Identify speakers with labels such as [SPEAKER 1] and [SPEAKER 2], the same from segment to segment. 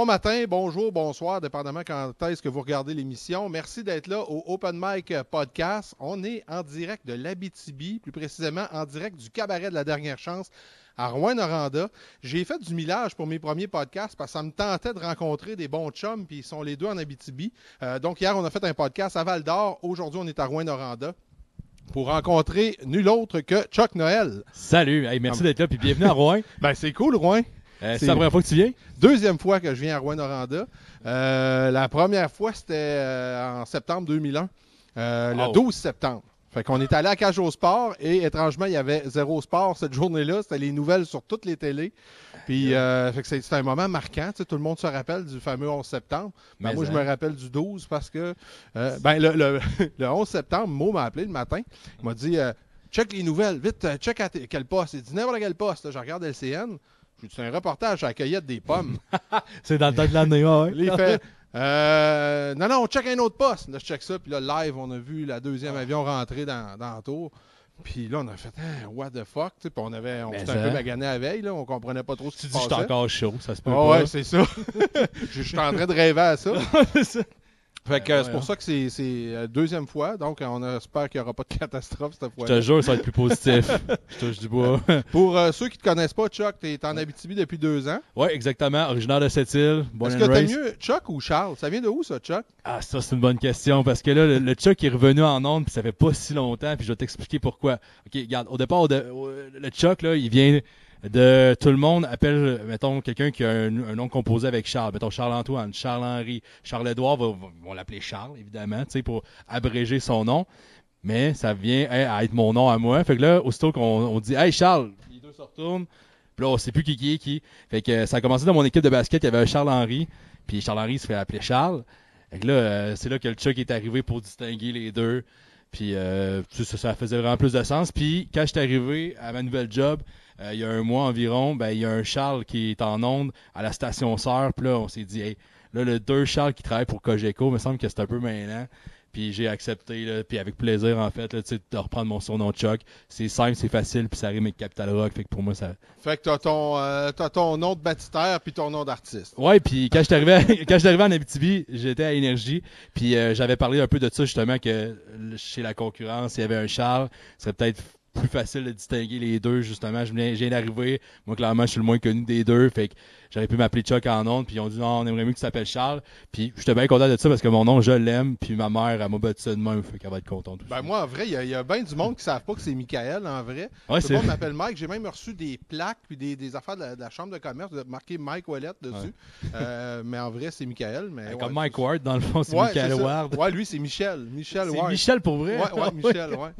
[SPEAKER 1] Bon matin, bonjour, bonsoir, dépendamment quand est-ce que vous regardez l'émission. Merci d'être là au Open Mic Podcast. On est en direct de l'Abitibi, plus précisément en direct du cabaret de la dernière chance à Rouen-Noranda. J'ai fait du millage pour mes premiers podcasts parce que ça me tentait de rencontrer des bons chums, puis ils sont les deux en Abitibi. Euh, donc hier, on a fait un podcast à Val-d'Or. Aujourd'hui, on est à Rouen-Noranda pour rencontrer nul autre que Chuck Noël.
[SPEAKER 2] Salut, hey, merci d'être là, puis bienvenue à Rouen.
[SPEAKER 1] Ben c'est cool, Rouen.
[SPEAKER 2] Euh, c'est la première fois que tu viens?
[SPEAKER 1] Deuxième fois que je viens à Rouen-Noranda. Euh, la première fois, c'était euh, en septembre 2001, euh, le
[SPEAKER 2] Oh.
[SPEAKER 1] 12 septembre. Fait qu'on est allé à Cage au Sport et étrangement, il y avait zéro sport cette journée-là. C'était les nouvelles sur toutes les télés. Puis euh, fait que c'est- c'était un moment marquant. Tu sais, tout le monde se rappelle du fameux 11 septembre. Ben,
[SPEAKER 2] Mais
[SPEAKER 1] moi, je
[SPEAKER 2] hein.
[SPEAKER 1] me rappelle du 12 parce que euh, ben, le, le- le 11 septembre, Mo m'a appelé le matin. Il m'a dit euh, Check les nouvelles, vite, euh, check à quel poste. Il dit n'importe quel poste. Là, je regarde LCN. Dis C'est un reportage à la cueillette des pommes.
[SPEAKER 2] C'est dans le temps de l'année, ouais.
[SPEAKER 1] Là, il fait euh, Non, non, on check un autre poste. Là, je check ça. Puis là, live, on a vu la deuxième avion rentrer dans, dans le tour. Puis là, on a fait Hein, What the fuck? Tu Puis on avait on s'était un peu magané la veille. Là, on comprenait pas trop ce qui
[SPEAKER 2] Tu
[SPEAKER 1] se
[SPEAKER 2] dis que
[SPEAKER 1] passait.
[SPEAKER 2] j'étais encore chaud, ça se peut
[SPEAKER 1] Ah
[SPEAKER 2] pas.
[SPEAKER 1] ouais, c'est ça. je suis en train de rêver à ça. Fait que euh, c'est pour ça que c'est c'est la deuxième fois. Donc, on espère qu'il n'y aura pas de catastrophe cette
[SPEAKER 2] Je
[SPEAKER 1] fois.
[SPEAKER 2] te jure, ça va être plus positif. Je touche du bois.
[SPEAKER 1] Pour euh, ceux qui ne te connaissent pas, Chuck, tu es en Abitibi depuis deux ans.
[SPEAKER 2] ouais, exactement. Originaire de cette île.
[SPEAKER 1] Est-ce que t'aimes mieux Chuck ou Charles? Ça vient de où, ça, Chuck?
[SPEAKER 2] Ah, ça, c'est une bonne question. Parce que là, le, le Chuck est revenu en onde, puis ça fait pas si longtemps, puis je vais t'expliquer pourquoi. OK, regarde, au départ, au de- au- le Chuck, là, il vient de. Tout le monde appelle, mettons, quelqu'un qui a un, nom composé avec Charles. Mettons Charles-Antoine, Charles-Henri, Charles-Édouard, va- va- l'appeler Charles, évidemment, pour abréger son nom. Mais ça vient à être mon nom à moi. Fait que là, aussitôt qu'on on dit Hey Charles, les deux se retournent. Puis là, on sait plus qui, qui est qui. Fait que ça a commencé dans mon équipe de basket, il y avait un Charles-Henri. Puis Charles-Henri se fait appeler Charles. Fait que là, euh, c'est là que le Chuck est arrivé pour distinguer les deux. Puis euh, ça, ça faisait vraiment plus de sens. Puis quand je suis arrivé à ma nouvelle job, il y a un mois environ, ben il y a un Charles qui est en onde à la station sœur. Puis là, on s'est dit, hey, là, le deux Charles qui travaille pour Cogeco, il me semble que c'est un peu mêlant. Puis j'ai accepté, là, puis avec plaisir, en fait, là, tu sais, de reprendre mon surnom Chuck. C'est simple, c'est facile, puis ça rime avec Capital Rock. Fait que pour moi, ça,
[SPEAKER 1] Fait que t'as ton, euh, t'as ton nom de baptistère puis ton nom d'artiste.
[SPEAKER 2] Ouais, puis quand je suis arrivé, à- quand je suis arrivé en Abitibi, j'étais à Énergie, puis euh, j'avais parlé un peu de ça justement que euh, chez la concurrence, il y avait un Charles, ce serait peut-être plus facile de distinguer les deux justement. Je viens, je viens d'arriver, moi clairement je suis le moins connu des deux, fait que j'aurais pu m'appeler Chuck en ondes, puis ils ont dit non, on aimerait mieux que tu t'appelles Charles, puis j'étais bien content de ça parce que mon nom je l'aime, puis ma mère elle m'a battu ça de même, fait qu'elle va être contente. aussi.
[SPEAKER 1] Ben moi, en vrai, il y a, il y a bien du monde qui savent pas que c'est Michael, en vrai.
[SPEAKER 2] ouais,
[SPEAKER 1] Tout le monde m'appelle Mike. J'ai même reçu des plaques puis des, des affaires de la, de la chambre de commerce marqué Mike Wallet dessus. Euh, mais en vrai, c'est Michael. Mais
[SPEAKER 2] comme
[SPEAKER 1] ouais,
[SPEAKER 2] Mike
[SPEAKER 1] c'est-
[SPEAKER 2] Ward dans le fond, c'est Michael. Ward.
[SPEAKER 1] Ouais, lui, c'est Michel. Michel
[SPEAKER 2] C'est
[SPEAKER 1] Ward.
[SPEAKER 2] Michel pour vrai?
[SPEAKER 1] Ouais, ouais, Michel, ouais.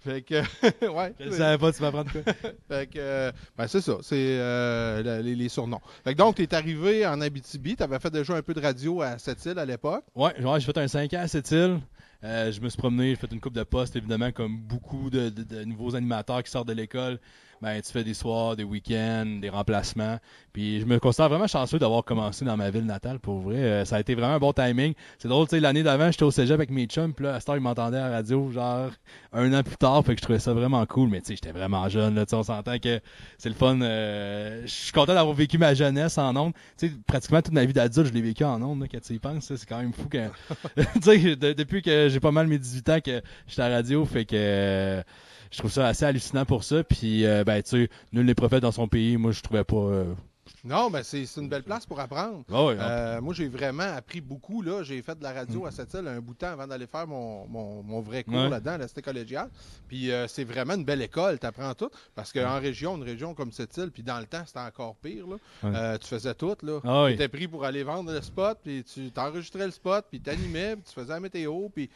[SPEAKER 1] Fait que, ouais.
[SPEAKER 2] Je savais pas, tu vas prendre quoi.
[SPEAKER 1] Fait que, ben c'est ça, c'est euh, les, les surnoms. Fait que donc, tu es arrivé en Abitibi, tu avais fait déjà un peu de radio à cette île à l'époque.
[SPEAKER 2] Ouais, ouais, j'ai fait un 5 ans à cette île. Euh, je me suis promené, j'ai fait une coupe de postes, évidemment, comme beaucoup de, de- de nouveaux animateurs qui sortent de l'école. Ben, tu fais des soirs, des week-ends, des remplacements. Puis je me considère vraiment chanceux d'avoir commencé dans ma ville natale, pour vrai. Euh, ça a été vraiment un bon timing. C'est drôle, tu sais, l'année d'avant, j'étais au cégep avec mes chums, puis là, à cette heure, ils m'entendaient à la radio, genre, un an plus tard, fait que je trouvais ça vraiment cool. Mais tu sais, j'étais vraiment jeune, là, tu on s'entend que c'est le fun. euh, je suis content d'avoir vécu ma jeunesse en ondes. Tu sais, pratiquement toute ma vie d'adulte, je l'ai vécu en ondes, là, quand tu y penses. C'est quand même fou que. tu sais, de- depuis que j'ai pas mal mes 18 ans que j'étais à la radio, fait que. Je trouve ça assez hallucinant pour ça. Puis, euh, ben, tu sais, nul n'est prophète dans son pays. Moi, je trouvais pas. euh,
[SPEAKER 1] Non, mais c'est c'est une belle place pour apprendre.
[SPEAKER 2] ah
[SPEAKER 1] Euh, moi, j'ai vraiment appris beaucoup. là. J'ai fait de la radio à cette île un bout de temps avant d'aller faire mon, mon, mon vrai cours
[SPEAKER 2] Ouais.
[SPEAKER 1] là-dedans, la cité collégiale. Puis euh, c'est vraiment une belle école, tu apprends tout. Parce qu'en région, une région comme cette île, puis dans le temps, c'était encore pire. Là.
[SPEAKER 2] Ouais.
[SPEAKER 1] Euh, tu faisais tout. Là.
[SPEAKER 2] Ah oui.
[SPEAKER 1] Tu étais pris pour aller vendre le spot, puis tu t'enregistrais le spot, puis t'animais, puis tu faisais la météo, puis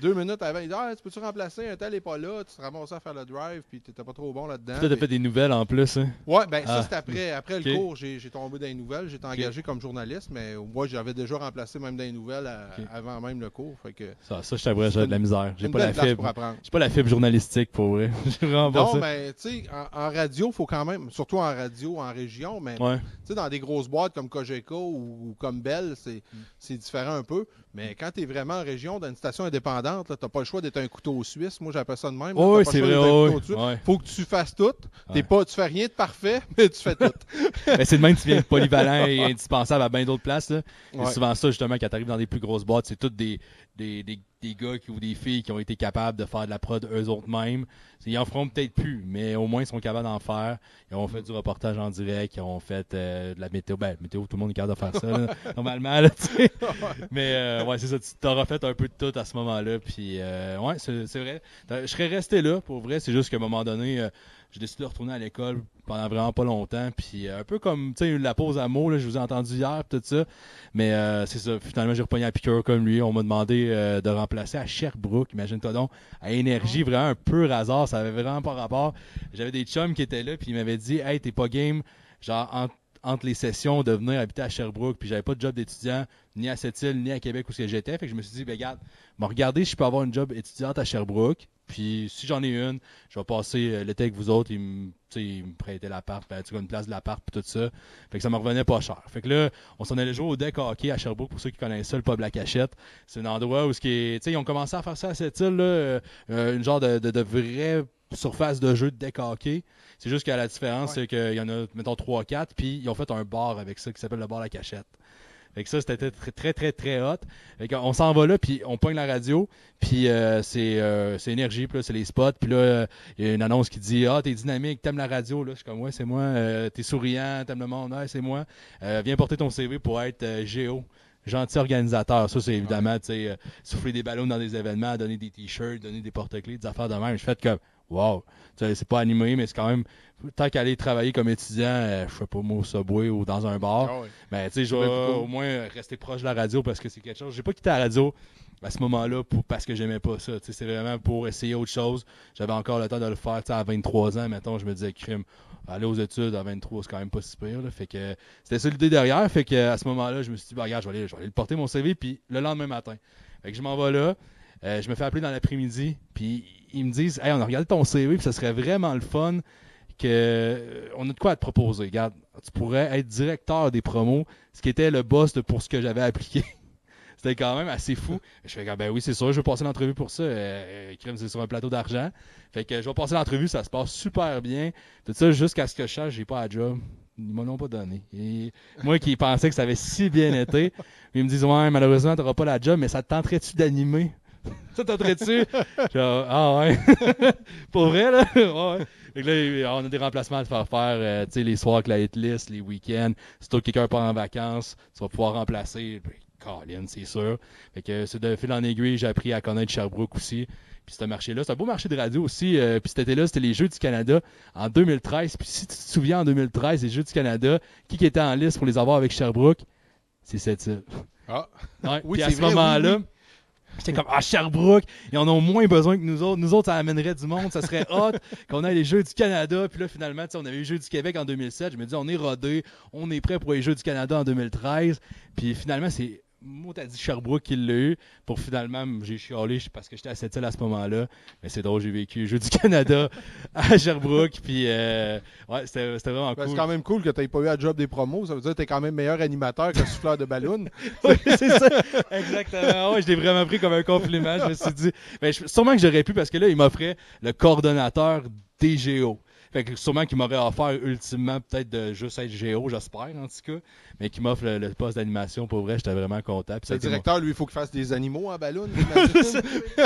[SPEAKER 1] deux minutes avant, il dit Ah, tu peux-tu remplacer Un tel n'est pas là, tu te ramassais à faire le drive, puis t'étais pas trop bon là-dedans.
[SPEAKER 2] T'as
[SPEAKER 1] Puis-
[SPEAKER 2] fait des nouvelles en plus. Hein?
[SPEAKER 1] Ouais, ben ça
[SPEAKER 2] Ah.
[SPEAKER 1] c'est après. Après le cours, j'ai j'ai tombé dans les nouvelles. J'étais engagé comme journaliste, mais moi j'avais déjà remplacé même dans les nouvelles à- avant même le cours. Fait que
[SPEAKER 2] Ça, ça je t'avouerais, j'ai de la misère. J'ai pas la fibre. J'ai pas la fibre journalistique pour vrai. Pas
[SPEAKER 1] Non, mais tu sais, en, en radio, faut quand même, surtout en radio, en région, mais
[SPEAKER 2] Ouais.
[SPEAKER 1] tu sais, dans des grosses boîtes comme Cogeco ou, ou comme Bell, c'est
[SPEAKER 2] Mm.
[SPEAKER 1] c'est différent un peu. Mais quand tu es vraiment en région, dans une station indépendante, tu n'as pas le choix d'être un couteau suisse. Moi, j'appelle ça de même.
[SPEAKER 2] Oui, c'est vrai. Il
[SPEAKER 1] faut que tu fasses tout. Tu pas, tu fais rien de parfait, mais tu fais tout.
[SPEAKER 2] mais c'est de même que tu viens polyvalent et indispensable à bien d'autres places. C'est souvent ça, justement, quand tu arrives dans des plus grosses boîtes, c'est toutes des, des, des, des, gars qui, ou des filles qui ont été capables de faire de la prod eux autres mêmes. Ils en feront peut-être plus, mais au moins ils sont capables d'en faire. Ils ont fait du reportage en direct, ils ont fait euh, de la météo. Ben, météo, tout le monde est capable de faire ça, normalement. Là, mais euh, ouais, c'est ça. Tu t'auras fait un peu de tout à ce moment-là. Puis, euh, ouais, c'est vrai. Je serais resté là, pour vrai. C'est juste qu'à un moment donné, j'ai décidé de retourner à l'école pendant vraiment pas longtemps. Puis un peu comme tu sais la pause à mots, là, je vous ai entendu hier tout ça. Mais c'est ça, finalement j'ai repogné à piqueur comme lui. On m'a demandé de remplacer à Sherbrooke, imagine-toi donc, à énergie, vraiment un pur hasard, ça avait vraiment pas rapport. J'avais des chums qui étaient là, puis ils m'avaient dit Hey, t'es pas game, genre entre, les sessions de venir habiter à Sherbrooke, puis j'avais pas de job d'étudiant ni à cette île, ni à Québec où j'étais. Fait que je me suis dit, ben regarde, me regarder si je peux avoir une job étudiante à Sherbrooke. Puis si j'en ai une, je vais passer euh, l'été avec vous autres. Ils me, ils me prêtaient l'appart, ben, tu une place de l'appart, puis tout ça. Fait que ça me revenait pas cher. Fait que là, on s'en allait jouer au deck hockey à Sherbrooke, pour ceux qui connaissent ça, le pub La Cachette. C'est un endroit où, ce qui est, ils ont commencé à faire ça à cette île, là, euh, euh, une genre de, de, de vraie surface de jeu de deck hockey. C'est juste que la différence, c'est qu'il y en a, mettons, 3-4, puis ils ont fait un bar avec ça qui s'appelle le bar La Cachette. Fait que ça, c'était très, très, très, très hot. Fait on s'en va là, puis on pogne la radio, puis euh, c'est euh, c'est énergie, puis là, c'est les spots, puis là, il y a une annonce qui dit « Ah, t'es dynamique, t'aimes la radio. » Là, je suis comme « Ouais, c'est moi. Euh, t'es souriant, t'aimes le monde. Ouais, c'est moi. viens porter ton CV pour être Géo. » gentil organisateur. Ça, c'est évidemment, tu sais, souffler des ballons dans des événements, donner des t-shirts, donner des porte-clés, des affaires de même. Je fais comme, wow, c'est pas animé, mais c'est quand même, tant qu'aller travailler comme étudiant, euh, je sais pas moi au Subway ou dans un bar, ah mais tu sais, je vais au moins rester proche de la radio parce que c'est quelque chose. J'ai pas quitté la radio à ce moment-là pour, parce que j'aimais pas ça. C'est vraiment pour essayer autre chose. J'avais encore le temps de le faire à 23 ans, mettons, je me disais crime. Aller aux études à 23, c'est quand même pas si pire. Fait que c'était ça l'idée derrière. Fait que à ce moment-là, je me suis dit, bah, regarde, je vais aller, je vais aller le porter mon CV, puis le lendemain matin. Fait que je m'en vais là. Euh, je me fais appeler dans l'après-midi, puis ils me disent Hey, on a regardé ton CV, puis ça serait vraiment le fun que euh, on a de quoi te proposer. Regarde, tu pourrais être directeur des promos, ce qui était le boss pour ce que j'avais appliqué. C'était quand même assez fou. Je fais ben oui, c'est sûr, je vais passer l'entrevue pour ça. Euh, c'est sur un plateau d'argent. Fait que je vais passer l'entrevue, ça se passe super bien. Tout ça jusqu'à ce que je cherche, j'ai pas à job. Ils m'en ont pas donné. Moi qui pensais que ça avait si bien été, ils me disent Ouais, malheureusement, tu n'auras pas la job, mais ça te tenterait-tu d'animer? Ça t'entrait-tu? Genre, ah ouais. Pour vrai, là? ouais. là, on a des remplacements à faire faire, euh, tu sais, les soirs avec la hitlist, les week-ends. Si toi, quelqu'un part en vacances, tu vas pouvoir remplacer. Colin, c'est sûr. Fait que c'est de fil en aiguille, j'ai appris à connaître Sherbrooke aussi. Puis ce marché-là, c'est un beau marché de radio aussi. Euh, puis cet été-là, c'était les Jeux du Canada en 2013. Puis si tu te souviens, en 2013, les Jeux du Canada, qui, qui était en liste pour les avoir avec Sherbrooke? C'est cette île.
[SPEAKER 1] Ah.
[SPEAKER 2] Ouais, oui, puis à ce moment-là, J'étais comme, ah, Sherbrooke, ils en ont moins besoin que nous autres. Nous autres, ça amènerait du monde, ça serait hot qu'on ait les Jeux du Canada. Puis là, finalement, on avait eu les Jeux du Québec en 2007. Je me dis, on est rodé, on est prêt pour les Jeux du Canada en 2013. Puis finalement, c'est moi, t'as dit Sherbrooke qui l'a eu. Pour finalement, j'ai chialé parce que j'étais à cette île à ce moment-là. Mais c'est drôle, j'ai vécu le Jeu du Canada à Sherbrooke. Puis, euh, ouais, c'était vraiment
[SPEAKER 1] ben,
[SPEAKER 2] cool.
[SPEAKER 1] C'est quand même cool que t'aies pas eu à job des promos. Ça veut dire que t'es quand même meilleur animateur que souffleur de ballon.
[SPEAKER 2] oui, c'est ça. Exactement. Ouais, je l'ai vraiment pris comme un compliment. Je me suis dit, ben, sûrement que j'aurais pu parce que là, il m'offrait le coordonnateur DGO. Fait que sûrement qu'il m'aurait offert ultimement peut-être de juste être géo, j'espère en tout cas. Mais qu'il m'offre le, poste d'animation pour vrai, j'étais vraiment content.
[SPEAKER 1] le directeur, lui, il faut qu'il fasse des animaux en ballon.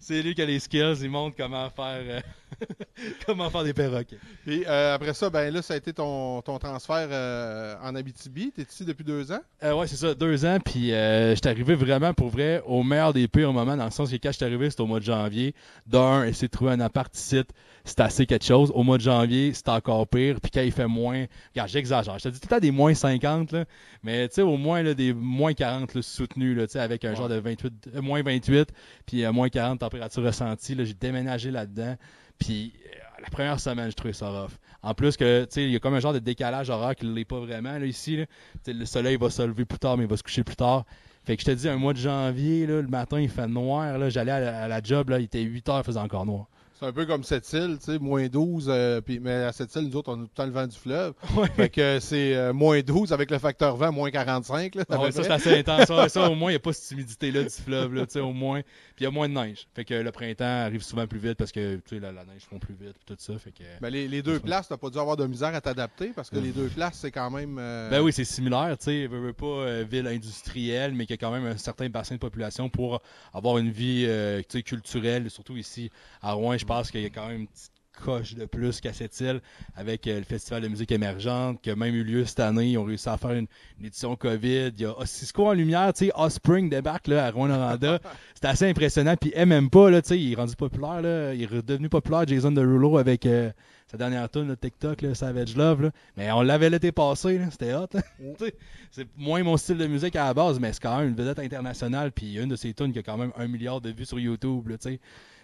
[SPEAKER 2] c'est lui qui a les skills, il montre comment faire euh, comment faire des perroquets.
[SPEAKER 1] Et euh, après ça, ben là, ça a été ton, ton transfert euh, en Abitibi. T'es ici depuis deux ans?
[SPEAKER 2] ouais, c'est ça, deux ans. Puis j'étais arrivé vraiment pour vrai au meilleur des pires moments, dans le sens que quand je suis arrivé, c'était au mois de janvier. D'un, essayer de trouver un appart site c'est assez quelque chose. Au mois de janvier, c'est encore pire. Puis quand il fait moins, regarde, j'exagère. Je te dis tout le temps des moins 50, là, mais tu sais, au moins là, des moins 40 là, soutenus, là, avec un genre de 28, euh, moins 28, puis euh, moins 40 température ressentie. J'ai déménagé là-dedans. Puis euh, la première semaine, je trouvais ça rough. En plus que, tu sais, il y a comme un genre de décalage horaire qui l'est pas vraiment là, ici. Là. Le soleil va se lever plus tard, mais il va se coucher plus tard. Fait que je te dis, un mois de janvier, le matin, il fait noir. J'allais à, la, job, là, il était 8 heures, il faisait encore noir.
[SPEAKER 1] C'est un peu comme cette île, tu sais, moins 12, euh, puis, mais à cette île, nous autres, on a tout le temps le vent du fleuve.
[SPEAKER 2] Ouais.
[SPEAKER 1] Fait que c'est euh, moins 12 avec le facteur vent, moins 45. Là, à
[SPEAKER 2] Ouais, ça, c'est assez intense. Ça, au moins, il n'y a pas cette humidité-là du fleuve, là, tu sais, au moins. Puis il y a moins de neige. Fait que le printemps arrive souvent plus vite parce que, tu sais, la, la neige fond plus vite, puis tout ça. Fait que...
[SPEAKER 1] Ben, les, les deux places, t'as pas dû avoir de misère à t'adapter parce que les deux places, c'est quand même. euh,
[SPEAKER 2] Ben oui, c'est similaire, tu sais, veut, veut pas euh, ville industrielle, mais qui a quand même un certain bassin de population pour avoir une vie euh, tu sais, culturelle, surtout ici à Rouen, je pense qu'il y a quand même une petite coche de plus qu'à cette île avec euh, le Festival de musique émergente qui a même eu lieu cette année. Ils ont réussi à faire une, une édition COVID. Il y a Cisco en lumière, tu sais, Offspring débarque là, à Rouen-Noranda. C'était assez impressionnant. Puis même pas, là, tu sais, il est rendu populaire, là. Il est redevenu populaire, Jason Derulo, avec euh, sa dernière tune, le TikTok, là, Savage Love. Là. Mais on l'avait l'été passé. C'était hot. sais, c'est moins mon style de musique à la base, mais c'est quand même une vedette internationale. Puis une de ses tunes qui a quand même un milliard de vues sur YouTube, là, tu sais.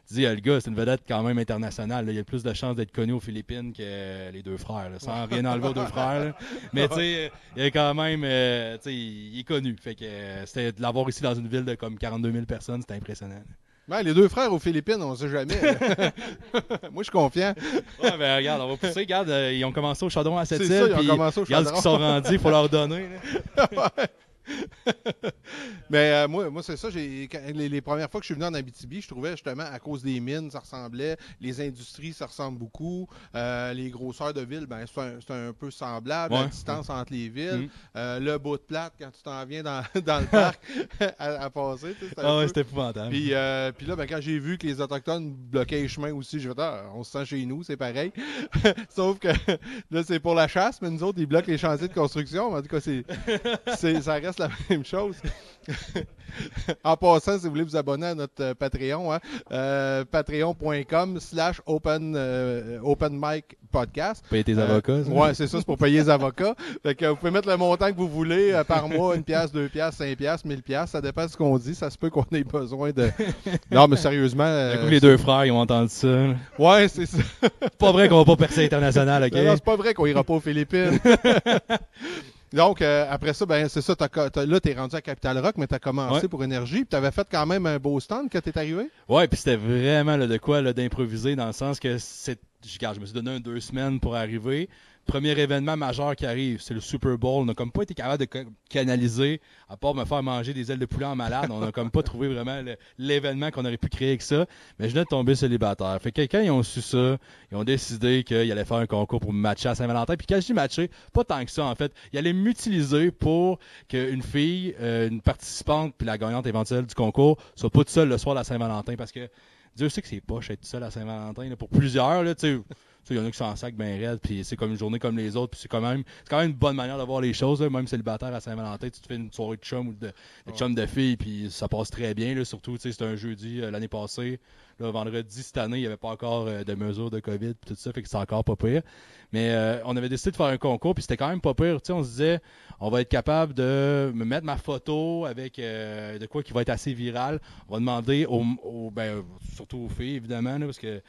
[SPEAKER 2] Tu dis, ah, le gars, c'est une vedette quand même internationale. là. Il a plus de chances d'être connu aux Philippines que euh, les deux frères, là, sans rien enlever aux deux frères. là. Mais tu sais, il est quand même, euh, il est connu. Fait que euh, c'était de l'avoir ici dans une ville de comme 42 000 personnes, c'était impressionnant.
[SPEAKER 1] Ben, les deux frères aux Philippines, on sait jamais. Moi, je suis confiant.
[SPEAKER 2] Ouais, ben regarde, on va pousser. Regarde, euh, ils ont commencé au Chardon à cette île.
[SPEAKER 1] ça, ils ont
[SPEAKER 2] puis
[SPEAKER 1] commencé au
[SPEAKER 2] Regarde ce
[SPEAKER 1] Chardon.
[SPEAKER 2] qu'ils sont rendus, il faut leur donner.
[SPEAKER 1] Mais euh, moi, moi c'est ça. Les, les premières fois que je suis venu en Abitibi, je trouvais justement à cause des mines, ça ressemblait. Les industries, ça ressemble beaucoup. Euh, les grosseurs de ville, ben, c'est, un, un peu semblable. La distance entre les villes.
[SPEAKER 2] Mm.
[SPEAKER 1] Euh, le bout de plate, quand tu t'en viens dans, dans le parc à, à passer. tu sais,
[SPEAKER 2] Ah ouais, c'était épouvantable.
[SPEAKER 1] Puis, puis là, ben, quand j'ai vu que les Autochtones bloquaient les chemins aussi, j'ai fait ah, on se sent chez nous, c'est pareil. Sauf que là, c'est pour la chasse, mais nous autres, ils bloquent les chantiers de construction. En tout cas, c'est- ça reste la même chose. en passant, si vous voulez vous abonner à notre euh, Patreon, hein, euh, patreon.com slash open, euh, open mic podcast.
[SPEAKER 2] Payer tes
[SPEAKER 1] Euh,
[SPEAKER 2] avocats. ça?
[SPEAKER 1] Ouais, c'est ça, c'est pour payer les avocats. Fait que vous pouvez mettre le montant que vous voulez euh, par mois, une pièce, deux pièces, cinq pièces, mille pièces, ça dépend de ce qu'on dit. Ça se peut qu'on ait besoin de. Non, mais sérieusement.
[SPEAKER 2] Coup,
[SPEAKER 1] euh,
[SPEAKER 2] les deux frères, ils ont entendu ça.
[SPEAKER 1] Ouais, c'est ça.
[SPEAKER 2] C'est pas vrai qu'on va pas percer international, ok?
[SPEAKER 1] Non, non, c'est pas vrai qu'on ira pas aux Philippines. Donc, euh, après ça, ben c'est ça. t'as co- t'as- là, t'es rendu à Capital Rock, mais t'as commencé
[SPEAKER 2] Ouais.
[SPEAKER 1] pour Énergie. Puis t'avais fait quand même un beau stand quand t'es arrivé?
[SPEAKER 2] Ouais, puis c'était vraiment là, de quoi là, d'improviser dans le sens que c'est. Je, je me suis donné un deux semaines pour arriver. Premier événement majeur qui arrive, c'est le Super Bowl. On n'a comme pas été capable de ca- canaliser, à part me faire manger des ailes de poulet en malade. On n'a comme pas trouvé vraiment l'événement qu'on aurait pu créer avec ça. Mais je venais de tomber célibataire. Fait que quand ils ont su ça, ils ont décidé qu'ils allaient faire un concours pour me matcher à Saint-Valentin. Puis quand je dis matcher, pas tant que ça en fait. Ils allaient m'utiliser pour qu'une fille, euh, une participante, puis la gagnante éventuelle du concours, soit pas toute seule le soir la Saint-Valentin. Parce que Dieu sait que c'est poche être tout seul à Saint-Valentin. Pour plusieurs, là, tu sais. Il y en a qui s'en sac bien raide, puis c'est comme une journée comme les autres, puis c'est quand même c'est quand même une bonne manière de voir les choses, là. même célibataire à Saint-Valentin, tu te fais une soirée de chum ou de, de
[SPEAKER 1] Ouais.
[SPEAKER 2] chum de filles, puis ça passe très bien, là. surtout, tu sais, c'était un jeudi euh, l'année passée, là, vendredi cette année, il n'y avait pas encore euh, de mesures de COVID, puis tout ça, fait que c'est encore pas pire. Mais euh, on avait décidé de faire un concours, puis c'était quand même pas pire, tu sais, on se disait, on va être capable de me mettre ma photo avec euh, de quoi qui va être assez viral, on va demander aux, aux- ben, surtout aux filles, évidemment, là, parce que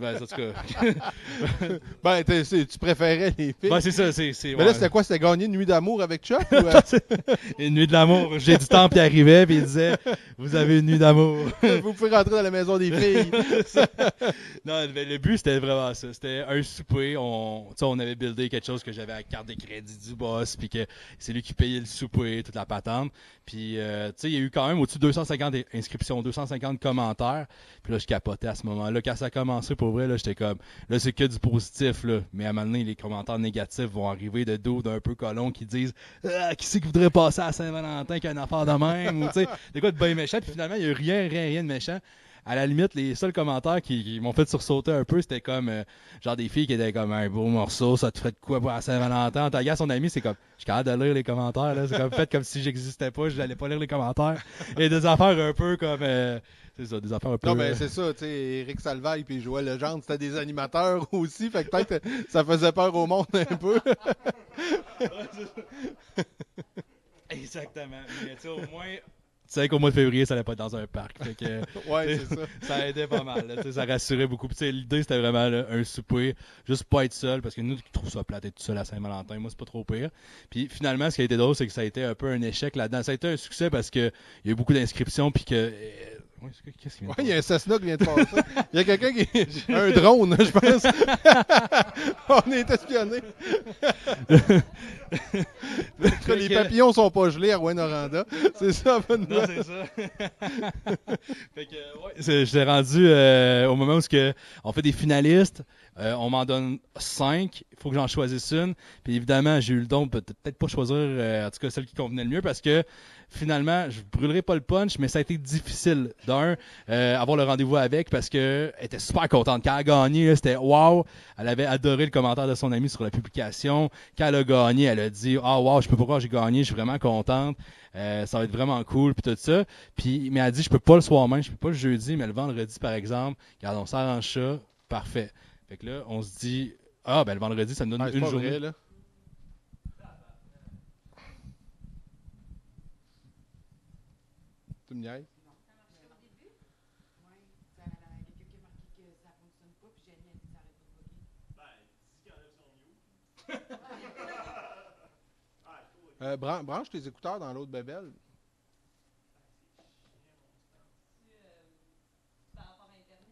[SPEAKER 2] ben, en tout cas,
[SPEAKER 1] Ben, t'es- c'est- tu préférais les filles.
[SPEAKER 2] Ouais, c'est ça, c'est. c'est
[SPEAKER 1] mais là,
[SPEAKER 2] ouais.
[SPEAKER 1] c'était quoi? C'était gagner une nuit d'amour avec Chuck? ou, euh,
[SPEAKER 2] Une nuit de l'amour. J'ai du temps, puis il arrivait, puis il disait Vous avez une nuit d'amour.
[SPEAKER 1] vous pouvez rentrer dans la maison des filles.
[SPEAKER 2] non, mais le but, c'était vraiment ça. C'était un souper. On, tu sais, on avait buildé quelque chose que j'avais à la carte de crédit du boss, puis que c'est lui qui payait le souper, toute la patente. Puis, euh, tu sais, il y a eu quand même au-dessus de 250 inscriptions, 250 commentaires. Puis là, je capotais à ce moment-là. Quand ça a commencé, pour vrai, là, j'étais comme, là, c'est que du positif, là. Mais à un moment donné, les commentaires négatifs vont arriver de dos d'un peu colons qui disent, ah, qui c'est qui voudrait passer à Saint-Valentin qui a une affaire de même, ou tu sais, des quoi de bien méchant. Puis finalement, il n'y a rien, rien, rien de méchant. À la limite, les seuls commentaires qui, m'ont fait sursauter un peu, c'était comme, euh, genre des filles qui étaient comme un beau morceau, ça te fait de quoi pour Saint-Valentin? T'as son ami, c'est comme, je suis capable de lire les commentaires, là. C'est comme, fait comme si j'existais pas, je n'allais pas lire les commentaires. Et des affaires un peu comme, euh, c'est ça, des affaires un peu.
[SPEAKER 1] Non, mais
[SPEAKER 2] euh,
[SPEAKER 1] c'est ça, tu sais, Eric Salvaille puis Joël Legendre, c'était des animateurs aussi, fait que peut-être ça faisait peur au monde un peu.
[SPEAKER 2] Exactement. Mais tu sais, au moins, tu sais qu'au mois de février, ça allait pas être dans un parc. Fait que
[SPEAKER 1] ouais, c'est ça.
[SPEAKER 2] ça aidait pas mal. là, ça rassurait beaucoup. Puis, tu sais, l'idée, c'était vraiment là, un souper, juste pas être seul, parce que nous, qui trouvons ça plate d'être tout seul à Saint-Valentin, moi, c'est pas trop pire. Puis finalement, ce qui a été drôle, c'est que ça a été un peu un échec là-dedans. Ça a été un succès parce que il y a eu beaucoup d'inscriptions, puis que. Ouais, Qu'est-ce qui vient
[SPEAKER 1] Ouais,
[SPEAKER 2] de
[SPEAKER 1] il y a un Cessna qui vient de passer. Il y a quelqu'un qui. Un drone, je pense. On est espionnés. les
[SPEAKER 2] que-
[SPEAKER 1] papillons sont pas gelés à Rouen-Noranda. C'est ça, bonne
[SPEAKER 2] Non, c'est ça. fait que, euh, ouais, j'étais rendu euh, au moment où ce que on fait des finalistes. euh, on m'en donne cinq. Il faut que j'en choisisse une. Puis évidemment, j'ai eu le don de peut- peut-être pas choisir, euh, en tout cas, celle qui convenait le mieux parce que finalement, je brûlerai pas le punch, mais ça a été difficile. D'un, euh, avoir le rendez-vous avec parce que elle était super contente. Quand elle a gagné, c'était wow. Elle avait adoré le commentaire de son ami sur la publication. Quand elle a gagné, elle a dit Ah wow, je peux pas croire j'ai gagné, je suis vraiment contente. Euh, ça va être vraiment cool puis tout ça. Puis mais elle a dit je peux pas le soir même, je peux pas le jeudi, mais le vendredi par exemple. Regarde, on s'arrange ça, parfait. Fait que là, on se dit ah ben le vendredi ça me donne
[SPEAKER 1] Ah,
[SPEAKER 2] une journée.
[SPEAKER 1] vrai, là. Tu me niaises? Euh, bran- branche tes écouteurs dans l'autre bébelle.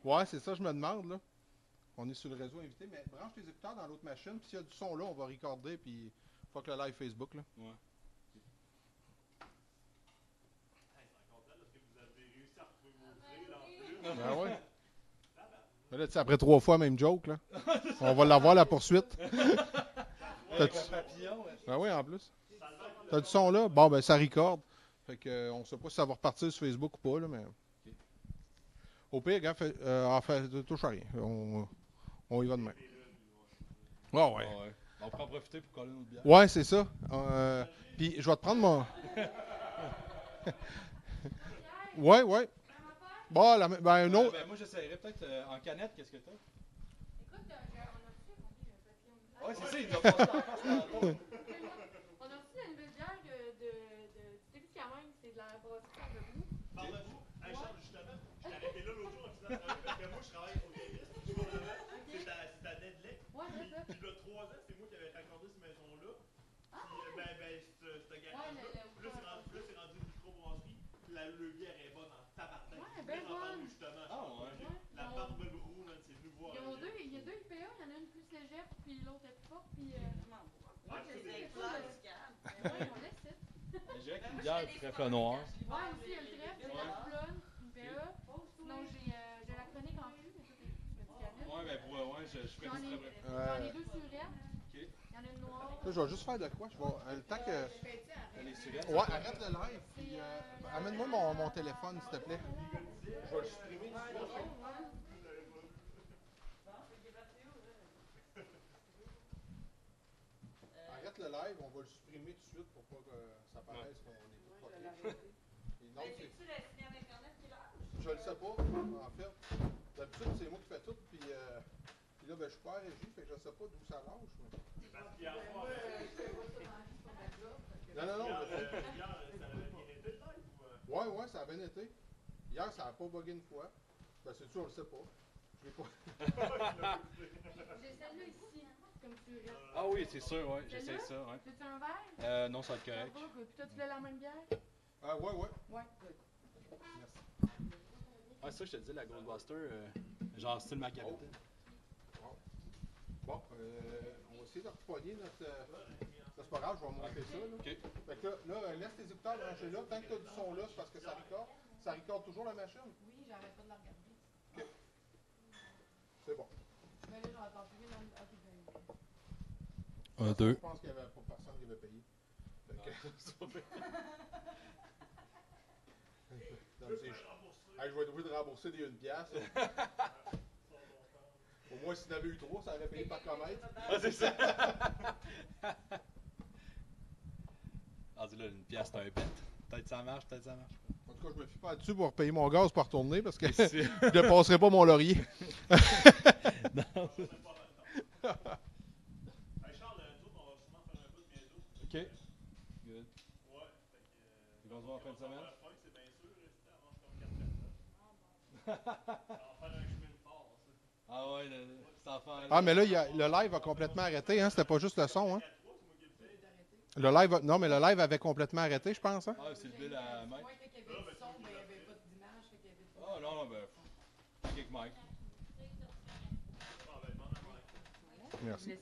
[SPEAKER 1] Ouais, c'est ça, je me demande, là. On est sur le réseau invité, mais branche tes écouteurs dans l'autre machine, puis s'il y a du son là, on va recorder, puis fuck le live Facebook, là.
[SPEAKER 2] Ouais.
[SPEAKER 1] Ben ouais. Mais là, après trois fois, même joke, là. On va l'avoir, la poursuite. Ben oui, en plus. T'as du son là? Bon, ben ça recorde. Fait que, euh, on sait pas si ça va repartir sur Facebook ou pas, là, mais. Au pire, gars, fait, euh, en fait, touche à rien. On, on y va demain. Ouais, ouais.
[SPEAKER 2] Ah ouais. On peut en profiter pour coller notre bière.
[SPEAKER 1] Ouais, c'est ça. Euh, Puis je vais te prendre mon. ouais, ouais. Bon, la, ben, un autre.
[SPEAKER 2] Ben, moi j'essaierais peut-être euh, en canette, qu'est-ce que t'as? Ouais, c'est ça, il doit passer en face tantôt.
[SPEAKER 3] On a reçu une nouvelle bière de, de, de, du début de Camargue, c'est de la brasserie en Bebou.
[SPEAKER 4] Parle-vous. Hey Charles, justement, je t'ai arrêté là l'autre jour en faisant travailler parce que moi je travaille au puis là, c'est à, c'est à Nedley.
[SPEAKER 3] Ouais, c'est ça.
[SPEAKER 4] Puis là, trois ans, c'est moi qui avais raccordé cette maison-là.
[SPEAKER 3] Ah,
[SPEAKER 4] Puis ben, ben, garage-là. Puis là, c'est rendu, puis là, c'est rendu une microbrasserie. Puis la le bière est bonne en tabarnak.
[SPEAKER 3] Ouais, ben bonne.
[SPEAKER 4] justement.
[SPEAKER 2] Ah, ouais.
[SPEAKER 4] La barbe brou, man, c'est venu voir.
[SPEAKER 3] Deux, il y a deux IPA, il y en a une plus légère, puis l'autre est plus forte, puis. Euh,
[SPEAKER 4] Ouais, c'est
[SPEAKER 3] c'est
[SPEAKER 4] des
[SPEAKER 3] ça. Ouais, on laisse ça.
[SPEAKER 2] Je dirais qu'une bière trèfle noir.
[SPEAKER 3] Ouais, aussi, il y a le trèfle. Sinon, j'ai euh, j'ai la chronique en plus, mais ça, c'est plus
[SPEAKER 2] pour, ouais, je, je ferais
[SPEAKER 3] J'en ai,
[SPEAKER 2] ça très bien.
[SPEAKER 3] j'en ai deux surettes. Il y en a une noire.
[SPEAKER 1] Là, je vais juste faire de quoi? Je vais, euh, le temps que.
[SPEAKER 2] Les surettes.
[SPEAKER 1] Ouais, arrête le live. Puis, euh, amène-moi mon, mon téléphone, s'il te plaît. Je vais le supprimer. Arrête le live, on va le supprimer tout de suite pour pas que ça paraisse qu'on est tout propre. Et non, c'est- Je le sais pas, en fait. D'habitude, c'est moi qui fais tout, puis, euh, puis là, ben, je suis pas à régie, fait que je sais pas d'où ça lâche. mais-
[SPEAKER 4] Parce qu'hier soir, euh,
[SPEAKER 1] Non, non, non.
[SPEAKER 4] hier, euh, hier, ça avait bien été le live ou.
[SPEAKER 1] Ouais, ouais, ça a bien été. Hier, ça a pas bugué une fois. Ben, c'est sûr, on le sait pas. Je l'ai pas.
[SPEAKER 3] J'ai celle-là ici, comme surette.
[SPEAKER 2] Ah oui, c'est sûr, ouais, j'essaie
[SPEAKER 3] Celle-là?
[SPEAKER 2] ça, ouais.
[SPEAKER 3] Veux-tu un verre?
[SPEAKER 2] Euh, non, ça va être correct.
[SPEAKER 3] good. Puis toi, tu veux la même bière?
[SPEAKER 1] Ah, ouais, ouais.
[SPEAKER 3] Ouais.
[SPEAKER 2] Ah, ça, je te dis, la Goldbuster, euh, genre style Macabité.
[SPEAKER 1] Bon, euh, on va essayer de repogner notre. Euh, ça, c'est pas grave, je vais monter ça. Là.
[SPEAKER 2] Ok.
[SPEAKER 1] Fait que là, là, euh, laisse tes écouteurs branchés là. Tant que tu as du son là, c'est parce que ça recorde. Ça recorde toujours la machine.
[SPEAKER 3] Oui, j'arrête pas de la regarder.
[SPEAKER 1] C'est bon.
[SPEAKER 3] Mais là, j'entends plus bien dans le. Ok, ben.
[SPEAKER 2] Un,
[SPEAKER 1] Je
[SPEAKER 2] deux.
[SPEAKER 1] pense qu'il y avait pas personne qui avait payé. Fait que- Hey, je vais être obligé de rembourser des 1 pièce. Au moins, s'il y en avait eu trois, ça aurait payé par comète.
[SPEAKER 2] Ah, c'est ça! Ah, dis là, une pièce, c'est un bet. Peut-être ça marche, peut-être ça marche.
[SPEAKER 1] En tout cas, je me fie pas dessus pour payer mon gaz pour retourner parce que
[SPEAKER 2] pas.
[SPEAKER 1] je dépasserai pas mon laurier.
[SPEAKER 2] non.
[SPEAKER 4] Hey Charles, euh, nous autres, on va sûrement faire un bout bientôt.
[SPEAKER 2] Ok. Good.
[SPEAKER 4] Ouais, fait que. euh,
[SPEAKER 2] Ils vont se voir en fin de semaine?
[SPEAKER 4] la fin, c'est bien sûr, rester avant comme 4 personnes. On va faire un chemin de fort, ça.
[SPEAKER 2] Ah ouais, le, cet.
[SPEAKER 1] Ah, mais là, il a- le live a complètement arrêté. Hein? C'était pas juste le son. Hein? Le live, a- non, mais le live avait complètement arrêté, je pense. Hein?
[SPEAKER 2] Ah, c'est le bill à.
[SPEAKER 3] Ouais, fait qu'il y avait du son, mais il n'y avait pas d'image, fait qu'il y avait pas
[SPEAKER 2] ben, avec Mike.
[SPEAKER 4] Ah, Mike.
[SPEAKER 1] Merci.
[SPEAKER 3] De.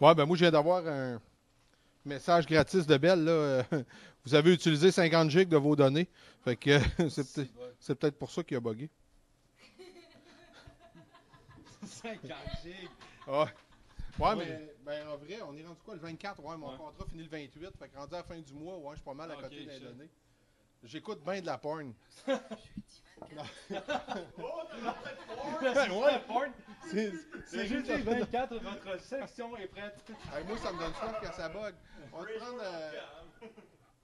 [SPEAKER 1] Ouais, ben moi, je viens d'avoir un message gratis de Belle. Là. Vous avez utilisé 50 gigs de vos données. Fait que c'est peut-être c'est peut-être pour ça qu'il a bugué.
[SPEAKER 2] 50 gigs.
[SPEAKER 1] Ouais. Ouais,
[SPEAKER 2] Ouais.
[SPEAKER 1] mais ben, en vrai, on est rendu quoi le 24? Ouais, mon
[SPEAKER 2] Ouais.
[SPEAKER 1] contrat finit le 28. Fait que rendu à la fin du mois, ouais, je suis pas mal à
[SPEAKER 2] Ah,
[SPEAKER 1] côté des données. J'écoute bien de la porn.
[SPEAKER 4] Oh, t'as
[SPEAKER 1] ouais, c'est c'est juste.
[SPEAKER 2] jeudi 24, votre section est prête.
[SPEAKER 1] Hey, moi, ça me donne soif quand ça bug. On va te prendre. euh,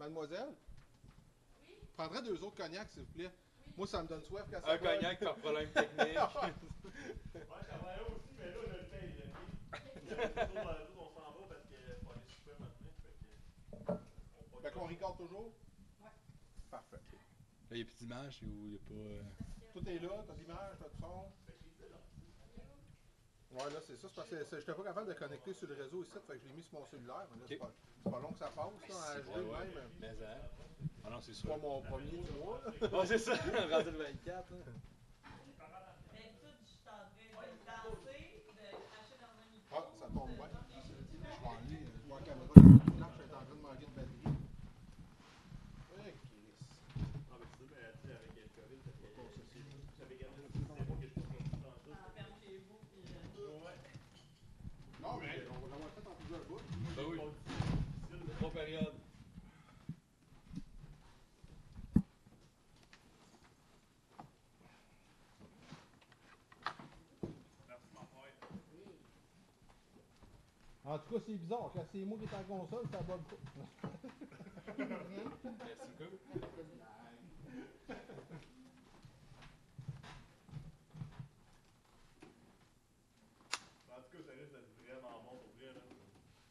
[SPEAKER 1] Mademoiselle? Je prendrais deux autres cognacs, s'il vous plaît. Moi, ça me donne soif quand ça
[SPEAKER 2] Un cognac par problème technique.
[SPEAKER 4] Ouais, je travaillais aussi, mais là, je le paye. le. Nous on s'en va parce qu'il faut aller souper maintenant. Fait
[SPEAKER 1] qu'on regarde toujours?
[SPEAKER 3] Ouais.
[SPEAKER 1] Parfait.
[SPEAKER 2] Là, il n'y a plus d'image ou il n'y a pas. euh,
[SPEAKER 1] Tout est là, t'as l'image, t'as le son. Ouais, là, c'est ça. C'est parce que j'étais pas capable de connecter sur le réseau ici, fait que je l'ai mis sur mon cellulaire. Mais là, c'est pas, long que ça passe, là, en HD
[SPEAKER 2] Ouais, ouais.
[SPEAKER 1] même.
[SPEAKER 2] Mais, hein. Ah non, c'est
[SPEAKER 1] C'est
[SPEAKER 2] sûr.
[SPEAKER 1] pas mon premier du mois.
[SPEAKER 2] Bon, c'est ça, rendu le 24. hein.
[SPEAKER 5] D'habitude, je suis en train de danser, de cracher dans un micro.
[SPEAKER 1] Ah, ça tombe bien.
[SPEAKER 5] de-
[SPEAKER 1] Je vais aller, je vois la caméra de la flash, elle est en train de manquer de batterie. Eh, Chris.
[SPEAKER 4] Ah, mais tu sais, mais tu sais, avec le COVID, parce que j'avais gardé le système pour que je puisse continuer dans tout.
[SPEAKER 5] en ferme chez vous, puis, euh,
[SPEAKER 4] Ouais.
[SPEAKER 1] Non, mais on va l'avoir fait en plusieurs bouts.
[SPEAKER 2] Ben oui. Trois périodes.
[SPEAKER 4] Merci, mon frère.
[SPEAKER 1] En tout cas, c'est bizarre. Quand c'est moi qui est en console, ça bug pas.
[SPEAKER 2] Merci beaucoup.
[SPEAKER 4] En tout cas, ça risque d'être vraiment bon pour vrai. Là.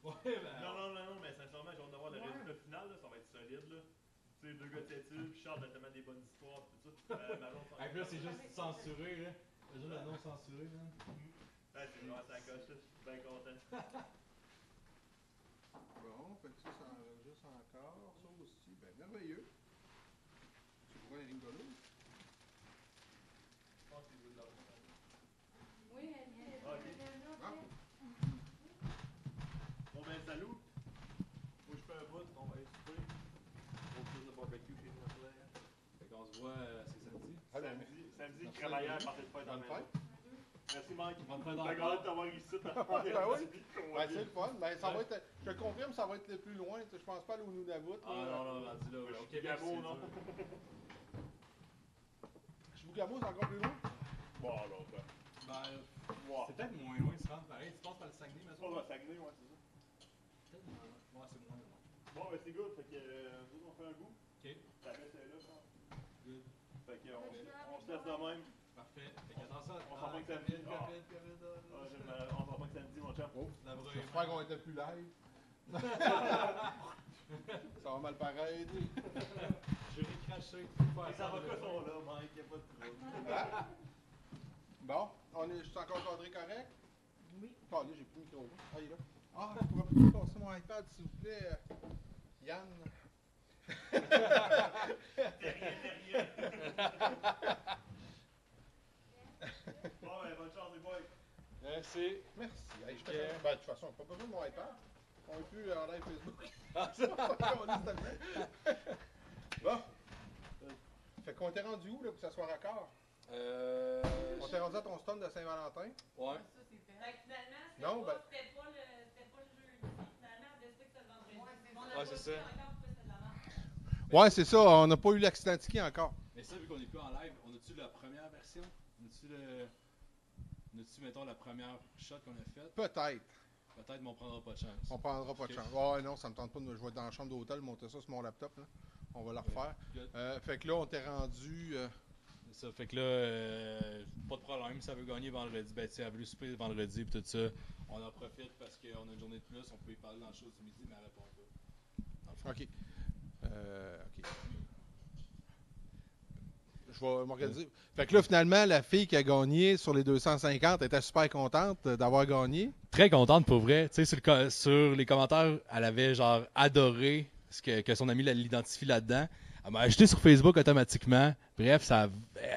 [SPEAKER 2] Ouais, ben.
[SPEAKER 4] Non, non, non, non, mais sincèrement, j'ai hâte de voir le résultat final. Là, ça va être solide. Là. Tu sais, deux gars de têtu, puis Charles a tellement des bonnes histoires, puis tout ça. Euh,
[SPEAKER 2] là, c'est juste censuré, là. C'est juste le nom censuré, là.
[SPEAKER 4] Ouais, c'est vraiment sa coche. Je suis bien content.
[SPEAKER 1] Fait que ça, ça enregistre encore. Ça aussi, ben merveilleux. C'est pourquoi il rigolo?
[SPEAKER 4] Je pense qu'il veut de l'argent.
[SPEAKER 3] Oui, elle.
[SPEAKER 4] Ah, ok.
[SPEAKER 1] Ah.
[SPEAKER 4] Bon, ben, salut. Moi, je fais un bout, on va aller souper. On de barbecue chez nous après.
[SPEAKER 2] Fait qu'on se voit, euh, c'est samedi.
[SPEAKER 4] Samedi, samedi. Merci, Mike.
[SPEAKER 2] Bonne fête
[SPEAKER 4] T'as
[SPEAKER 2] encore.
[SPEAKER 4] hâte de t'avoir ici.
[SPEAKER 1] Ben oui. Ben, c'est le fun. Ben, ça va être, je te confirme, ça va être le plus loin. Je pense pas aller au Nunavut.
[SPEAKER 2] Ah non, non.
[SPEAKER 4] Moi, je
[SPEAKER 2] Au Québec,
[SPEAKER 4] Gabo,
[SPEAKER 2] c'est
[SPEAKER 4] non?
[SPEAKER 1] Chibougamau, c'est encore plus loin?
[SPEAKER 4] Bon, alors, ben.
[SPEAKER 2] Ben,
[SPEAKER 4] Wow.
[SPEAKER 2] c'est peut-être moins loin, tu rentres pareil. Tu passes par le Saguenay, mais
[SPEAKER 4] On va Saguenay, ouais, c'est ça.
[SPEAKER 2] Peut-être moins loin. Ouais, c'est moins loin.
[SPEAKER 4] Bon, ben, c'est good. Fait que, euh, nous, on fait un goût.
[SPEAKER 2] Ok,
[SPEAKER 4] Ta baisse est là, je pense.
[SPEAKER 2] good.
[SPEAKER 4] Fait que, on, on se laisse de même.
[SPEAKER 2] Parfait. Fait que
[SPEAKER 4] On s'en va que samedi. Ah.
[SPEAKER 2] COVID, COVID,
[SPEAKER 4] Ah,
[SPEAKER 2] ah,
[SPEAKER 4] on s'en va que samedi, mon chum.
[SPEAKER 1] Oh,
[SPEAKER 2] la vraie
[SPEAKER 1] j'espère qu'on était plus live. ça va mal paraître.
[SPEAKER 2] Je vais cracher.
[SPEAKER 4] Les avocats sont là, Mike, y'a pas de trouble.
[SPEAKER 1] Bon, on est, je suis encore cadré correct?
[SPEAKER 3] Oui.
[SPEAKER 1] Ah, là, j'ai plus le micro. Ah, il est là. Ah, je pourrais peut-être passer mon iPad, s'il vous plaît. Yann?
[SPEAKER 4] Bon, ben, bonne chance, les boys.
[SPEAKER 2] Merci.
[SPEAKER 1] Merci. Hey, je ben, de toute façon, pas besoin de mon iPad. On est plus en live Facebook.
[SPEAKER 2] Ah, ça.
[SPEAKER 1] Bon. Fait qu'on t'est rendu où, là, pour que ça soit raccord?
[SPEAKER 2] Euh.
[SPEAKER 1] On t'est rendu à ton stand de Saint-Valentin?
[SPEAKER 2] Ouais.
[SPEAKER 3] Ça, c'est fait.
[SPEAKER 5] Fait que finalement, c'était
[SPEAKER 1] Non,
[SPEAKER 5] pas,
[SPEAKER 1] ben-
[SPEAKER 5] c'était pas le, c'était pas le jeudi. Finalement, on décidé que c'était le vendredi.
[SPEAKER 3] Ouais, c'est
[SPEAKER 5] On
[SPEAKER 3] ça.
[SPEAKER 5] a
[SPEAKER 2] Ouais, c'est ça.
[SPEAKER 5] encore pourquoi c'était de la merde.
[SPEAKER 1] Ouais, c'est ça. On n'a pas eu l'accident ticket encore.
[SPEAKER 2] Mais ça, vu qu'on est plus en live, on a-tu la première version? On a-tu le. On a-tu, mettons, la première shot qu'on a faite?
[SPEAKER 1] Peut-être.
[SPEAKER 2] Peut-être, mais on prendra pas de chance.
[SPEAKER 1] On prendra pas de chance. Ouais, non, ça me tente pas de me jouer dans la chambre d'hôtel, monter ça sur mon laptop. Là. On va le refaire. Euh, fait que là, on t'est rendu. euh,
[SPEAKER 2] ça, fait que là, euh, pas de problème, ça veut gagner vendredi. Ben, tu sais, elle veut souper vendredi pis tout ça. On en profite parce qu'on a une journée de plus, on peut y parler dans le show du midi, mais elle répond pas.
[SPEAKER 1] OK. OK. Je vais m'organiser. Fait que là, finalement, la fille qui a gagné sur les 250 était super contente d'avoir gagné.
[SPEAKER 2] Très contente pour vrai. Tu sais, sur, les commentaires, elle avait genre adoré ce que, que son ami l'identifie là-dedans. Elle m'a ajouté sur Facebook automatiquement. Bref, ça elle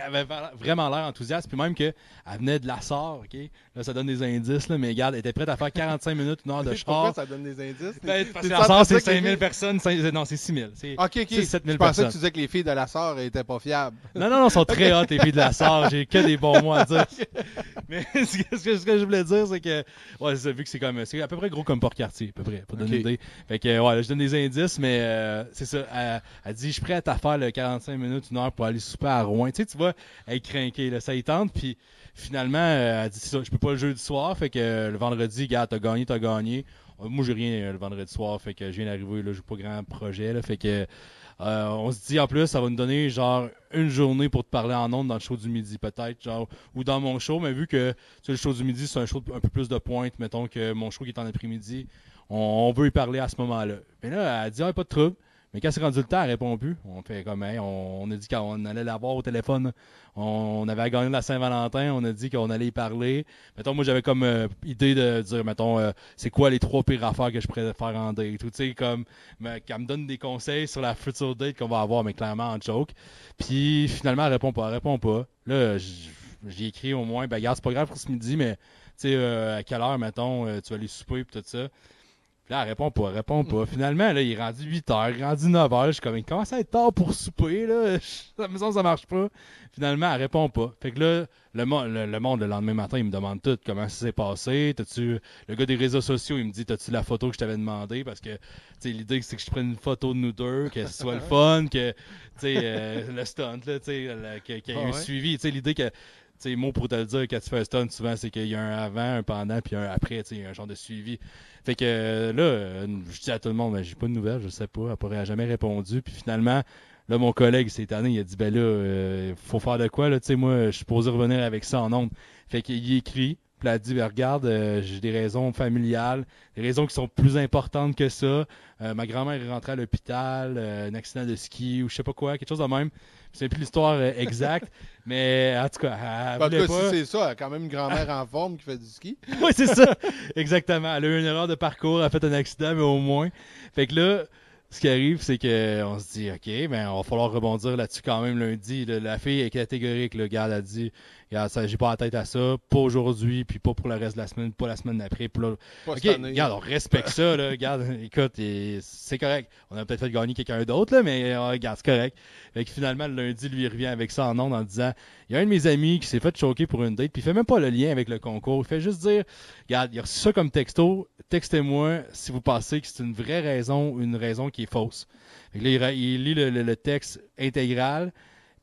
[SPEAKER 2] avait vraiment l'air enthousiaste. Puis même qu'elle venait de la SAR, OK? Là, ça donne des indices, là, mais regarde, elle était prête à faire 45 minutes, une heure de
[SPEAKER 1] Pourquoi
[SPEAKER 2] char.
[SPEAKER 1] ça donne des indices?
[SPEAKER 2] Ben, parce que la c'est
[SPEAKER 1] dire que les
[SPEAKER 2] 5000
[SPEAKER 1] filles-
[SPEAKER 2] personnes. cinq- Non, c'est 6000. C'est
[SPEAKER 1] Ok, ok.
[SPEAKER 2] 6 7000
[SPEAKER 1] Je pensais que
[SPEAKER 2] personnes.
[SPEAKER 1] tu disais que les filles de la SAR étaient pas fiables.
[SPEAKER 2] Non, non, non, sont très hot, les filles de la SAR. J'ai que des bons mots à dire. Mais ce que, ce je voulais dire, c'est que, ouais, c'est- vu que c'est comme, c'est à peu près gros comme Port-Cartier, à peu près, pour donner
[SPEAKER 1] Ok.
[SPEAKER 2] une idée. Fait que, ouais, là, je donne des indices, mais euh, c'est ça. Elle, elle dit, je suis prête à faire le 45 minutes, une heure pour aller souper à Rouen. Tu sais, tu vois, elle est craquée, là, ça y tente, puis finalement, euh, elle dit, je peux pas le jeudi soir, fait que le vendredi, gars, t'as gagné, t'as gagné. Euh, Moi, j'ai rien euh, le vendredi soir, fait que je viens d'arriver, là, j'ai pas grand projet, fait que on se dit en plus, ça va nous donner genre une journée pour te parler en ondes dans le show du midi, peut-être, genre, ou dans mon show, mais vu que le show du midi, c'est un show un peu plus de pointe, mettons que mon show qui est en après-midi, on, on veut y parler à ce moment-là. Mais là, elle dit, ah, pas de trouble. Mais quand c'est rendu le temps, elle répond plus. On fait comme, hey, on, on a dit qu'on allait la voir au téléphone. On, avait gagné la Saint-Valentin. On a dit qu'on allait y parler. Mettons, moi, j'avais comme euh, idée de dire, mettons, euh, c'est quoi les trois pires affaires que je pourrais faire en date. Tu sais, comme, qu'elle me donne des conseils sur la future date qu'on va avoir, mais clairement en joke. Puis finalement, elle répond pas. Elle répond pas. Là, j'ai écrit au moins, ben, regarde, c'est pas grave pour ce midi, mais, tu sais, euh, à quelle heure, mettons, euh, tu vas aller souper, puis tout ça. Là, elle répond pas, elle répond pas. Finalement, là, il est rendu 8 heures, il est rendu 9 heures. Je suis comme, il commence à être tard pour souper, là. La maison, ça marche pas. Finalement, elle répond pas. Fait que là, le, mo- le, le monde, le lendemain matin, il me demande tout comment ça s'est passé? T'as-tu, le gars des réseaux sociaux, il me dit, t'as-tu la photo que je t'avais demandé? Parce que, tu sais, l'idée, c'est que je prenne une photo de nous deux, que ce soit le fun, que, tu sais, euh, le stunt, là, tu sais, qu'il y ait
[SPEAKER 1] Ah ouais.
[SPEAKER 2] suivi. Tu sais, l'idée que, sais, mot pour te le dire, quand tu fais un souvent, c'est qu'il y a un avant, un pendant, puis un après, tu un genre de suivi. Fait que euh, là, euh, je dis à tout le monde, ben, j'ai pas de nouvelles, je sais pas, elle pourrait jamais répondu. Puis finalement, là, mon collègue cette année, il a dit, ben là, euh, faut faire de quoi, là, tu sais, moi, je suis supposé revenir avec ça en ondes. Fait qu'il écrit, puis elle a dit, regarde, euh, j'ai des raisons familiales, des raisons qui sont plus importantes que ça. Euh, ma grand-mère est rentrée à l'hôpital, euh, un accident de ski ou je sais pas quoi, quelque chose de même. C'est plus l'histoire euh, exacte, mais en tout cas, elle,
[SPEAKER 1] Ben, en tout
[SPEAKER 2] voulait
[SPEAKER 1] cas,
[SPEAKER 2] pas.
[SPEAKER 1] si c'est ça, elle a quand même une grand-mère en forme qui fait du ski.
[SPEAKER 2] oui, c'est ça. Exactement. Elle a eu une erreur de parcours, elle a fait un accident, mais au moins. Fait que là, ce qui arrive, c'est que on se dit, OK, ben, on va falloir rebondir là-dessus quand même lundi. Là, la fille est catégorique, le gars, elle a dit, regarde, ça, j'ai pas la tête à ça, pas aujourd'hui, puis pas pour le reste de la semaine, pas la semaine d'après. puis là,
[SPEAKER 1] Pas
[SPEAKER 2] OK, regarde, on respecte ça, là. Regarde, écoute, c'est correct. On a peut-être fait gagner quelqu'un d'autre, là, mais euh, regarde, c'est correct. Fait que finalement, le lundi, lui, il revient avec ça en ondes en disant il y a un de mes amis qui s'est fait choquer pour une date, puis il fait même pas le lien avec le concours. Il fait juste dire regarde, il a reçu ça comme texto, textez-moi si vous pensez que c'est une vraie raison ou une raison qui est fausse. Fait que là, il, lit le, le- le texte intégral.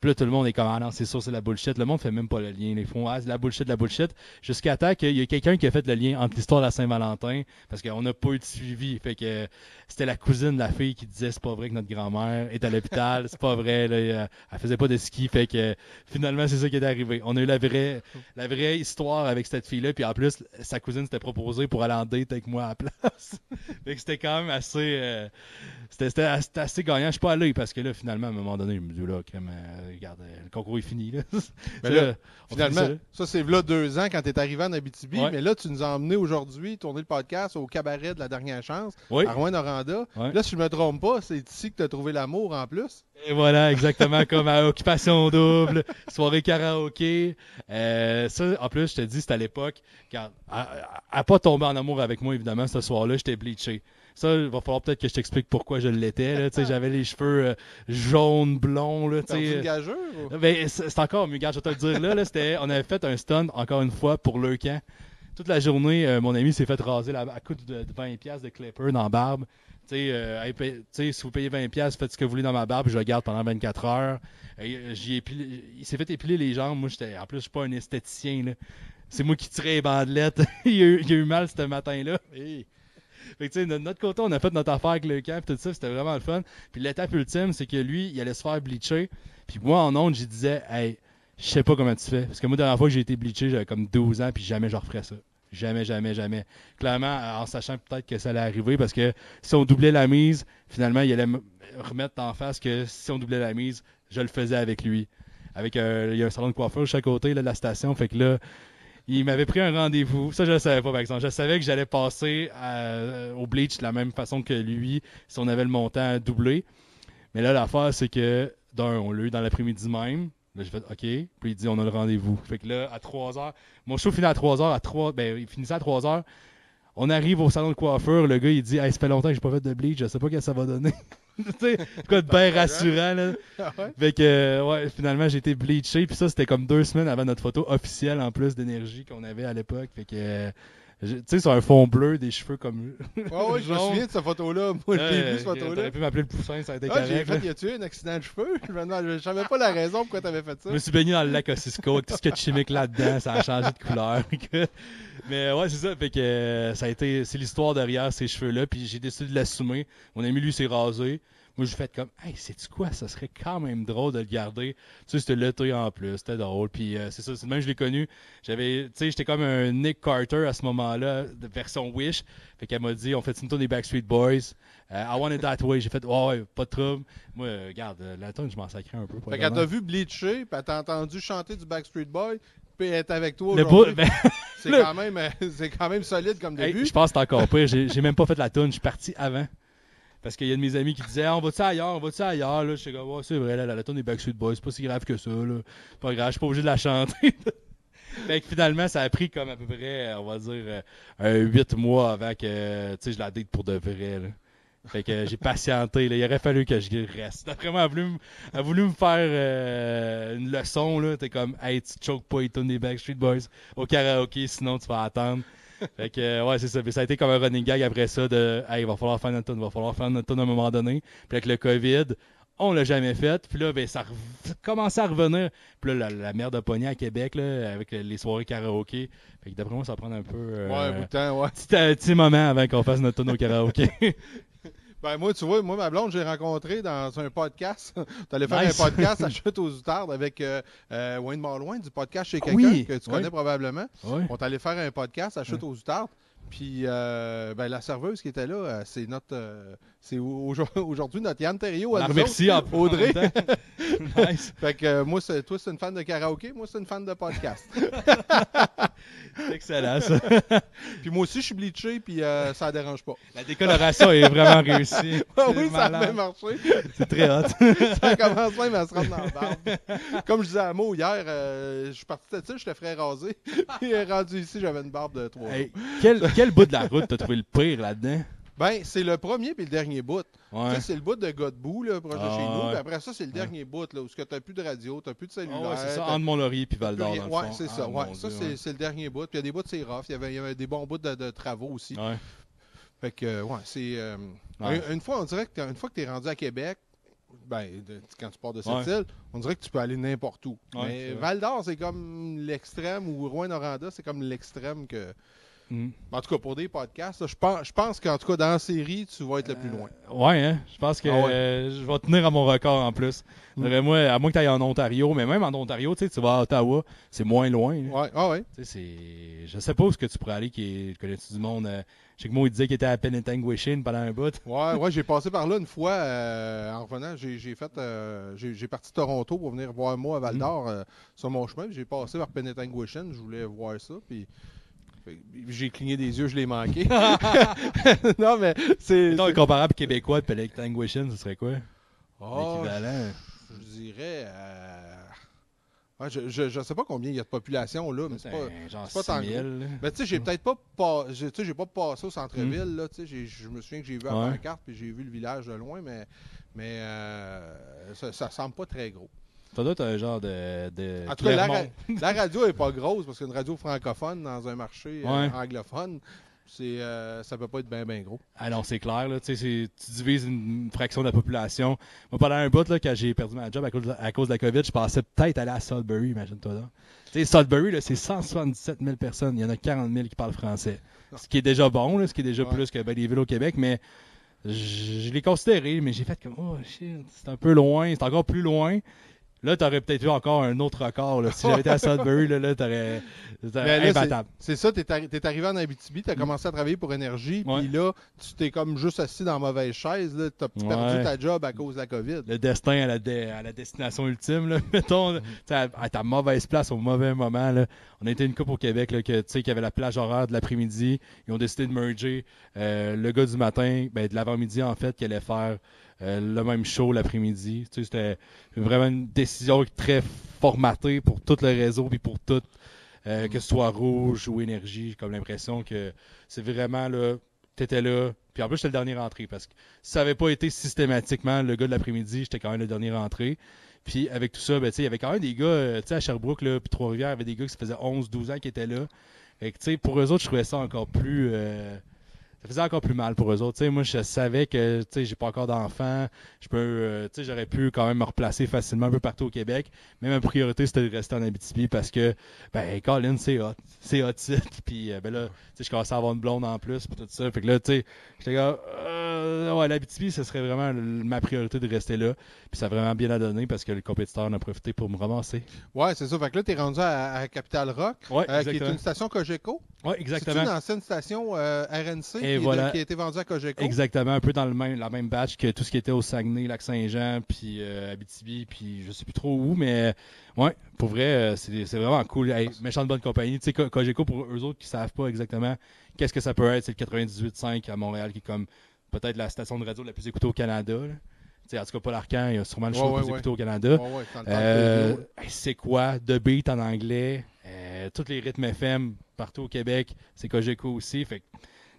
[SPEAKER 2] Puis là, tout le monde est comme, ah non, c'est sûr, c'est la bullshit. Le monde fait même pas le lien. Ils font, ah, c'est la bullshit, la bullshit. Jusqu'à temps qu'il y a quelqu'un qui a fait le lien entre l'histoire de la Saint-Valentin, parce qu'on n'a pas eu de suivi. Fait que c'était la cousine de la fille qui disait, c'est pas vrai que notre grand-mère est à l'hôpital, c'est pas vrai, là, elle, faisait pas de ski. Fait que finalement, c'est ça qui est arrivé. On a eu la vraie, la vraie histoire avec cette fille-là. Puis en plus, sa cousine s'était proposée pour aller en date avec moi à la place. fait que c'était quand même assez, euh, c'était, assez gagnant. Je suis pas allé parce que là, finalement, à un moment donné, je me dis, là, crème, euh, regarde, euh, le concours est fini, là.
[SPEAKER 1] Mais
[SPEAKER 2] Ça,
[SPEAKER 1] là, Finalement,
[SPEAKER 2] ça,
[SPEAKER 1] c'est là deux ans quand tu es arrivé en Abitibi,
[SPEAKER 2] Ouais.
[SPEAKER 1] mais là, tu nous as emmenés aujourd'hui tourner le podcast au cabaret de la dernière chance,
[SPEAKER 2] Oui.
[SPEAKER 1] à Rouen-Noranda.
[SPEAKER 2] Ouais.
[SPEAKER 1] Là, si je me trompe pas, c'est ici que tu as trouvé l'amour en plus.
[SPEAKER 2] Et voilà, exactement comme à Occupation Double, soirée karaoké. Euh, ça, en plus, je te dis, c'était à l'époque, quand, à, à- à pas tomber en amour avec moi, évidemment, ce soir-là, j'étais bleaché. Ça, il va falloir peut-être que je t'explique pourquoi je l'étais. là. Tu sais, J'avais les cheveux euh, jaunes, blonds. Là,
[SPEAKER 1] une gageure? ou-
[SPEAKER 2] Ben, c'est encore mieux. Regarde, je vais te le dire là. là c'était, on avait fait un stun, encore une fois, pour le camp. Toute la journée, euh, mon ami s'est fait raser la, à coup de, de 20$ piastres de clipper dans la barbe. Tu sais, euh, hey, paye- si vous payez 20$, piastres, faites ce que vous voulez dans ma barbe, je le garde pendant 24 heures. Euh, épilé- il s'est fait épiler les jambes. Moi, j'étais, en plus, je suis pas un esthéticien. Là. C'est moi qui tirais les bandelettes. il, a eu, il a eu mal ce matin-là.
[SPEAKER 1] Hey.
[SPEAKER 2] Fait que, de notre côté, on a fait notre affaire avec le camp, tout ça, c'était vraiment le fun. Puis l'étape ultime, c'est que lui, il allait se faire bleacher. Puis moi, en ondes, j'y disais, hey, je sais pas comment tu fais. Parce que moi, la dernière fois que j'ai été bleaché, j'avais comme 12 ans, puis jamais je referais ça. Jamais, jamais, jamais. Clairement, en sachant peut-être que ça allait arriver, parce que si on doublait la mise, finalement, il allait me remettre en face que si on doublait la mise, je le faisais avec lui. Avec, euh, il y a un salon de coiffeur de chaque côté de la station, fait que là, il m'avait pris un rendez-vous. Ça, je le savais pas, par exemple. Je savais que j'allais passer à- au bleach de la même façon que lui, si on avait le montant doublé. Mais là, l'affaire, c'est que, d'un, on l'a eu dans l'après-midi même. Là, j'ai fait OK. Puis il dit on a le rendez-vous. Fait que là, à 3 h mon show finit à 3 h à 3 ben, il finissait à 3 h On arrive au salon de coiffure, le gars il dit Hey, ça fait longtemps que j'ai pas fait de bleach, je sais pas ce que ça va donner. tu sais, quoi de bien rassurant là.
[SPEAKER 1] Ah ouais?
[SPEAKER 2] Fait que euh, ouais, finalement j'ai été bleaché, puis ça c'était comme deux semaines avant notre photo officielle en plus d'énergie qu'on avait à l'époque. Fait que euh, tu sais, sur un fond bleu, des cheveux comme.
[SPEAKER 1] Ouais, ouais, je me souviens de cette photo-là. Moi,
[SPEAKER 2] Ouais,
[SPEAKER 1] vu, cette photo-là.
[SPEAKER 2] T'aurais pu m'appeler le poussin, ça a été
[SPEAKER 1] Ah, j'ai fait, y a-tu eu un accident de cheveux? Je savais pas la raison pourquoi t'avais fait ça.
[SPEAKER 2] Je me suis baigné dans le lac Ossisco, avec tout ce qu'il y a de chimique là-dedans, ça a changé de couleur. Mais ouais, c'est ça. Fait que euh, ça a été. C'est l'histoire derrière ces cheveux-là. Puis j'ai décidé de l'assumer. Mon ami, lui, s'est rasé. Moi, j'ai fait comme, hey, sais-tu quoi? Ça serait quand même drôle de le garder. Tu sais, c'était l'été en plus. C'était drôle. Puis euh, c'est ça, c'est même je l'ai connu. J'avais, tu sais, j'étais comme un Nick Carter à ce moment-là, de version Wish. Fait qu'elle m'a dit, on fait une tour des Backstreet Boys. Euh, I want it that way. J'ai fait, ouais, ouais, pas de trouble. Moi, euh, regarde, la tonne, je m'en sacrais un peu.
[SPEAKER 1] Fait qu'elle t'a vu bleacher, puis elle t'a entendu chanter du Backstreet Boy, puis elle est avec toi
[SPEAKER 2] Le
[SPEAKER 1] aujourd'hui.
[SPEAKER 2] bout, ben,
[SPEAKER 1] C'est
[SPEAKER 2] le-
[SPEAKER 1] quand, même, c'est quand même solide comme
[SPEAKER 2] Hey,
[SPEAKER 1] début.
[SPEAKER 2] je pense que c'est encore pire. J'ai j'ai même pas fait la tune. Je suis parti avant. Parce qu'il y a de mes amis qui disaient Ah, On va-tu ailleurs On va-tu ailleurs là, Je suis comme c'est vrai, là, la, la Backstreet Boys, c'est pas si grave que ça. Là. Pas grave, je suis pas obligé de la chanter. fait que finalement, ça a pris comme à peu près, on va dire, euh, un 8 mois avant que sais, je la date pour de vrai. Là. Fait que euh, j'ai patienté. Là. Il aurait fallu que je reste. Elle a vraiment voulu, me- elle a voulu me faire euh, une leçon. là. T'es comme Hey, tu choke pas les tunes Backstreet Boys au karaoké, sinon tu vas attendre. Fait que, euh, ouais, c'est ça. Puis ça a été comme un running gag après ça de, hey, il va falloir faire notre tune, il va falloir faire notre tune à un moment donné. Puis avec le COVID, on l'a jamais fait. Puis là, ben, ça a commencé à revenir. Puis là, la, la merde a pogné à Québec, là, avec les soirées karaoké. Fait que d'après moi, ça va prendre un peu. euh,
[SPEAKER 1] Ouais, un bout de temps, ouais.
[SPEAKER 2] petit, euh, petit moment avant qu'on fasse notre tune au karaoké.
[SPEAKER 1] Ben, moi, tu vois, moi, ma blonde, j'ai rencontré dans un podcast. T'allais faire
[SPEAKER 2] Nice.
[SPEAKER 1] un podcast à Chute aux Outardes avec euh, euh, Wayne Marloin du podcast chez quelqu'un
[SPEAKER 2] Oui,
[SPEAKER 1] que tu
[SPEAKER 2] oui.
[SPEAKER 1] connais probablement.
[SPEAKER 2] ouais.
[SPEAKER 1] On t'allait faire un podcast à Chute aux Outardes. Puis, euh, ben, la serveuse qui était là, euh, c'est notre. euh, c'est au- aujourd'hui notre Yann Terriot.
[SPEAKER 2] En
[SPEAKER 1] autres. Audrey.
[SPEAKER 2] en nice.
[SPEAKER 1] Fait que moi, toi, c'est une fan de karaoké. Moi, c'est une fan de podcast.
[SPEAKER 2] C'est excellent, ça.
[SPEAKER 1] puis moi aussi, je suis bleaché, puis ça ne dérange pas.
[SPEAKER 2] La décoloration est vraiment réussie.
[SPEAKER 1] Ah oui, ça a bien marché.
[SPEAKER 2] C'est très hot.
[SPEAKER 1] ça commence même à se rendre dans la barbe. Comme je disais à Mo hier, je suis parti de ça, je te ferais raser. Puis rendu ici, j'avais une barbe de 3
[SPEAKER 2] Hey, quel, quel bout de la route t'as trouvé le pire là-dedans?
[SPEAKER 1] Ben, c'est le premier puis le dernier bout.
[SPEAKER 2] Ouais.
[SPEAKER 1] c'est le bout de Godbout, là, proche de
[SPEAKER 2] Ah,
[SPEAKER 1] chez nous. Puis après ça, c'est le dernier bout, là, où tu n'as plus de radio, tu n'as plus de
[SPEAKER 2] Ah
[SPEAKER 1] cellulaire.
[SPEAKER 2] ouais, c'est ça, entre Mont-Laurier puis Val d'Or, fond.
[SPEAKER 1] c'est
[SPEAKER 2] Ah,
[SPEAKER 1] ça. ouais. Ça, c'est le dernier bout. Puis il y a des bouts, c'est rough. Il y avait, il y avait des bons bouts de, de travaux aussi.
[SPEAKER 2] Ouais.
[SPEAKER 1] Fait que, ouais, c'est. euh, une, une fois, on dirait que une fois que tu es rendu à Québec, ben, de- quand tu pars de cette île, on dirait que tu peux aller n'importe où. Mais. Val d'Or, c'est comme l'extrême, ou Rouen-Noranda, c'est comme l'extrême que.
[SPEAKER 2] Mm.
[SPEAKER 1] En tout cas, pour des podcasts, je pense, je pense qu'en tout cas, dans la série, tu vas être le plus loin.
[SPEAKER 2] Ouais, hein? Je pense que
[SPEAKER 1] Ah ouais.
[SPEAKER 2] euh, je vais tenir à mon record en plus.
[SPEAKER 1] Mm.
[SPEAKER 2] Moi, à moins que tu ailles en Ontario, mais même en Ontario, tu sais, tu vas à Ottawa, c'est moins loin. là.
[SPEAKER 1] Ouais, ah ouais.
[SPEAKER 2] Tu sais, c'est... Je sais pas où est-ce que tu pourrais aller, qui est... connais-tu du monde? euh, Je sais que moi, il disait qu'il était à Penetanguishene pendant un bout.
[SPEAKER 1] Ouais, ouais, j'ai passé par là une fois euh, en revenant. J'ai j'ai fait. euh, j'ai j'ai parti de Toronto pour venir voir moi à Val d'Or euh, sur mon chemin. J'ai passé par Penetanguishene. Je voulais voir ça. Puis. J'ai cligné des yeux, je l'ai manqué. non, mais c'est.
[SPEAKER 2] Un comparable québécois de Penetanguishene, ce serait quoi?
[SPEAKER 1] Oh,
[SPEAKER 2] L'équivalent.
[SPEAKER 1] je, je dirais. euh, ouais, je, je, je sais pas combien il y a de population là, mais c'est pas.
[SPEAKER 2] genre
[SPEAKER 1] pas tant
[SPEAKER 2] 6 000, là.
[SPEAKER 1] Mais tu sais, j'ai peut-être pas, pas j'ai, pas passé au centre-ville, là, tu sais, j'ai- je me souviens que j'ai vu
[SPEAKER 2] Mm. Ouais.
[SPEAKER 1] pancarte puis j'ai vu le village de loin, mais, mais euh, ça, ça semble pas très gros.
[SPEAKER 2] Ça doit être un genre de. de
[SPEAKER 1] En tout cas, la,
[SPEAKER 2] Clermont?
[SPEAKER 1] ra- la radio est pas grosse parce qu'une radio francophone dans un marché euh, anglophone, c'est, euh, ça peut pas être bien bien gros.
[SPEAKER 2] Ah non, c'est clair, là. Tu divises une fraction de la population. Moi, pendant un bout, là, quand j'ai perdu ma job à cause, de, à cause de la COVID, je pensais peut-être aller à Sudbury, imagine-toi là. Sudbury, c'est 177 000 personnes. Il y en a 40 000 qui parlent français. Ce qui est déjà bon, là, ce qui est déjà
[SPEAKER 1] Ouais.
[SPEAKER 2] plus que ben, les villes au Québec, mais je, je l'ai considéré, mais j'ai fait comme, oh shit, c'est un peu loin, c'est encore plus loin. Là, t'aurais peut-être eu encore un autre record. Là. Si j'avais été à Sudbury, là, là t'aurais. imbattable.
[SPEAKER 1] C'est ça, t'es, arri- arrivé en Abitibi, t'as commencé à travailler pour Énergie,
[SPEAKER 2] Mm.
[SPEAKER 1] Puis là, tu t'es comme juste assis dans la mauvaise chaise, t'as perdu
[SPEAKER 2] Ouais.
[SPEAKER 1] ta job à cause de la COVID.
[SPEAKER 2] le destin à la, à la destination ultime, là, mettons, sais, à, à ta mauvaise place au mauvais moment. Là. On a été une coupe au Québec là, que, tu sais, qui avait la plage horaire de l'après-midi. Ils ont décidé de merger euh, le gars du matin, ben, de l'avant-midi en fait, qui allait faire euh, le même show l'après-midi. Tu sais, c'était vraiment une décision très formatée pour tout le réseau puis pour tout, euh, que ce soit rouge ou énergie. J'ai comme l'impression que c'est vraiment là, t'étais là. Puis en plus, j'étais le dernier rentré parce que ça avait pas été systématiquement le gars de l'après-midi, j'étais quand même le dernier rentré. Puis avec tout ça, ben, il y avait quand même des gars, euh, à Sherbrooke, là, puis Trois-Rivières, il y avait des gars qui ça faisait 11-12 ans qui étaient là. Fait que, pour eux autres, je trouvais ça encore plus. Ça faisait encore plus mal pour eux autres. Tu sais, moi, je savais que tu sais, j'ai pas encore d'enfants. Je peux, euh, tu sais, j'aurais pu quand même me replacer facilement un peu partout au Québec. Mais ma priorité, c'était de rester en Abitibi parce que, ben, Colin, c'est hot. C'est hot. Puis, euh, ben là, tu sais, je commençais à avoir une blonde en plus, puis tout ça. Fait que là, tu sais, j'étais là, euh, ouais, l'Abitibi, ce serait vraiment ma priorité de rester là. Puis ça a vraiment bien à donner parce que le compétiteur en a profité pour me ramasser.
[SPEAKER 1] Ouais, c'est ça. Fait que là, t'es rendu à, à Capital Rock,
[SPEAKER 2] Ouais,
[SPEAKER 1] euh, qui est une station Cogeco.
[SPEAKER 2] Ouais,
[SPEAKER 1] C'est
[SPEAKER 2] exactement.
[SPEAKER 1] une ancienne station euh, RNC
[SPEAKER 2] Et
[SPEAKER 1] est-
[SPEAKER 2] voilà.
[SPEAKER 1] qui a été vendue à Cogeco.
[SPEAKER 2] Exactement, un peu dans le même, la même batch que tout ce qui était au Saguenay, Lac-Saint-Jean, puis euh, Abitibi, puis je sais plus trop où, mais ouais, pour vrai, euh, c'est c'est vraiment cool. Hey, méchante bonne compagnie. Tu sais, Co- Cogeco, pour eux autres qui savent pas exactement qu'est-ce que ça peut être, c'est le 98.5 à Montréal, qui est comme peut-être la station de radio la plus écoutée au Canada. là. En tout cas, pas l'Arcan, il y a sûrement le show
[SPEAKER 1] Ouais,
[SPEAKER 2] le plus
[SPEAKER 1] ouais.
[SPEAKER 2] écouté au Canada. Euh, c'est quoi? The Beat en anglais. Euh, tous les rythmes FM partout au Québec. C'est Cogeco aussi. Fait que,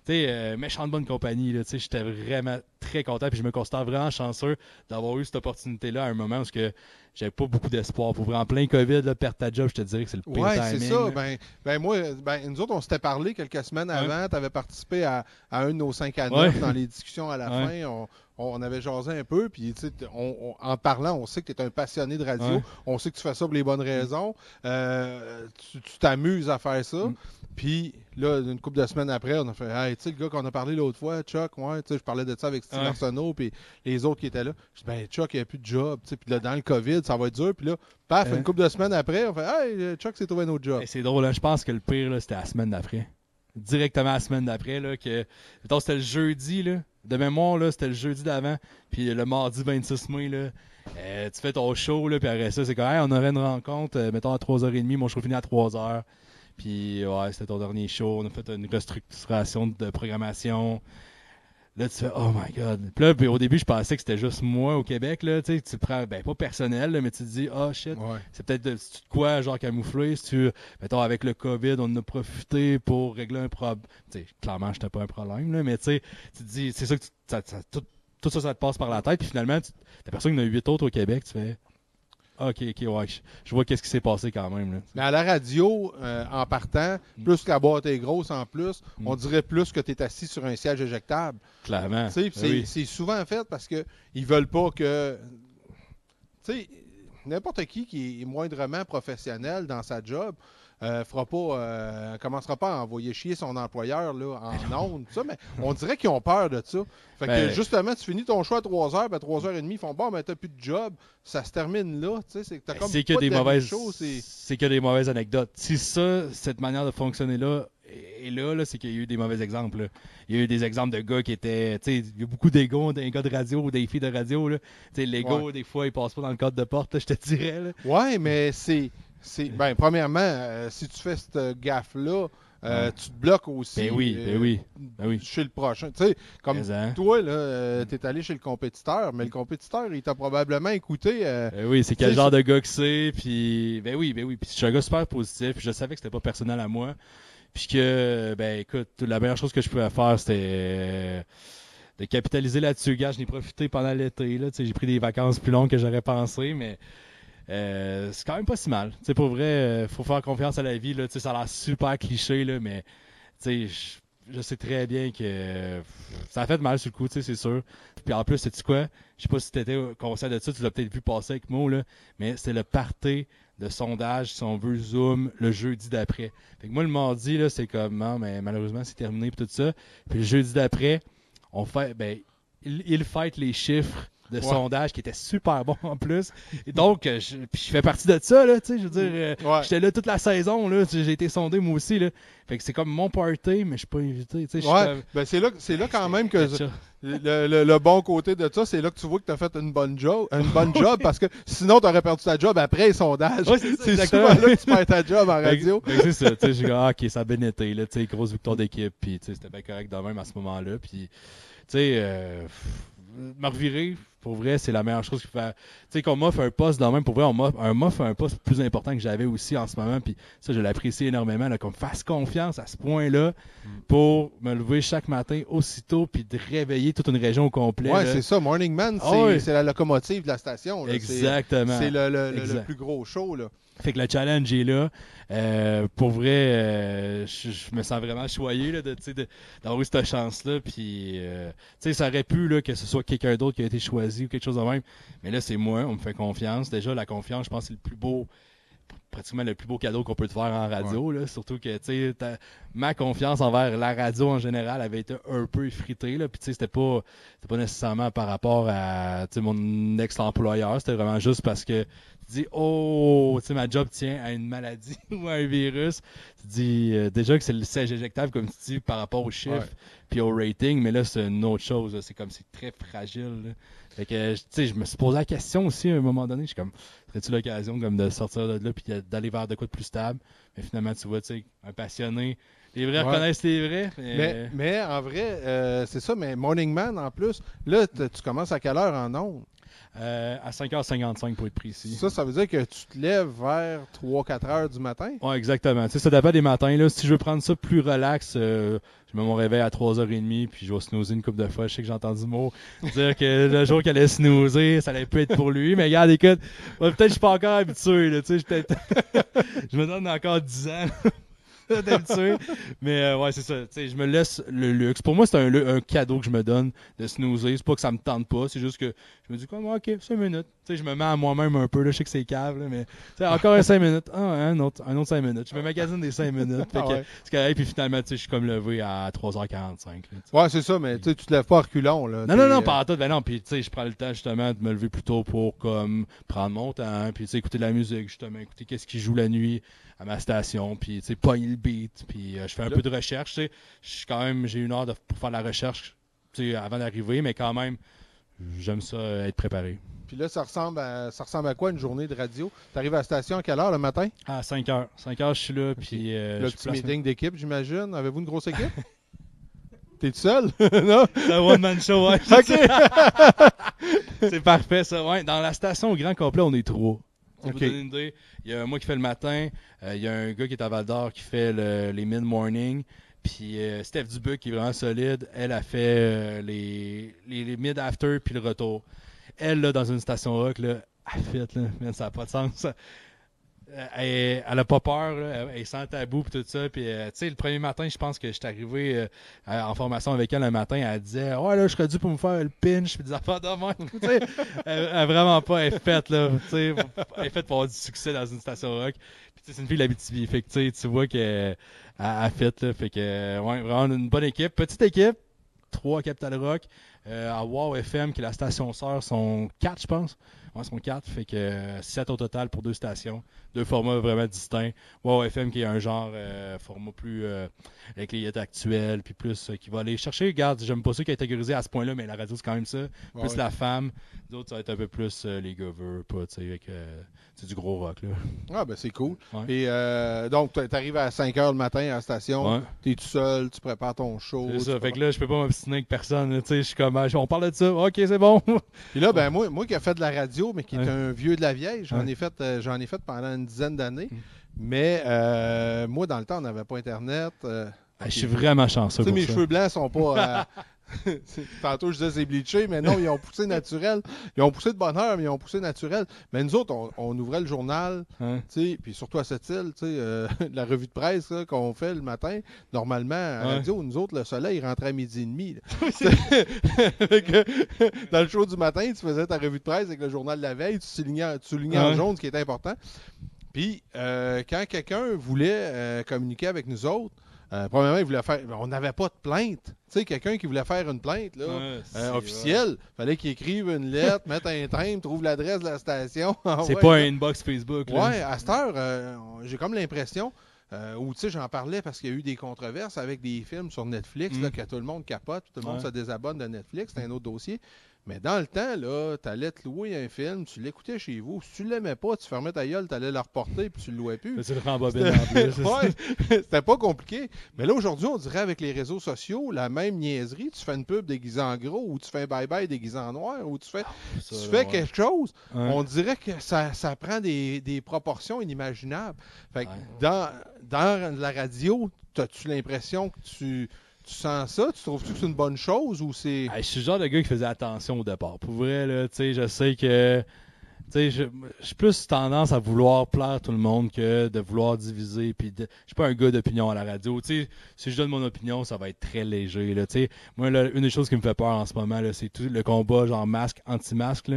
[SPEAKER 2] tu sais, euh, méchante bonne compagnie. là, tu sais, J'étais vraiment très content. Puis je me considère vraiment chanceux d'avoir eu cette opportunité-là à un moment où ce que j'avais pas beaucoup d'espoir. Pour vrai, en plein COVID, là, perdre ta job, je te dirais que c'est le pire
[SPEAKER 1] Ouais,
[SPEAKER 2] timing.
[SPEAKER 1] c'est ça. Ben, ben moi, ben, nous autres, on s'était parlé quelques semaines
[SPEAKER 2] Ouais.
[SPEAKER 1] avant. Tu avais participé à, à un de nos 5 à 9
[SPEAKER 2] Ouais.
[SPEAKER 1] dans les discussions à la fin. On, on avait jasé un peu. Puis, on- on- en parlant, on sait que tu es un passionné de radio.
[SPEAKER 2] Ouais.
[SPEAKER 1] On sait que tu fais ça pour les bonnes raisons. Euh, tu tu t'amuses à faire ça.
[SPEAKER 2] Mm.
[SPEAKER 1] Puis, là, une couple de semaines après, on a fait Hey, tu sais, le gars qu'on a parlé l'autre fois, Chuck, ouais, tu sais, je parlais de ça avec Steve
[SPEAKER 2] Ouais.
[SPEAKER 1] Arsenault, puis les autres qui étaient là. Je dis, ben, Chuck, il n'y a plus de job. Puis là, dans le COVID, ça va être dur. Puis là, paf,
[SPEAKER 2] Ouais.
[SPEAKER 1] une couple de semaines après, on fait Hey, Chuck s'est trouvé un autre job.
[SPEAKER 2] Et c'est drôle, hein, je pense que le pire, c'était la semaine d'après. Directement la semaine d'après, là, que. mettons, c'était le jeudi, là. De mémoire, là, c'était le jeudi d'avant. Puis le mardi 26 mai, là. euh, tu fais ton show, là, puis après ça, c'est comme, hey, on aurait une rencontre, euh, mettons, à 3h30, mon show finit à 3h. Puis, ouais, c'était ton dernier show. On a fait une restructuration de programmation. Là, tu fais, oh my god. Puis là, puis au début, je pensais que c'était juste moi au Québec, là. Tu sais, tu prends, ben, pas personnel, là, mais tu te dis, oh shit,
[SPEAKER 1] Ouais.
[SPEAKER 2] c'est peut-être de, quoi, genre camouflé, si tu, mettons, avec le COVID, on en a profité pour régler un problème. Tu sais, clairement, j'étais pas un problème, là, mais tu sais, tu te dis, c'est ça que tu- ça- ça- tout, tout ça, ça te passe par la tête, puis finalement, tu t'aperçois qu'il y en a huit autres au Québec, tu fais, ok, ok, ouais, je, je vois qu'est-ce qui s'est passé quand même, là.
[SPEAKER 1] Mais à la radio, euh, en partant,
[SPEAKER 2] Mm.
[SPEAKER 1] plus que la boîte est grosse en plus,
[SPEAKER 2] Mm.
[SPEAKER 1] on dirait plus que tu es assis sur un siège éjectable.
[SPEAKER 2] Clairement. Ben
[SPEAKER 1] c'est
[SPEAKER 2] oui.
[SPEAKER 1] c'est souvent fait parce que ils veulent pas que. Tu sais, n'importe qui qui est moindrement professionnel dans sa job. Euh, fera pas, euh, commencera pas à envoyer chier son employeur là, en ondes, tout ça, mais on dirait qu'ils ont peur de ça. Fait que
[SPEAKER 2] Ben-
[SPEAKER 1] justement, tu finis ton choix à 3h, ben 3h30, ils font bon, ben t'as plus de job, ça se termine là. Tu sais, c'est
[SPEAKER 2] Ben, que des
[SPEAKER 1] de
[SPEAKER 2] mauvaises
[SPEAKER 1] c'est-
[SPEAKER 2] que des mauvaises anecdotes. Si ça, cette manière de fonctionner là est là, là c'est qu'il y a eu des mauvais exemples. là. Il y a eu des exemples de gars qui étaient, tu sais, il y a beaucoup d'ego des gars de radio ou des filles de radio là. Tu sais, l'ego des fois il passe pas dans le cadre de porte, je te dirais là.
[SPEAKER 1] Ouais, mais c'est. C'est ben, premièrement, euh, si tu fais cette gaffe-là, euh,
[SPEAKER 2] Ouais.
[SPEAKER 1] tu te bloques aussi.
[SPEAKER 2] Ben oui,
[SPEAKER 1] euh,
[SPEAKER 2] ben oui, ben oui.
[SPEAKER 1] Chez le prochain. Tu sais, comme
[SPEAKER 2] hein.
[SPEAKER 1] toi, là, euh, t'es allé chez le compétiteur, mais le compétiteur, il t'a probablement écouté. euh,
[SPEAKER 2] Ben oui, c'est quel genre de gars que c'est, puis ben oui, ben oui, puis je suis un gars super positif, je savais que c'était pas personnel à moi, puis que ben écoute, la meilleure chose que je pouvais faire c'était euh, de capitaliser là-dessus. Gars, j'en ai profité pendant l'été là, tu sais, j'ai pris des vacances plus longues que j'aurais pensé, mais euh, c'est quand même pas si mal. Tu sais, pour vrai, euh, faut faire confiance à la vie là, ça a l'air super cliché là, mais je, je sais très bien que ça a fait mal sur le coup, c'est sûr. Puis en plus, sais-tu quoi? Je sais pas si tu étais conscient de ça, tu l'as peut-être vu passer avec moi, là, mais c'est le party de sondage, si on veut, Zoom, le jeudi d'après. Fait que moi, le mardi, c'est comme, mais malheureusement, c'est terminé, puis tout ça. Puis le jeudi d'après, on fait, ben, il, il fête les chiffres de
[SPEAKER 1] Ouais.
[SPEAKER 2] sondage qui étaient super bons en plus. Et donc, euh, je, puis je fais partie de ça, là, tu sais, je veux dire, euh,
[SPEAKER 1] Ouais.
[SPEAKER 2] j'étais là toute la saison, là, j'ai été sondé moi aussi, là. Fait que c'est comme mon party, mais je suis pas invité, tu sais,
[SPEAKER 1] Ouais, ben c'est là, c'est là quand même que le, le- le bon côté de ça, c'est là que tu vois que tu as fait une bonne job, une bonne job parce que sinon tu aurais perdu ta job après les sondages.
[SPEAKER 2] Ouais, c'est
[SPEAKER 1] souvent là que tu perds ta job en radio.
[SPEAKER 2] c'est ça, tu sais, j'ai ah, ok, ça a bien été, là, tu sais, grosse victoire d'équipe, puis tu sais, c'était bien correct de même à ce moment-là, puis tu sais, euh, me revirer, pour vrai, c'est la meilleure chose qu'il fait. Tu sais, qu'on m'offre un poste dans même, pour vrai, on m'offre un, poste plus important que j'avais aussi en ce moment. Puis ça, je l'apprécie énormément, qu'on me fasse confiance à ce point-là pour me lever chaque matin aussitôt puis de réveiller toute une région au complet.
[SPEAKER 1] Ouais, c'est ça. Morning Man, c'est
[SPEAKER 2] Ah
[SPEAKER 1] c'est la locomotive de la station. là.
[SPEAKER 2] Exactement.
[SPEAKER 1] C'est le, le- le- le
[SPEAKER 2] Exact.
[SPEAKER 1] plus gros show. Là.
[SPEAKER 2] Fait que le challenge est là. Euh, pour vrai, euh, je, je me sens vraiment choyé là, de, d'avoir eu cette chance-là. Puis, euh, tu sais, ça aurait pu là, que ce soit quelqu'un d'autre qui a été choisi ou quelque chose de même. Mais là, c'est moi. On me fait confiance. Déjà, la confiance, je pense, c'est le plus beau, pratiquement le plus beau cadeau qu'on peut te faire en radio. Là. Surtout que, tu sais, ta- ma confiance envers la radio en général avait été un peu effritée. Là. Puis, tu sais, c'était pas, pas nécessairement par rapport à mon ex-employeur. C'était vraiment juste parce que dis, oh, tu sais, ma job tient à une maladie ou à un virus. Tu dis euh, déjà que c'est le siège éjectable, comme tu dis, par rapport aux chiffres puis au rating, mais là, c'est une autre chose. C'est comme c'est très fragile. là. Fait que, tu sais, je me suis posé la question aussi à un moment donné. Je suis comme, serais-tu l'occasion comme de sortir de là puis d'aller vers de quoi de plus stable? Mais finalement, tu vois, tu sais, un passionné. Les vrais
[SPEAKER 1] Ouais.
[SPEAKER 2] reconnaissent les vrais. mais-
[SPEAKER 1] Mais, mais en vrai, euh, c'est ça. Mais Morning Man, en plus, là, tu commences à quelle heure en ondes?
[SPEAKER 2] Euh, à 5h55 pour être précis.
[SPEAKER 1] Ça, ça veut dire que tu te lèves vers 3-4 heures du matin?
[SPEAKER 2] Ouais, exactement. Tu sais, ça dépend des matins. Là. Si je veux prendre ça plus relax, euh, je mets mon réveil à 3h30 puis je vais snoozer une couple de fois. Je sais que j'ai entendu mot dire que le jour qu'elle allait snoozer, ça allait plus être pour lui. Mais regarde, écoute, ouais, peut-être que je suis pas encore habitué. Là, tu sais, je, je me donne encore 10 ans. Mais euh, ouais, c'est ça. Je me laisse le luxe. Pour moi, c'est un, un cadeau que je me donne de snoozer. C'est pas que ça me tente pas. C'est juste que je me dis comme, ok, 5 minutes. Je me mets à moi-même un peu. Là, je sais que c'est cave, là, mais encore un 5 minutes. Ah, un autre, un autre 5 minutes. Je me magasine des 5 minutes. Fait
[SPEAKER 1] Ah
[SPEAKER 2] que
[SPEAKER 1] ouais.
[SPEAKER 2] c'est correct. Puis finalement, je suis comme levé à 3h45. là.
[SPEAKER 1] Ouais, c'est ça, mais tu te lèves pas à reculons. Là.
[SPEAKER 2] Non, non, non,
[SPEAKER 1] euh,
[SPEAKER 2] pas en tout. Ben non, puis je prends le temps justement de me lever plus tôt pour comme prendre mon temps, puis écouter de la musique, justement, écouter qu'est-ce qui joue la nuit à ma station, puis tu sais, pogner le beat, puis euh, je fais un
[SPEAKER 1] Là-
[SPEAKER 2] peu de recherche, tu sais. Je suis quand même, j'ai une heure de, pour faire la recherche, tu sais, avant d'arriver, mais quand même, j'aime ça euh, être préparé.
[SPEAKER 1] Puis là, ça ressemble, à, ça ressemble à quoi une journée de radio? Tu arrives à la station à quelle heure le matin?
[SPEAKER 2] À 5 heures. 5 heures, je suis là, puis euh,
[SPEAKER 1] le
[SPEAKER 2] je
[SPEAKER 1] petit meeting d'équipe, j'imagine. Avez-vous une grosse équipe? T'es tout seul? non?
[SPEAKER 2] C'est un one-man show, ouais.
[SPEAKER 1] OK.
[SPEAKER 2] C'est parfait, ça. Ouais, dans la station au grand complet, on est trois. Pour vous donner une idée, il y a moi qui fais le matin, euh, il y a un gars qui est à Val d'Or qui fait le- les mid-morning, puis euh, Steph Dubuc qui est vraiment solide, elle a fait euh, les, les, les mid-after puis le retour. Elle, là, dans une station rock, là, elle fait, là, man, ça n'a pas de sens. Euh, Elle, elle a pas peur, là, elle, est sans tabou pis tout ça. Puis, euh, tu sais, le premier matin, je pense que j'étais arrivé euh, à- en formation avec elle un matin, elle disait Ouais, là, je serais dû pour me faire le pinch, puis des affaires de même. Elle, elle vraiment pas, elle est faite, là. Tu sais, elle est pour avoir du succès dans une station rock. Puis, c'est une fille de l'Abitibi. Fait que, tu vois a fait, là. Fait que, ouais, vraiment une bonne équipe. Petite équipe, trois Capital Rock. Euh, à Wow FM, qui est la station sœur, sont quatre, je pense. Ouais, sont quatre. Fait que euh, sept au total pour deux stations. Deux formats vraiment distincts. Wow FM, qui est un genre euh, format plus avec les hits actuels, puis plus qui va aller chercher. Regarde, j'aime pas ça catégorisé à ce point-là, mais la radio, c'est quand même ça. Plus
[SPEAKER 1] Ouais.
[SPEAKER 2] la femme. D'autres, ça va être un peu plus les govers, pas, tu sais, avec c'est du gros rock, là.
[SPEAKER 1] Ah, ben c'est cool.
[SPEAKER 2] Ouais.
[SPEAKER 1] Et euh, donc, tu arrives à 5 heures le matin à la station.
[SPEAKER 2] Ouais.
[SPEAKER 1] T'es tout seul, tu prépares ton show.
[SPEAKER 2] C'est
[SPEAKER 1] tu
[SPEAKER 2] ça. Fait que là, je peux pas m'obstiner avec personne. Tu sais, je suis comme, on parle de ça. Ok, c'est bon.
[SPEAKER 1] Puis là, ben moi, moi qui ai fait de la radio, mais qui est un vieux de la vieille, j'en ai fait euh, j'en ai fait pendant une dizaine d'années.
[SPEAKER 2] Mm.
[SPEAKER 1] Mais euh, moi, dans le temps, on n'avait pas Internet. euh,
[SPEAKER 2] Ah, Je suis vraiment chanceux pour
[SPEAKER 1] mes
[SPEAKER 2] ça.
[SPEAKER 1] cheveux blancs sont pas. euh, Tantôt, je disais c'est bleaché, mais non, ils ont poussé naturel. Ils ont poussé de bonheur, mais ils ont poussé naturel. Mais nous autres, on, on ouvrait le journal,
[SPEAKER 2] Hein?
[SPEAKER 1] tu sais, puis surtout à cette île, tu sais, euh, la revue de presse qu'on fait le matin, normalement, à
[SPEAKER 2] Ouais.
[SPEAKER 1] radio, nous autres, le soleil rentrait à midi et demi. dans le show du matin, tu faisais ta revue de presse avec le journal de la veille, tu soulignais, tu soulignais en jaune ce qui était important. Puis, euh, quand quelqu'un voulait euh, communiquer avec nous autres, euh, premièrement, il voulait faire. On n'avait pas de plainte. Tu sais, quelqu'un qui voulait faire une plainte, là,
[SPEAKER 2] Ouais,
[SPEAKER 1] euh, officielle, fallait qu'il écrive une lettre, mette un timbre, trouve l'adresse de la station.
[SPEAKER 2] C'est
[SPEAKER 1] envoie
[SPEAKER 2] pas un inbox Facebook. là.
[SPEAKER 1] Ouais, à cette heure, euh, j'ai comme l'impression, euh, où tu sais, j'en parlais parce qu'il y a eu des controverses avec des films sur Netflix,
[SPEAKER 2] Mm.
[SPEAKER 1] là, que tout le monde capote, tout le monde
[SPEAKER 2] Ouais.
[SPEAKER 1] se désabonne de Netflix, c'est un autre dossier. Mais dans le temps, là, t'allais te louer un film, tu l'écoutais chez vous. Si tu l'aimais pas, tu fermais ta gueule, t'allais le reporter puis tu le louais plus.
[SPEAKER 2] C'est le rembobine en plus.
[SPEAKER 1] Ouais, c'était pas compliqué. Mais là, aujourd'hui, on dirait avec les réseaux sociaux, la même niaiserie. Tu fais une pub déguisée en gros, ou tu fais un bye-bye déguisé en noir, ou tu fais,
[SPEAKER 2] Ça,
[SPEAKER 1] tu
[SPEAKER 2] là,
[SPEAKER 1] fais
[SPEAKER 2] ouais.
[SPEAKER 1] quelque chose.
[SPEAKER 2] Ouais.
[SPEAKER 1] On dirait que ça, ça prend des, des proportions inimaginables. Fait que
[SPEAKER 2] Ouais.
[SPEAKER 1] dans, dans la radio, as-tu l'impression que tu, tu sens ça? Tu trouves-tu que c'est une bonne chose ou c'est.
[SPEAKER 2] Je suis le genre de gars qui faisait attention au départ. Pour vrai, là, je sais que. Sais, je- j'ai plus tendance à vouloir plaire tout le monde que de vouloir diviser. Puis je suis pas un gars d'opinion à la radio. Si je donne mon opinion, ça va être très léger. Là. Moi, là, une des choses qui me fait peur en ce moment, c'est tout le combat genre masque, anti-masque.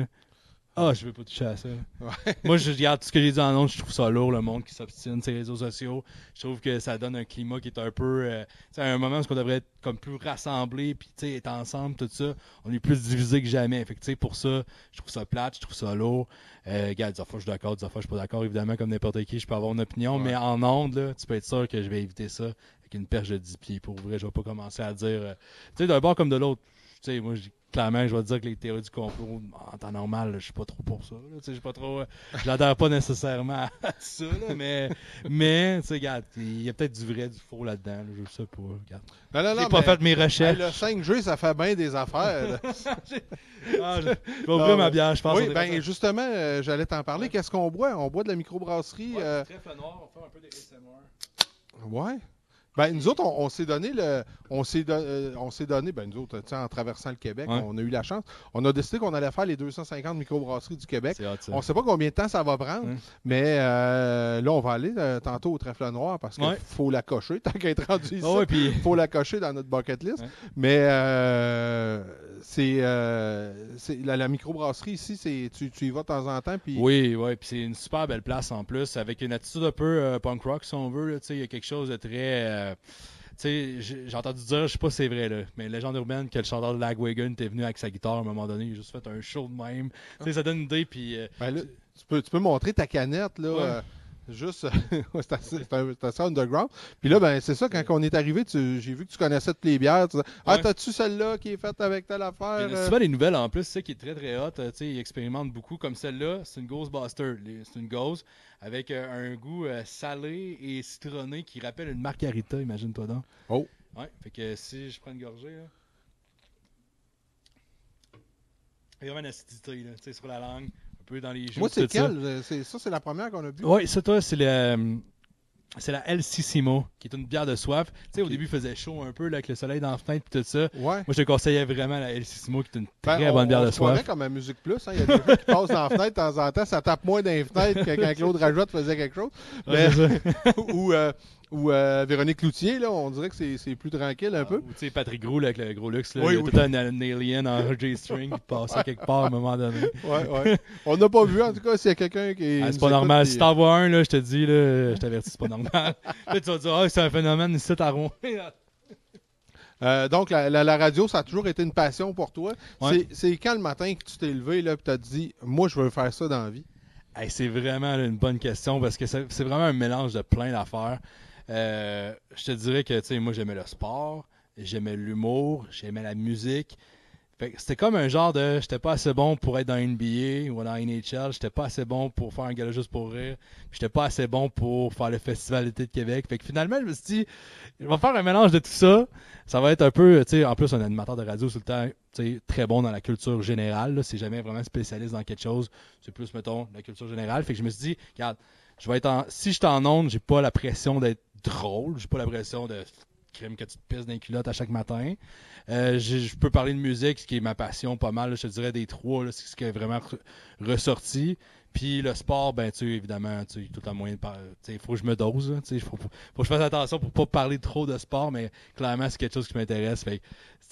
[SPEAKER 2] Ah, je veux pas toucher à ça.
[SPEAKER 1] Ouais.
[SPEAKER 2] Moi, je regarde tout ce que j'ai dit en ondes, je trouve ça lourd, le monde qui s'obstine les réseaux sociaux. Je trouve que ça donne un climat qui est un peu. euh, à un moment où on devrait être comme plus rassemblés, puis tu sais, être ensemble, tout ça. On est plus divisés que jamais. Fait que, tu sais, pour ça, je trouve ça plate, je trouve ça lourd. Euh, regarde, des fois, je suis d'accord, des fois, je suis pas d'accord. Évidemment, comme n'importe qui, je peux avoir une opinion,
[SPEAKER 1] Ouais.
[SPEAKER 2] mais en ondes, là, tu peux être sûr que je vais éviter ça avec une perche de 10 pieds. Pour vrai, je vais pas commencer à dire. euh, tu sais, d'un bord comme de l'autre. Tu sais, moi, je dis clairement, je vais te dire que les théories du complot, en temps normal, là, je suis pas trop pour ça. je suis pas trop. euh, J'adhère pas nécessairement à ça, là, mais, mais, tu sais, regarde, il y a peut-être du vrai, du faux là-dedans. là, je sais pas. Regarde.
[SPEAKER 1] Non, non,
[SPEAKER 2] J'ai
[SPEAKER 1] non.
[SPEAKER 2] pas
[SPEAKER 1] mais-
[SPEAKER 2] fait mes
[SPEAKER 1] Hey,
[SPEAKER 2] recherches.
[SPEAKER 1] le 5G, ça fait bien des affaires.
[SPEAKER 2] Ah, je je vais ouvrir ma bière, je pense.
[SPEAKER 1] oui, ben justement, euh, j'allais t'en parler.
[SPEAKER 2] Ouais.
[SPEAKER 1] Qu'est-ce qu'on boit? On boit de la microbrasserie.
[SPEAKER 2] Ouais,
[SPEAKER 1] euh,
[SPEAKER 2] trèfle noir, on fait un peu de ASMR.
[SPEAKER 1] Ouais. Ben, nous autres, on, on s'est donné le. On s'est, don- euh, on s'est donné, ben, nous autres, tu sais, en traversant le Québec,
[SPEAKER 2] Ouais.
[SPEAKER 1] on a eu la chance. On a décidé qu'on allait faire les 250 microbrasseries du Québec.
[SPEAKER 2] Hot.
[SPEAKER 1] On ne sait pas combien de temps ça va prendre, mais euh, là, on va aller euh, tantôt au trèfle noir parce qu'il
[SPEAKER 2] Ouais.
[SPEAKER 1] faut la cocher, tant qu'à être rendu ici.
[SPEAKER 2] Ah ouais, puis.
[SPEAKER 1] Il faut la cocher dans notre bucket list.
[SPEAKER 2] Ouais.
[SPEAKER 1] Mais euh, c'est, euh, c'est la, la microbrasserie ici, c'est, tu, tu y vas de temps en temps. Puis
[SPEAKER 2] Oui, oui, puis c'est une super belle place en plus, avec une attitude un peu punk rock si on veut. là, tu sais, Il y a quelque chose de très. Euh, tu sais, j'ai entendu dire, je sais pas si c'est vrai, là, mais légende urbaine que le chanteur de Lagwagon était venu avec sa guitare à un moment donné, il a juste fait un show de même. Tu sais, ça donne une idée, puis. euh,
[SPEAKER 1] ben là, tu, peux, tu peux montrer ta canette, là.
[SPEAKER 2] Ouais.
[SPEAKER 1] euh, Juste, c'est assez, c'est c'est assez underground. Puis là, ben, c'est ça, quand on est arrivé, j'ai vu que tu connaissais toutes les bières. Tu disais, ah,
[SPEAKER 2] Ouais.
[SPEAKER 1] t'as-tu celle-là qui est faite avec telle affaire?
[SPEAKER 2] A
[SPEAKER 1] euh?
[SPEAKER 2] souvent des nouvelles en plus, c'est ça qui est très très hot. euh, tu sais, ils expérimentent beaucoup comme celle-là. C'est une Ghostbuster. les- C'est une Ghost avec euh, un goût salé et citronné qui rappelle une margarita, imagine-toi donc.
[SPEAKER 1] Oh.
[SPEAKER 2] Ouais, fait que si je prends une gorgée, là. Il y a vraiment une acidité, là, tu sais, sur la langue, un peu dans les joues.
[SPEAKER 1] Moi, c'est
[SPEAKER 2] ça.
[SPEAKER 1] quelle? Euh, C'est, ça, c'est la première qu'on a bu.
[SPEAKER 2] Oui, ça, toi, c'est le. euh, C'est la El Sissimo, qui est une bière de soif. Tu sais, au début, il faisait chaud un peu, là, avec le soleil dans la fenêtre et tout ça.
[SPEAKER 1] Ouais.
[SPEAKER 2] Moi, je te conseillais vraiment la El Sissimo, qui est une
[SPEAKER 1] Ben,
[SPEAKER 2] très
[SPEAKER 1] on-
[SPEAKER 2] bonne bière
[SPEAKER 1] on
[SPEAKER 2] de soif.
[SPEAKER 1] comme à Musique Plus. hein. Il y a des gens qui passent dans la fenêtre de temps en temps. Ça tape moins dans les fenêtres que quand Claude Rajotte faisait quelque chose. Mais- ou euh, ou euh, Véronique Cloutier, là, on dirait que c'est, plus tranquille un peu.
[SPEAKER 2] Ou, tu sais, Patrick Gros, là, avec le gros luxe, là,
[SPEAKER 1] Oui,
[SPEAKER 2] il y a
[SPEAKER 1] oui.
[SPEAKER 2] tout un, un alien en J-string qui passait quelque part à un moment donné.
[SPEAKER 1] Ouais, ouais. On n'a pas vu, en tout cas, s'il y a quelqu'un qui.
[SPEAKER 2] Ah, c'est pas normal. Si t'en vois un, là, je te dis, là, je t'avertis, c'est pas normal. là, tu vas dire, ah, c'est un phénomène ici à Rouen.
[SPEAKER 1] Euh, donc, la, la- la radio, ça a toujours été une passion pour toi.
[SPEAKER 2] Ouais.
[SPEAKER 1] C'est, quand le matin que tu t'es levé et tu as dit, moi, je veux faire ça dans la vie?
[SPEAKER 2] Hey, c'est vraiment là, une bonne question parce que c'est vraiment un mélange de plein d'affaires. Euh, je te dirais que moi j'aimais le sport, j'aimais l'humour, j'aimais la musique. C'était comme un genre de j'étais pas assez bon pour être dans NBA ou dans NHL, j'étais pas assez bon pour faire un gala juste pour rire, j'étais pas assez bon pour faire le festival d'été de Québec. Fait que finalement, je me suis dit je vais faire un mélange de tout ça. Ça va être un peu, en plus un animateur de radio tout le temps, très bon dans la culture générale, c'est jamais vraiment spécialiste dans quelque chose, c'est plus mettons la culture générale. Fait que je me suis dit regarde, si je suis en onde, j'ai pas la pression d'être drôle, j'ai pas la pression de crime que tu te pisses dans les culottes à chaque matin. Euh, je peux parler de musique, ce qui est ma passion pas mal, je te dirais des trois, là, ce qui est vraiment re- ressorti. Puis le sport, ben tu évidemment, tu tout un moyen de parler. Il faut que je me dose, sais, faut, faut, que je fasse attention pour pas parler trop de sport, mais clairement c'est quelque chose qui m'intéresse. Fait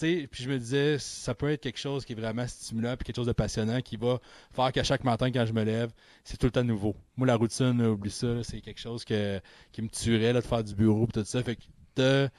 [SPEAKER 2] puis je me disais, ça peut être quelque chose qui est vraiment stimulant, puis quelque chose de passionnant, qui va faire qu'à chaque matin quand je me lève, c'est tout le temps nouveau. Moi la routine, oublie ça, c'est quelque chose que, qui me tuerait là, de faire du bureau et tout ça. Fait que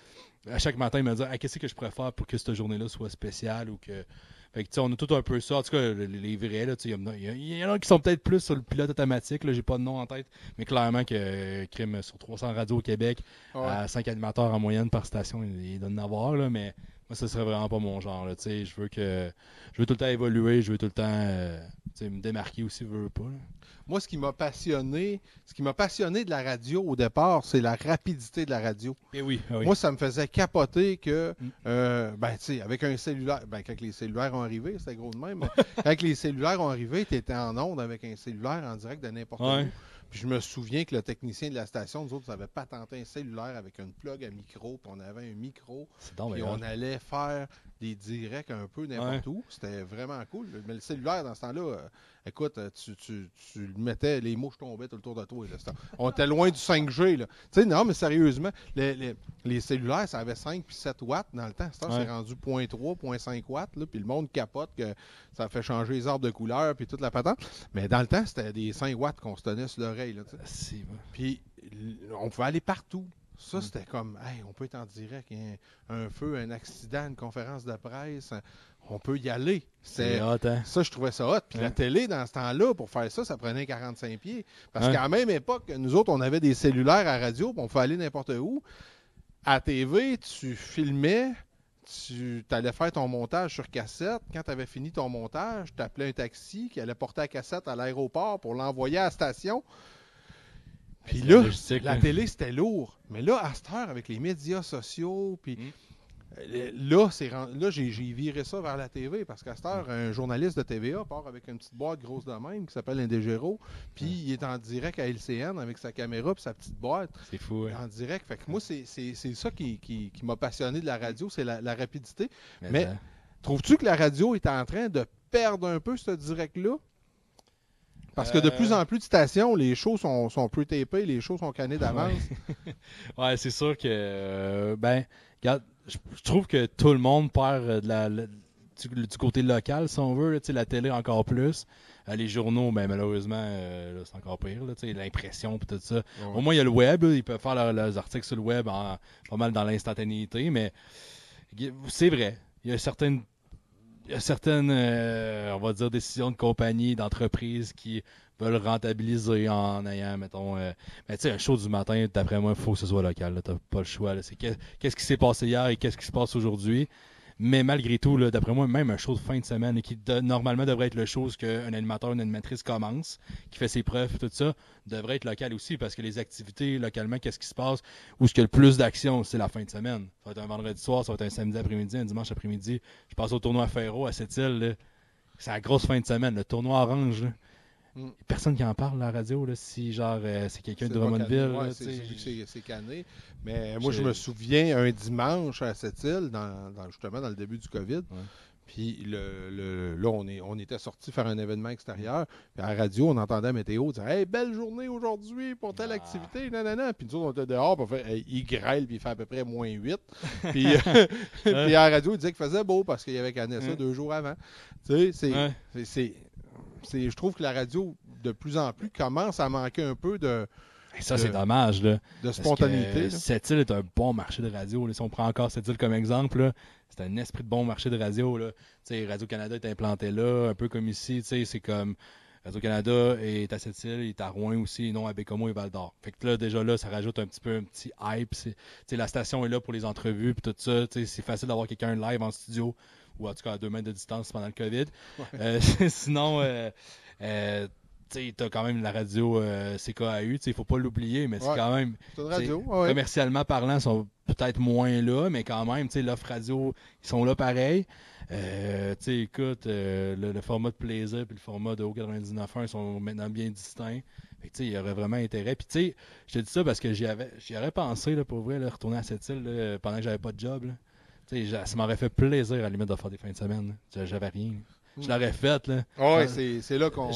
[SPEAKER 2] à chaque matin, me dire, Ah, qu'est-ce que je préfère pour que cette journée-là soit spéciale ou que. Fait que, tu sais, on a tout un peu ça. En tout cas, les, les vrais, là, tu sais, il y en a- il y, y en a qui sont peut-être plus sur le pilote automatique, là, j'ai pas de nom en tête, mais clairement que euh, crime sur 300 radios au Québec,
[SPEAKER 1] Ouais.
[SPEAKER 2] à 5 animateurs en moyenne par station, il, il doit en avoir, là, mais Moi, ce serait vraiment pas mon genre. Là, tu sais, je veux que je veux tout le temps évoluer, je veux tout le temps euh, me démarquer aussi, je veux pas. là.
[SPEAKER 1] Moi, ce qui m'a passionné, ce qui m'a passionné de la radio au départ, c'est la rapidité de la radio.
[SPEAKER 2] Et oui, ah oui.
[SPEAKER 1] Moi, ça me faisait capoter que,
[SPEAKER 2] Mm.
[SPEAKER 1] euh, ben, tu sais, avec un cellulaire, ben, quand les cellulaires ont arrivé, c'était gros de même, quand les cellulaires ont arrivé, tu étais en onde avec un cellulaire en direct de n'importe
[SPEAKER 2] Ouais.
[SPEAKER 1] où. Puis je me souviens que le technicien de la station, nous autres, on avait patenté un cellulaire avec une plug à micro, puis on avait un micro, puis on allait faire des directs un peu n'importe où. C'était vraiment cool. Mais le cellulaire, dans ce temps-là, euh, écoute, euh, tu, tu, tu mettais, les mouches tombaient tout le tour de toi. là. On était loin du 5G. Là. Tu sais, non, mais sérieusement, les, les- les cellulaires, ça avait 5 puis 7 watts dans le temps.
[SPEAKER 2] Ouais.
[SPEAKER 1] c'est rendu 0.3, 0.5 watts. Là, puis le monde capote que ça fait changer les arbres de couleur puis toute la patente. Mais dans le temps, c'était des 5 watts qu'on se tenait sur l'oreille.
[SPEAKER 2] C'est-
[SPEAKER 1] Puis on pouvait aller partout. Ça,
[SPEAKER 2] Mm.
[SPEAKER 1] c'était comme, hey, on peut être en direct, un, un feu, un accident, une conférence de presse, on peut y aller.
[SPEAKER 2] C'est hot, hein?
[SPEAKER 1] ça, je trouvais ça hot. Puis la télé, dans ce temps-là, pour faire ça, ça prenait 45 pieds. Parce qu'à la même époque, nous autres, on avait des cellulaires à radio, puis on pouvait aller n'importe où. À TV, tu filmais, tu allais faire ton montage sur cassette. Quand tu avais fini ton montage, tu appelais un taxi qui allait porter la cassette à l'aéroport pour l'envoyer à la station. Puis là,
[SPEAKER 2] logistique,
[SPEAKER 1] la télé, c'était lourd. Mais là, à cette heure, avec les médias sociaux, puis
[SPEAKER 2] Mm.
[SPEAKER 1] euh, là, c'est là j'ai viré ça vers la TV parce qu'à cette heure, un journaliste de TVA part avec une petite boîte grosse de même qui s'appelle Indégéro, puis il est en direct à LCN avec sa caméra puis sa petite boîte
[SPEAKER 2] C'est fou, hein?
[SPEAKER 1] en direct. Fait que moi, c'est c'est- c'est ça qui, qui- qui m'a passionné de la radio, c'est la, la rapidité.
[SPEAKER 2] Mais,
[SPEAKER 1] mais- Trouves-tu que la radio est en train de perdre un peu ce direct-là? Parce que de
[SPEAKER 2] Euh.
[SPEAKER 1] plus en plus de stations, les shows sont, sont pre-tapés, les shows sont cannés d'avance.
[SPEAKER 2] Ouais, c'est sûr que. euh, ben, regarde, je je trouve que tout le monde perd euh, de la, du, du côté local, si on veut. là, tu sais, la télé encore plus. Euh, les journaux, ben, malheureusement, euh, là, c'est encore pire. là, tu sais, L'impression et tout ça. Au moins, il y a le web. là, ils peuvent faire leurs, leurs articles sur le web en, pas mal dans l'instantanéité. Mais c'est vrai. Il y a certaines. Il y a certaines, euh, on va dire, décisions de compagnie, d'entreprises qui veulent rentabiliser en ayant, mettons, euh, mais tu sais, un show du matin, d'après moi, il faut que ce soit local. Tu n'as pas le choix. C'est que- qu'est-ce qui s'est passé hier et qu'est-ce qui se passe aujourd'hui? Mais malgré tout, d'après moi, même un show de fin de semaine, qui normalement devrait être le show qu'un animateur, une animatrice commence, qui fait ses preuves, tout ça, devrait être local aussi, parce que les activités localement, qu'est-ce qui se passe, où ce qu'il y a le plus d'action, c'est la fin de semaine. Ça va être un vendredi soir, ça va être un samedi après-midi, un dimanche après-midi. Je passe au tournoi Ferro à cette île. C'est la grosse fin de semaine, le tournoi orange.
[SPEAKER 1] Mm.
[SPEAKER 2] Personne qui en parle à la radio, là, si genre euh, c'est quelqu'un de Drummondville.
[SPEAKER 1] Ouais, c'est canné. Mais moi, je me souviens un dimanche à cette île, dans, dans- justement dans le début du COVID. Puis le, le- là, on, est, on était sorti faire un événement extérieur. Puis à la radio, on entendait la météo dire Hey, belle journée aujourd'hui pour telle
[SPEAKER 2] Ah.
[SPEAKER 1] activité. Nanana. Puis nous autres, on était dehors. Puis on fait, Hey, il grêle, puis il fait à peu près moins 8. puis, euh, puis à la radio, il disait qu'il faisait beau parce qu'il y avait canné ça deux jours avant. Tu sais, c'est. C'est- je trouve que la radio, de plus en plus, commence à manquer un peu de,
[SPEAKER 2] Et ça, c'est dommage. Là.
[SPEAKER 1] de spontanéité.
[SPEAKER 2] Cette île est un bon marché de radio. là. Si on prend encore cette île comme exemple, là, c'est un esprit de bon marché de radio. là. Tu sais, Radio-Canada est implanté là, un peu comme ici. tu sais, C'est comme Radio-Canada est à cette île, il est à Rouen aussi, non à Bécomo et Val-d'Or. Fait que là, déjà là, ça rajoute un petit peu un petit hype. C'est- tu sais, la station est là pour les entrevues puis tout ça. tu sais, C'est facile d'avoir quelqu'un live en studio ou en tout cas à deux mètres de distance pendant le COVID. Euh, sinon, euh, euh, tu t'as quand même la radio CKAU, il faut pas l'oublier, mais
[SPEAKER 1] Ouais.
[SPEAKER 2] c'est quand même
[SPEAKER 1] C'est une radio. ouais,
[SPEAKER 2] commercialement parlant, sont peut-être moins là, mais quand même, tu sais, l'offre radio, ils sont là pareil. Euh, tu écoute, euh, le, le format de plaisir puis le format de O99.1 sont maintenant bien distincts. Fait que, il y aurait vraiment intérêt. Puis, tu sais, je te dis ça parce que j'y avais, j'y aurais pensé, là, pour vrai, là, retourner à cette île, là, pendant que j'avais pas de job, là. Ça m'aurait fait plaisir, à la limite, de faire des fins de semaine. J'avais rien. Je
[SPEAKER 1] Mm.
[SPEAKER 2] l'aurais fait, là.
[SPEAKER 1] Ah ouais, c'est là qu'on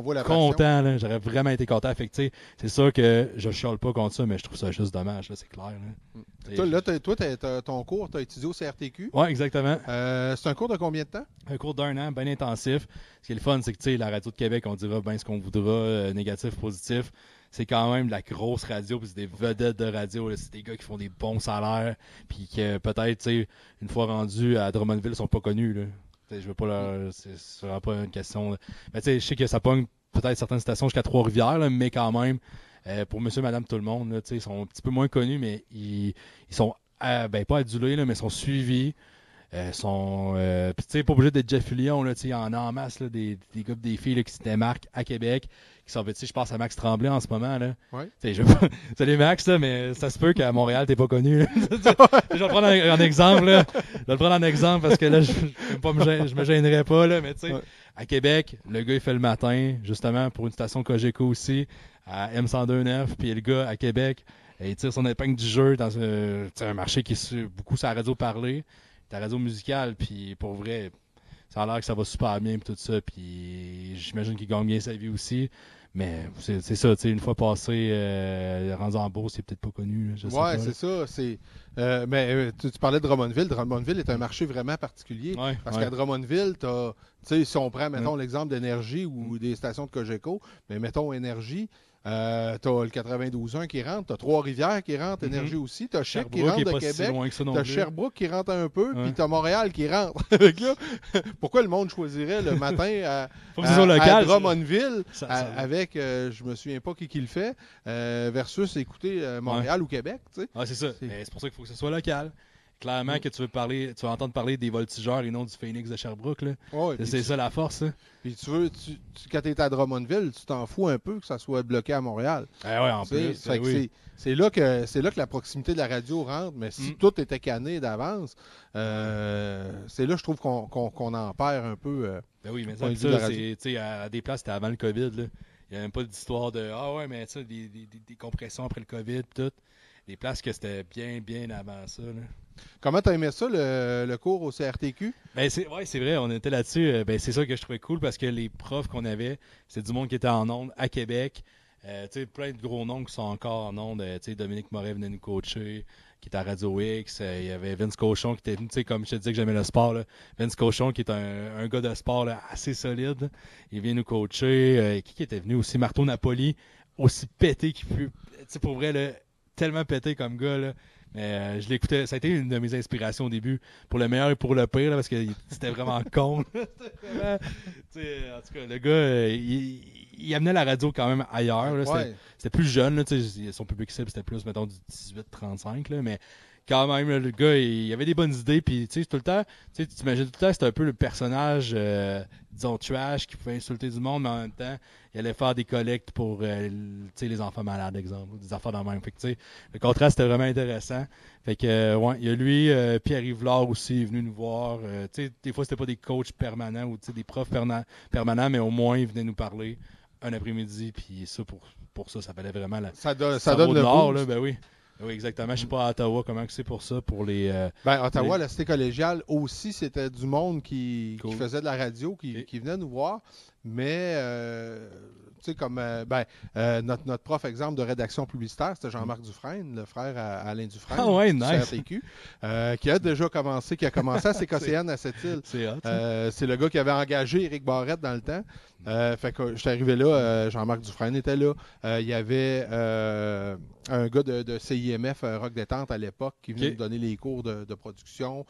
[SPEAKER 1] voit la passion.
[SPEAKER 2] content, là. J'aurais vraiment été content. Fait c'est sûr que je chiale pas contre ça, mais je trouve ça juste dommage, c'est clair. Là. Sais,
[SPEAKER 1] Toi, là, toi, t'as- ton cours, tu as étudié au CRTQ.
[SPEAKER 2] Ouais, exactement.
[SPEAKER 1] Euh, c'est un cours de combien de temps?
[SPEAKER 2] Un cours d'un an, bien intensif. Ce qui est le fun, c'est que la radio de Québec, on dira bien ce qu'on voudra, euh, négatif, positif. C'est quand même la grosse radio, puis c'est des vedettes de radio. C'est des gars qui font des bons salaires, puis que peut-être, une fois rendus à Drummondville, ils sont pas connus. Là. Je veux pas leur. C'est vraiment pas une question. Mais tu sais, je sais que ça pogne peut-être certaines stations jusqu'à Trois-Rivières, mais quand même, euh, pour monsieur, madame, tout le monde, là, ils sont un petit peu moins connus, mais ils, ils sont, euh, ben pas adulés, là, mais ils sont suivis. Euh, sont, euh, tu pas obligé d'être Jeff Fillion, là, tu il y en a en masse, là, des, des pis des filles, qui se démarquent à Québec, qui sont, je pense à Max Tremblay en ce moment, là.
[SPEAKER 1] Ouais.
[SPEAKER 2] Je salut Max, là, mais ça se peut qu'à Montréal, t'es pas connu, je vais le prendre en, en exemple, là. Je vais le prendre en exemple parce que là, je, je, pas me, gê- je me gênerais pas, là, mais tu sais,
[SPEAKER 1] Ouais.
[SPEAKER 2] à Québec, le gars, il fait le matin, justement, pour une station Cogeco aussi, à M1029, puis le gars, à Québec, il tire son épingle du jeu dans un, sais, un marché qui est beaucoup sur la radio parlée, la radio musicale, puis pour vrai, ça a l'air que ça va super bien, puis tout ça, puis j'imagine qu'il gagne bien sa vie aussi. Mais c'est ça, tu sais, une fois passé, euh, rendu en bourse, c'est peut-être pas connu. je sais
[SPEAKER 1] Ouais, c'est ça. C'est, euh, mais euh, tu, tu parlais de Drummondville. Drummondville est un marché vraiment particulier.
[SPEAKER 2] Ouais,
[SPEAKER 1] Parce
[SPEAKER 2] ouais.
[SPEAKER 1] qu'à Drummondville, tu sais, si on prend, mettons, l'exemple d'énergie ou des stations de Cogeco, mais mettons énergie, euh, t'as le 92.1 qui rentre, t'as Trois-Rivières qui rentre,
[SPEAKER 2] Mhm.
[SPEAKER 1] énergie aussi, t'as Chic qui rentre
[SPEAKER 2] est
[SPEAKER 1] de
[SPEAKER 2] si
[SPEAKER 1] Québec, t'as. Sherbrooke qui rentre un peu,
[SPEAKER 2] Ouais.
[SPEAKER 1] puis t'as Montréal qui rentre. Là, pourquoi le monde choisirait le matin à,
[SPEAKER 2] ça.
[SPEAKER 1] Drummondville
[SPEAKER 2] Ça-
[SPEAKER 1] à-
[SPEAKER 2] ça-
[SPEAKER 1] avec, euh, je me souviens pas qui, qui le fait, euh, versus écouter euh, Montréal ou Québec, tu sais.
[SPEAKER 2] Ah, c'est ça.
[SPEAKER 1] C'est
[SPEAKER 2] pour ça qu'il faut que ce soit local. Clairement
[SPEAKER 1] Mm.
[SPEAKER 2] que tu veux parler, tu veux entendre parler des voltigeurs et non du Phoenix de Sherbrooke. Là. C'est-
[SPEAKER 1] tu-
[SPEAKER 2] ça la force. Là.
[SPEAKER 1] Puis tu veux, tu, tu- quand tu es à Drummondville, tu t'en fous un peu que ça soit bloqué à Montréal.
[SPEAKER 2] Eh ouais, en plus.
[SPEAKER 1] que
[SPEAKER 2] oui.
[SPEAKER 1] c'est- là, que, c'est là que la proximité de la radio rentre, mais si
[SPEAKER 2] Mm.
[SPEAKER 1] tout était canné d'avance, euh, c'est là je trouve qu'on en perd un peu. euh.
[SPEAKER 2] Ben oui, mais ça, c'est, à des places, c'était avant le COVID. Là. Il n'y a même pas d'histoire de Ah ouais, mais ça, des, des, des- des compressions après le COVID, tout. Des places que c'était bien, bien avant ça. Là.
[SPEAKER 1] Comment t'as aimé ça, le, cours au CRTQ?
[SPEAKER 2] Ben c'est vrai, on était là-dessus. Euh, Ben c'est ça que je trouvais cool parce que les profs qu'on avait, c'est du monde qui était en ondes à Québec. Euh, plein de gros noms qui sont encore en ondes. Euh, Dominique Moret venait nous coacher, qui était à Radio X. Euh, Il y avait Vince Cochon qui était venu, comme je te disais que j'aimais le sport. Vince Cochon qui est un, gars de sport assez solide. Il vient nous coacher. Qui, était venu aussi? Marteau Napoli, aussi pété qu'il sais, pour vrai, tellement pété comme gars. Mais euh, je l'écoutais, ça a été une de mes inspirations au début, pour le meilleur et pour le pire, là, parce que c'était vraiment con. Vraiment- sais, en tout cas, le gars, euh, il, il amenait la radio quand même ailleurs. là. C'était-
[SPEAKER 1] Ouais.
[SPEAKER 2] C'était plus jeune, là, son public cible c'était plus, mettons, du 18-35, là, mais quand même, le gars, il, il avait des bonnes idées, puis tu sais, tout le temps, tu t'imagines tout le temps, c'était un peu le personnage, euh, disons, trash, qui pouvait insulter du monde, mais en même temps, il allait faire des collectes pour, euh, l- tu sais, les enfants malades, exemple, ou des affaires dans le même. Fait que, tu sais, le contraste était vraiment intéressant. Fait que, euh, ouais, il y a lui, euh, Pierre Yvelard aussi est venu nous voir. Euh, tu sais, des fois, c'était pas des coachs permanents ou, tu sais, des profs perna- permanents, mais au moins, ils venaient nous parler un après-midi, puis ça, pour, pour ça, ça valait vraiment la,
[SPEAKER 1] Ça, donne-
[SPEAKER 2] ça
[SPEAKER 1] ça donne le
[SPEAKER 2] là, ben oui. Oui, exactement. Je sais pas à Ottawa comment que c'est pour ça, pour les. euh,
[SPEAKER 1] Ben, Ottawa,
[SPEAKER 2] Les-
[SPEAKER 1] la cité collégiale aussi, c'était du monde qui, qui faisait de la radio, qui, qui venait nous voir. Mais, euh, tu sais, comme euh, ben, euh, notre, notre prof, exemple, de rédaction publicitaire, c'était Jean-Marc Dufresne, le frère à Alain Dufresne,
[SPEAKER 2] Ah ouais, nice.
[SPEAKER 1] Euh, qui a déjà commencé, qui a commencé à CKCN à cette île.
[SPEAKER 2] C'est.
[SPEAKER 1] Euh, c'est le gars qui avait engagé Eric Barrette dans le temps. Euh, fait que j'étais arrivé là, Jean-Marc Dufresne était là. Il y avait un gars de, de CIMF Rock Détente à l'époque qui venait nous donner les cours de, de production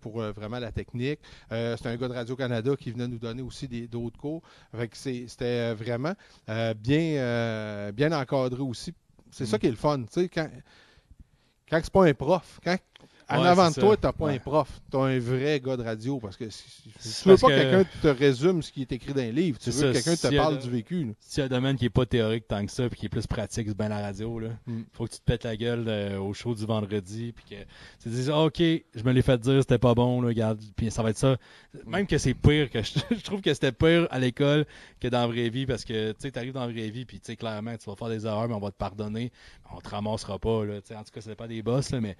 [SPEAKER 1] pour vraiment la technique. C'était un gars de Radio-Canada qui venait nous donner aussi des- d'autres cours. Fait que c'est- c'était vraiment euh, bien, euh, bien encadré aussi. C'est ça
[SPEAKER 2] Mm.
[SPEAKER 1] qui est le fun. tu sais, Quand, quand c'est pas un prof, quand en
[SPEAKER 2] Ouais,
[SPEAKER 1] avant de toi, t'as pas
[SPEAKER 2] Ouais.
[SPEAKER 1] un prof, t'as un vrai gars de radio. Parce que si- si- tu veux pas
[SPEAKER 2] que-
[SPEAKER 1] que quelqu'un te résume ce qui est écrit dans les livres, tu veux que quelqu'un te
[SPEAKER 2] y a
[SPEAKER 1] parle
[SPEAKER 2] de-
[SPEAKER 1] du vécu. là.
[SPEAKER 2] S'il y a un domaine qui est pas théorique tant que ça, puis qui est plus pratique, c'est bien la radio, là.
[SPEAKER 1] Mm.
[SPEAKER 2] Faut que tu te pètes la gueule euh, au show du vendredi, puis que tu te dises, Ah, OK, je me l'ai fait dire, c'était pas bon, là, regarde, puis ça va être ça. Même que c'est pire, que je, je trouve que c'était pire à l'école que dans la vraie vie, parce que, tu sais, t'arrives dans la vraie vie, puis tu sais, clairement, tu vas faire des erreurs, mais on va te pardonner, on te ramassera pas, là, en tout cas, c'est pas des boss, là, mais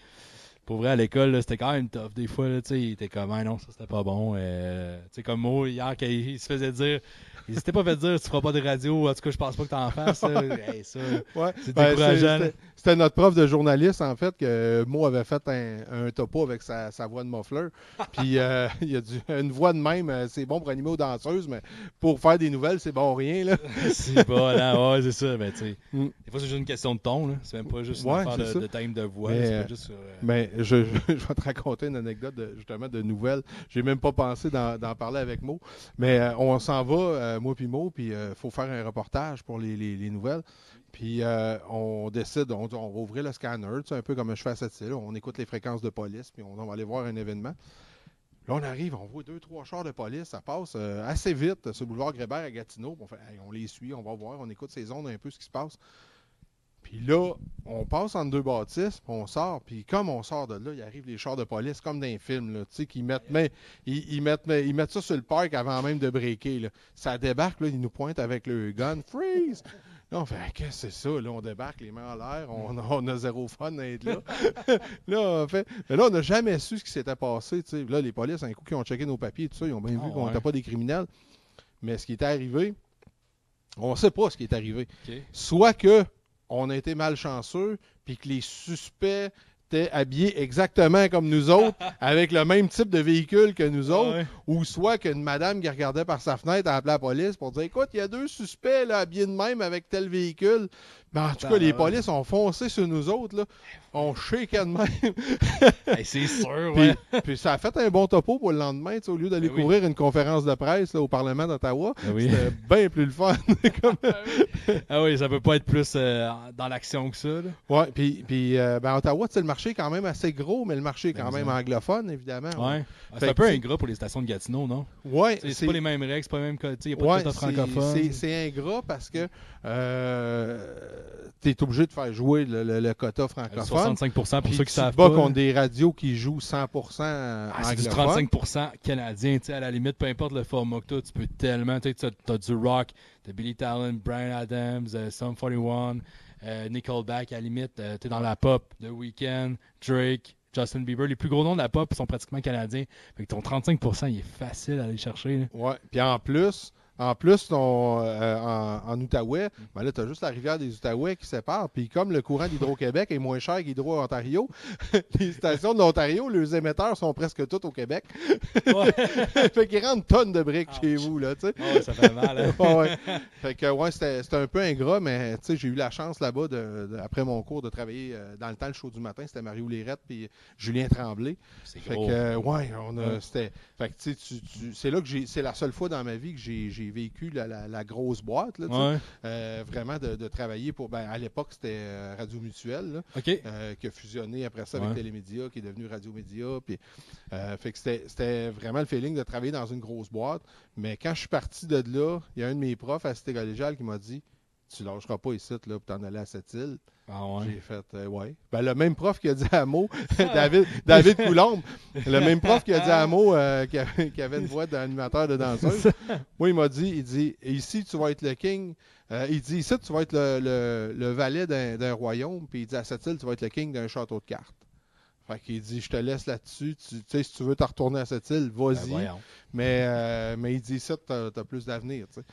[SPEAKER 2] pour vrai, à l'école, c'était quand même tough. Des fois, là, tu sais, il était comme, ah non, ça c'était pas bon. Euh, tu sais, comme moi, hier, quand il, il se faisait dire, il s'était pas fait dire, tu feras pas de radio, en tout cas, je pense pas que t'en fasses. Hey, ça,
[SPEAKER 1] Ouais.
[SPEAKER 2] c'est
[SPEAKER 1] Ben,
[SPEAKER 2] décourageant. là.
[SPEAKER 1] c'était- notre prof de journaliste, en fait, que Mo avait fait un, un topo avec sa, sa voix de muffler. Puis euh, il y a du- une voix de même, euh, c'est bon pour animer aux danseuses, mais pour faire des nouvelles, c'est bon rien. Là.
[SPEAKER 2] c'est pas là, ouais, c'est ça. Ben, tu sais,
[SPEAKER 1] Mm.
[SPEAKER 2] des fois, c'est juste une question de ton, là. C'est même pas juste une
[SPEAKER 1] Ouais,
[SPEAKER 2] affaire de, thème de voix.
[SPEAKER 1] Mais,
[SPEAKER 2] c'est
[SPEAKER 1] euh,
[SPEAKER 2] pas juste sur, euh,
[SPEAKER 1] Mais je, vais te raconter une anecdote de, justement de nouvelles. J'ai même pas pensé d'en parler avec Mo. Mais euh, on s'en va, euh, moi puis Mo, puis il faut faire un reportage pour les, les- les nouvelles. Puis euh, on décide, on, on va ouvrir le scanner, un peu comme je fais à cette île. On écoute les fréquences de police, puis on, va aller voir un événement. Là, on arrive, on voit deux, trois chars de police, ça passe euh, assez vite le boulevard Grébert à Gatineau. On, on les suit, on va voir, on écoute ces ondes un peu ce qui se passe. Puis là, on passe entre deux bâtisses, puis on sort, puis comme on sort de là, il arrive les chars de police, comme dans les films, là, tu sais, qui mettent, mais, ils, ils mettent, mais, ils mettent ça sur le parc avant même de breaker. Là. Ça débarque, là, ils nous pointent avec le gun, freeze! Là, on fait, Ah, qu'est-ce que c'est ça? Là, on débarque, les mains en l'air, on, on a zéro fun d'être là. là, on fait, mais là, on n'a jamais su ce qui s'était passé, tu sais. Là, les polices, un coup, qui ont checké nos papiers, tout ça, ils ont bien
[SPEAKER 2] Ah,
[SPEAKER 1] vu qu'on
[SPEAKER 2] ouais.
[SPEAKER 1] n'était pas des criminels. Mais ce qui est arrivé, on ne sait pas ce qui est arrivé soit que on a été malchanceux, puis que les suspects étaient habillés exactement comme nous autres, avec le même type de véhicule que nous autres,
[SPEAKER 2] Ouais.
[SPEAKER 1] ou soit qu'une madame qui regardait par sa fenêtre a appelé la police pour dire Écoute, il y a deux suspects là, habillés de même avec tel véhicule. Mais en tout cas, les
[SPEAKER 2] Tabarouette.
[SPEAKER 1] polices ont foncé sur nous autres, là. on shakeait de même.
[SPEAKER 2] Hey, c'est sûr, ouais.
[SPEAKER 1] puis ça a fait un bon topo pour le lendemain, tu sais, au lieu d'aller
[SPEAKER 2] Ben oui.
[SPEAKER 1] couvrir une conférence de presse là, au Parlement d'Ottawa.
[SPEAKER 2] Ben oui.
[SPEAKER 1] C'était bien plus le fun. Comme-
[SPEAKER 2] Ah oui, ça peut pas être plus euh, dans l'action que ça. Là.
[SPEAKER 1] Ouais, puis, puis euh, ben, Ottawa, tu sais, le marché quand même assez gros, mais le marché est quand même anglophone, évidemment.
[SPEAKER 2] Ouais. Ah,
[SPEAKER 1] Fait
[SPEAKER 2] C'est un peu
[SPEAKER 1] tu-
[SPEAKER 2] ingrat pour les stations de Gatineau, non?
[SPEAKER 1] Ouais,
[SPEAKER 2] C'est pas les mêmes règles, c'est pas les mêmes. tu Il n'y a pas
[SPEAKER 1] ouais,
[SPEAKER 2] de francophone.
[SPEAKER 1] c'est- ingrat parce que euh, tu es obligé de faire jouer le, le- le quota francophone.
[SPEAKER 2] 65% pour ceux qui
[SPEAKER 1] tu
[SPEAKER 2] savent pas.
[SPEAKER 1] contre des radios qui jouent 100%
[SPEAKER 2] Ah, c'est du
[SPEAKER 1] anglophone.
[SPEAKER 2] 35% canadien, tu sais, à la limite, peu importe le format que t'as, tu peux tellement, tu t'as- t'as du rock, t'as Billy Talent, Brian Adams, euh, Sum 41, euh, Nickelback, à la limite, euh, t'es dans la pop, The Weeknd, Drake, Justin Bieber, les plus gros noms de la pop sont pratiquement canadiens. Fait ton 35%, il est facile à aller chercher. là.
[SPEAKER 1] Ouais. Puis en plus, en plus ton, euh, en, en Outaouais, ben là, tu as juste la rivière des Outaouais qui sépare. Puis comme le courant d'Hydro-Québec est moins cher qu'Hydro-Ontario, les stations de l'Ontario, leurs émetteurs sont presque toutes au Québec.
[SPEAKER 2] Ouais.
[SPEAKER 1] fait qu'il rentre tonnes de briques chez
[SPEAKER 2] Ouch.
[SPEAKER 1] vous, là, tu sais.
[SPEAKER 2] Ah ça fait mal. hein.
[SPEAKER 1] Ouais. Fait que, ouais, c'était un peu ingrat, mais tu sais, j'ai eu la chance là-bas, de, de- après mon cours, de travailler euh, dans le temps, le show du matin. C'était Mario Lérette puis Julien Tremblay.
[SPEAKER 2] C'est
[SPEAKER 1] Fait
[SPEAKER 2] gros.
[SPEAKER 1] que, ouais, on a,
[SPEAKER 2] Ouais.
[SPEAKER 1] c'était, fait que, tu sais, tu- c'est là que j'ai, c'est la seule fois dans ma vie que j'ai, j'ai vécu la, la- la grosse boîte, là.
[SPEAKER 2] Ouais.
[SPEAKER 1] Euh, vraiment de, de travailler pour, ben, à l'époque, c'était euh, Radio Mutuelle, là, euh, qui a fusionné après ça avec. Télémédia, qui est devenu Radio Média, puis, fait que c'était, vraiment le feeling de travailler dans une grosse boîte. Mais quand je suis parti de là, il y a un de mes profs à Cité collégiale qui m'a dit, tu lâcheras pas ici, là, pour t'en aller à cette île.
[SPEAKER 2] Ah ouais.
[SPEAKER 1] J'ai fait, euh, ouais. Ben, le même prof qui a dit à Mo, David, David Coulombe, le même prof qui a dit à Mo euh, qui, avait, qui avait une voix d'animateur de danseuse. Moi, il m'a dit, il dit, ici, tu vas être le king. Euh, il dit, ici, tu vas être le, le- le valet d'un royaume. Puis il dit, à cette île, tu vas être le king d'un château de cartes. Fait qu'il dit, je te laisse là-dessus. Tu sais, si tu veux te retourner à cette île,
[SPEAKER 2] Ben,
[SPEAKER 1] vas-y.
[SPEAKER 2] voyons.
[SPEAKER 1] mais, euh, mais il dit, ça, t'as as plus d'avenir, tu sais.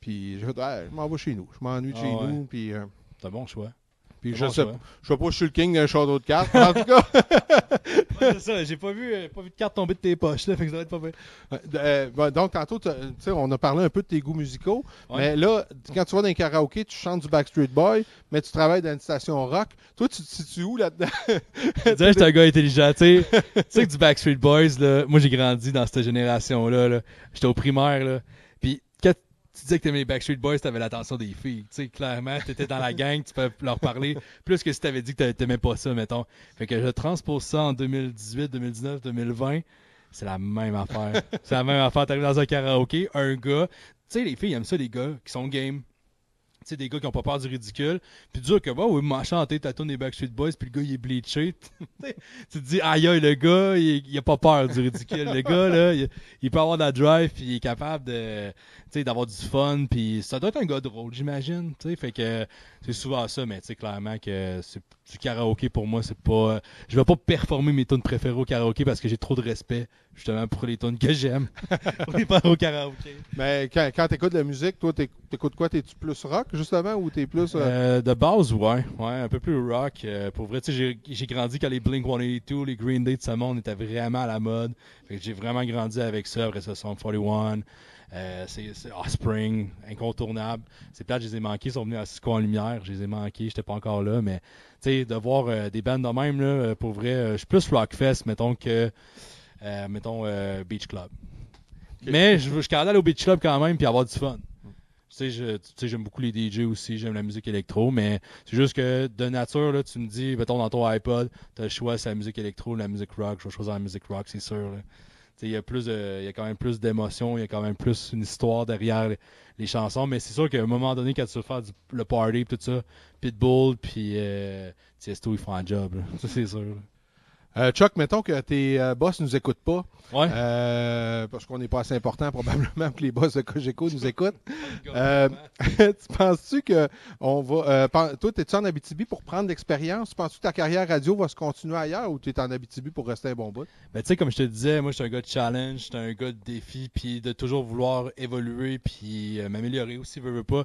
[SPEAKER 1] Puis j'ai fait, Ah, je m'en vais chez nous. Je m'ennuie de
[SPEAKER 2] Ah
[SPEAKER 1] chez
[SPEAKER 2] ouais.
[SPEAKER 1] nous. Puis, euh,
[SPEAKER 2] C'est un bon choix.
[SPEAKER 1] puis je
[SPEAKER 2] bon
[SPEAKER 1] sais. Je sais pas si je suis le king d'un château de cartes. mais En tout cas,
[SPEAKER 2] Ouais, c'est ça, j'ai pas vu, euh, pas vu de carte tomber de tes poches, là, fait que ça va être pas vrai.
[SPEAKER 1] Euh, bon, donc tantôt, tu sais, on a parlé un peu de tes goûts musicaux.
[SPEAKER 2] Ouais.
[SPEAKER 1] Mais là, quand tu vas dans un karaoké, tu chantes du Backstreet Boy, mais tu travailles dans une station rock. Toi, tu te situes où là-dedans?
[SPEAKER 2] Je dirais que j'étais un gars intelligent. Tu sais, tu sais que du Backstreet Boys, là, moi j'ai grandi dans cette génération-là. Là. J'étais au primaire. Là. Tu disais que t'aimais les Backstreet Boys, t'avais l'attention des filles. Tu sais, clairement, t'étais dans la gang, tu peux leur parler. Plus que si t'avais dit que t'a- t'aimais pas ça, mettons. Fait que je transpose ça en 2018, 2019, 2020. C'est la même affaire. C'est la même affaire. T'arrives dans un karaoké, un gars. Tu sais, les filles aiment ça, les gars qui sont game. Sais, des gars qui ont pas peur du ridicule. Puis dur que, bah, oui, m'a chanté ta tune des Backstreet Boys, puis le gars, il est bleaché. tu te dis, aïe, le gars, il, il a pas peur du ridicule. le gars, là, il, il peut avoir de la drive, puis il est capable de, tu sais, d'avoir du fun, puis ça doit être un gars drôle, j'imagine. Tu sais, fait que c'est souvent ça, mais tu sais, clairement que c'est du karaoké pour moi, c'est pas. Je vais pas performer mes tunes préférées au karaoké parce que j'ai trop de respect, justement, pour les tunes que j'aime. les faire au karaoké.
[SPEAKER 1] mais quand, quand tu écoutes de la musique, toi, t'éc- t'écoutes quoi? T'es-tu plus rock, justement, ou t'es plus... euh,
[SPEAKER 2] Euh, de base, ouais. Ouais, un peu plus rock. Euh, pour vrai, tu sais, j'ai- grandi quand les Blink 182, les Green Day de ce monde étaient vraiment à la mode. Fait que j'ai vraiment grandi avec ça. Après ça, Sum 41. Euh, c'est Offspring, incontournable. C'est plate, je les ai manqués. Ils sont venus à Cisco en lumière. Je les ai manqués. J'étais pas encore là. Mais, tu sais, de voir euh, des bandes de même, là, euh, pour vrai, je suis plus Rockfest, mettons, que, mettons, Beach Club. Mais je, je d'aller au Beach Club quand même puis avoir du fun. Tu sais, je- tu sais, j'aime beaucoup les DJ aussi, j'aime la musique électro, mais c'est juste que de nature, là, tu me dis, mettons dans ton iPod, t'as le choix, c'est la musique électro ou la musique rock, je vais choisir la musique rock, c'est sûr. là. Il y a plus y a quand même plus d'émotions, il y a quand même plus une histoire derrière les, chansons. Mais c'est sûr qu'à un moment donné, quand tu veux faire du- le party, tout ça, Pitbull, puis euh, Tiesto, ils font un job. c'est sûr. là.
[SPEAKER 1] Euh, Chuck, mettons que tes euh, boss nous écoutent pas,
[SPEAKER 2] Ouais.
[SPEAKER 1] euh, parce qu'on n'est pas assez important probablement que les boss de Cogeco nous écoutent. Euh, tu penses-tu que on va. euh, toi, es-tu en Abitibi pour prendre l'expérience? Tu penses-tu que ta carrière radio va se continuer ailleurs ou tu es en Abitibi pour rester un bon bout?
[SPEAKER 2] Ben, tu sais, comme je te disais, moi, je suis un gars de challenge, je suis un gars de défi, puis de toujours vouloir évoluer, puis euh, m'améliorer aussi, veux, veux pas.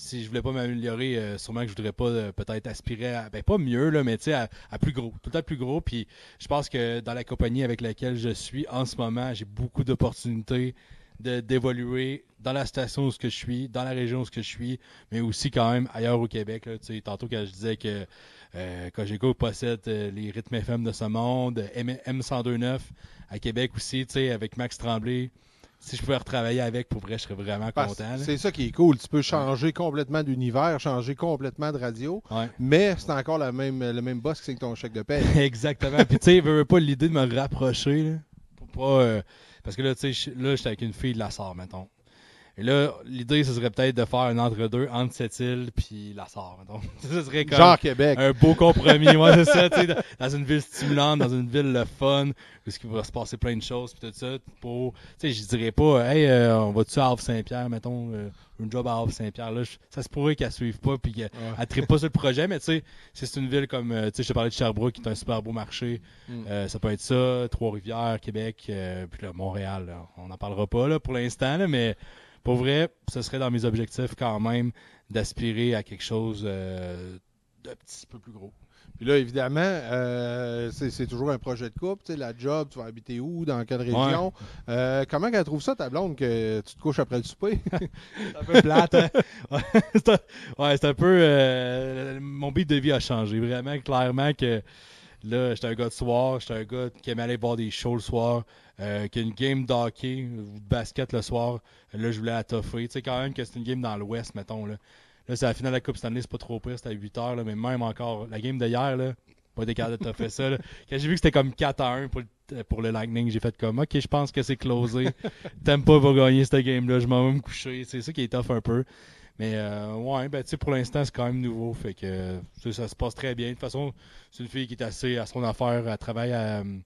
[SPEAKER 2] Si je voulais pas m'améliorer, euh, sûrement que je voudrais pas euh, peut-être aspirer à, ben pas mieux, là, mais tu sais, à, à plus gros, tout temps plus gros. Puis je pense que dans la compagnie avec laquelle je suis en ce moment, j'ai beaucoup d'opportunités d'évoluer dans la station où je suis, dans la région où je suis, mais aussi quand même ailleurs au Québec. Tu sais, tantôt quand je disais que euh, possède euh, les rythmes FM de ce monde, M- M1029 à Québec aussi, avec Max Tremblay. Si je pouvais retravailler avec, pour vrai, je serais vraiment
[SPEAKER 1] Parce-
[SPEAKER 2] content.
[SPEAKER 1] C'est ça qui est cool. Tu peux changer complètement d'univers, changer complètement de radio,
[SPEAKER 2] Ouais.
[SPEAKER 1] mais c'est encore la même, le même boss qui signe ton chèque de paie.
[SPEAKER 2] Exactement. Puis tu sais, veux, pas l'idée de me rapprocher, là, pour pas... euh, parce que là, tu sais, là, j'étais avec une fille de la Sarre, mettons. Et là, l'idée, ce serait peut-être de faire un entre-deux entre cette île puis la Sarre, mettons. ce serait comme
[SPEAKER 1] Genre Québec.
[SPEAKER 2] un beau compromis. Ouais, c'est ça, tu sais, dans- une ville stimulante, dans une ville le fun, où il va se passer plein de choses, puis tout ça. Pour, tu sais, je dirais pas, hey, euh, on va-tu à Havre-Saint-Pierre, mettons, euh, un job à Havre-Saint-Pierre. Là, ça se pourrait qu'elle suive pas, puis qu'elle
[SPEAKER 1] Ouais.
[SPEAKER 2] trippe pas sur le projet, mais tu sais, si c'est une ville comme, euh, tu sais, je te parlais de Sherbrooke, qui est un super beau marché.
[SPEAKER 1] Mm.
[SPEAKER 2] Euh, ça peut être ça, Trois-Rivières, Québec, euh, puis là, Montréal. là. On n'en parlera pas là, pour l'instant, là, mais pour vrai, ce serait dans mes objectifs quand même d'aspirer à quelque chose euh, de petit peu plus gros.
[SPEAKER 1] Puis là, évidemment, euh, c'est c'est toujours un projet de couple. Tu sais, la job, tu vas habiter où, dans quelle région? Euh, comment elle trouve ça, ta blonde, que tu te couches après le souper?
[SPEAKER 2] C'est un peu plate, hein? Ouais, c'est un, ouais, c'est un peu. euh, mon beat de vie a changé. Vraiment, clairement que là, j'étais un gars de soir, j'étais un gars qui aimait aller voir des shows le soir, euh, qui a une game d'hockey ou de basket le soir. Là, je voulais la toffer. Tu sais, quand même que c'est une game dans l'Ouest, mettons. Là, là c'est la finale de la Coupe Stanley, c'est pas trop pire, c'était à 8 heures, là, mais même encore, la game d'hier, là, pas capable de toffer ça. Quand j'ai vu que c'était comme 4 à 1 pour le, pour le Lightning, j'ai fait comme, ok, je pense que c'est closé. Tampa va gagner cette game-là, je m'en vais me coucher. C'est ça qui est tough un peu. Mais euh, ouais, ben pour l'instant, c'est quand même nouveau. Fait que ça, se passe très bien. De toute façon, c'est une fille qui est assez à son affaire. Elle travaille à, euh,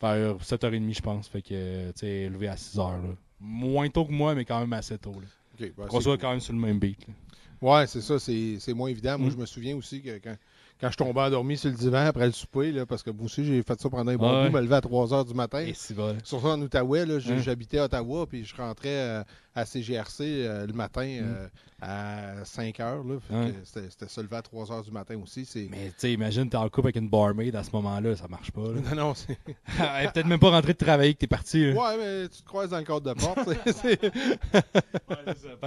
[SPEAKER 2] vers 7h30, je pense. Fait que, tu sais, levée à 6h. Là. Moins tôt que moi, mais quand même assez tôt. Là.
[SPEAKER 1] Ok, ben,
[SPEAKER 2] soit
[SPEAKER 1] cool.
[SPEAKER 2] quand même sur le même beat. là.
[SPEAKER 1] Ouais, c'est ça, c'est c'est moins évident. Moi,
[SPEAKER 2] Mm.
[SPEAKER 1] je me souviens aussi que quand, quand je tombais endormi sur le divan après le souper, là, parce que moi aussi, j'ai fait ça pendant un bon
[SPEAKER 2] Ouais.
[SPEAKER 1] bout, me lever à 3 heures du matin.
[SPEAKER 2] Et c'est bon.
[SPEAKER 1] Surtout en Outaouais,
[SPEAKER 2] Hein?
[SPEAKER 1] j'habitais à Ottawa, puis je rentrais euh, à CGRC euh, le matin
[SPEAKER 2] Mm.
[SPEAKER 1] euh, à 5 heures. Là, fait
[SPEAKER 2] Ouais.
[SPEAKER 1] que C'était se lever à 3 heures du matin aussi.
[SPEAKER 2] Mais tu sais, imagine, t'es en couple avec une barmaid à ce moment-là, ça marche pas. Là.
[SPEAKER 1] Non, non, c'est.
[SPEAKER 2] Elle est peut-être même pas rentrée de travailler que t'es parti. là.
[SPEAKER 1] Ouais, mais tu te croises dans le cadre de porte.
[SPEAKER 2] Ouais.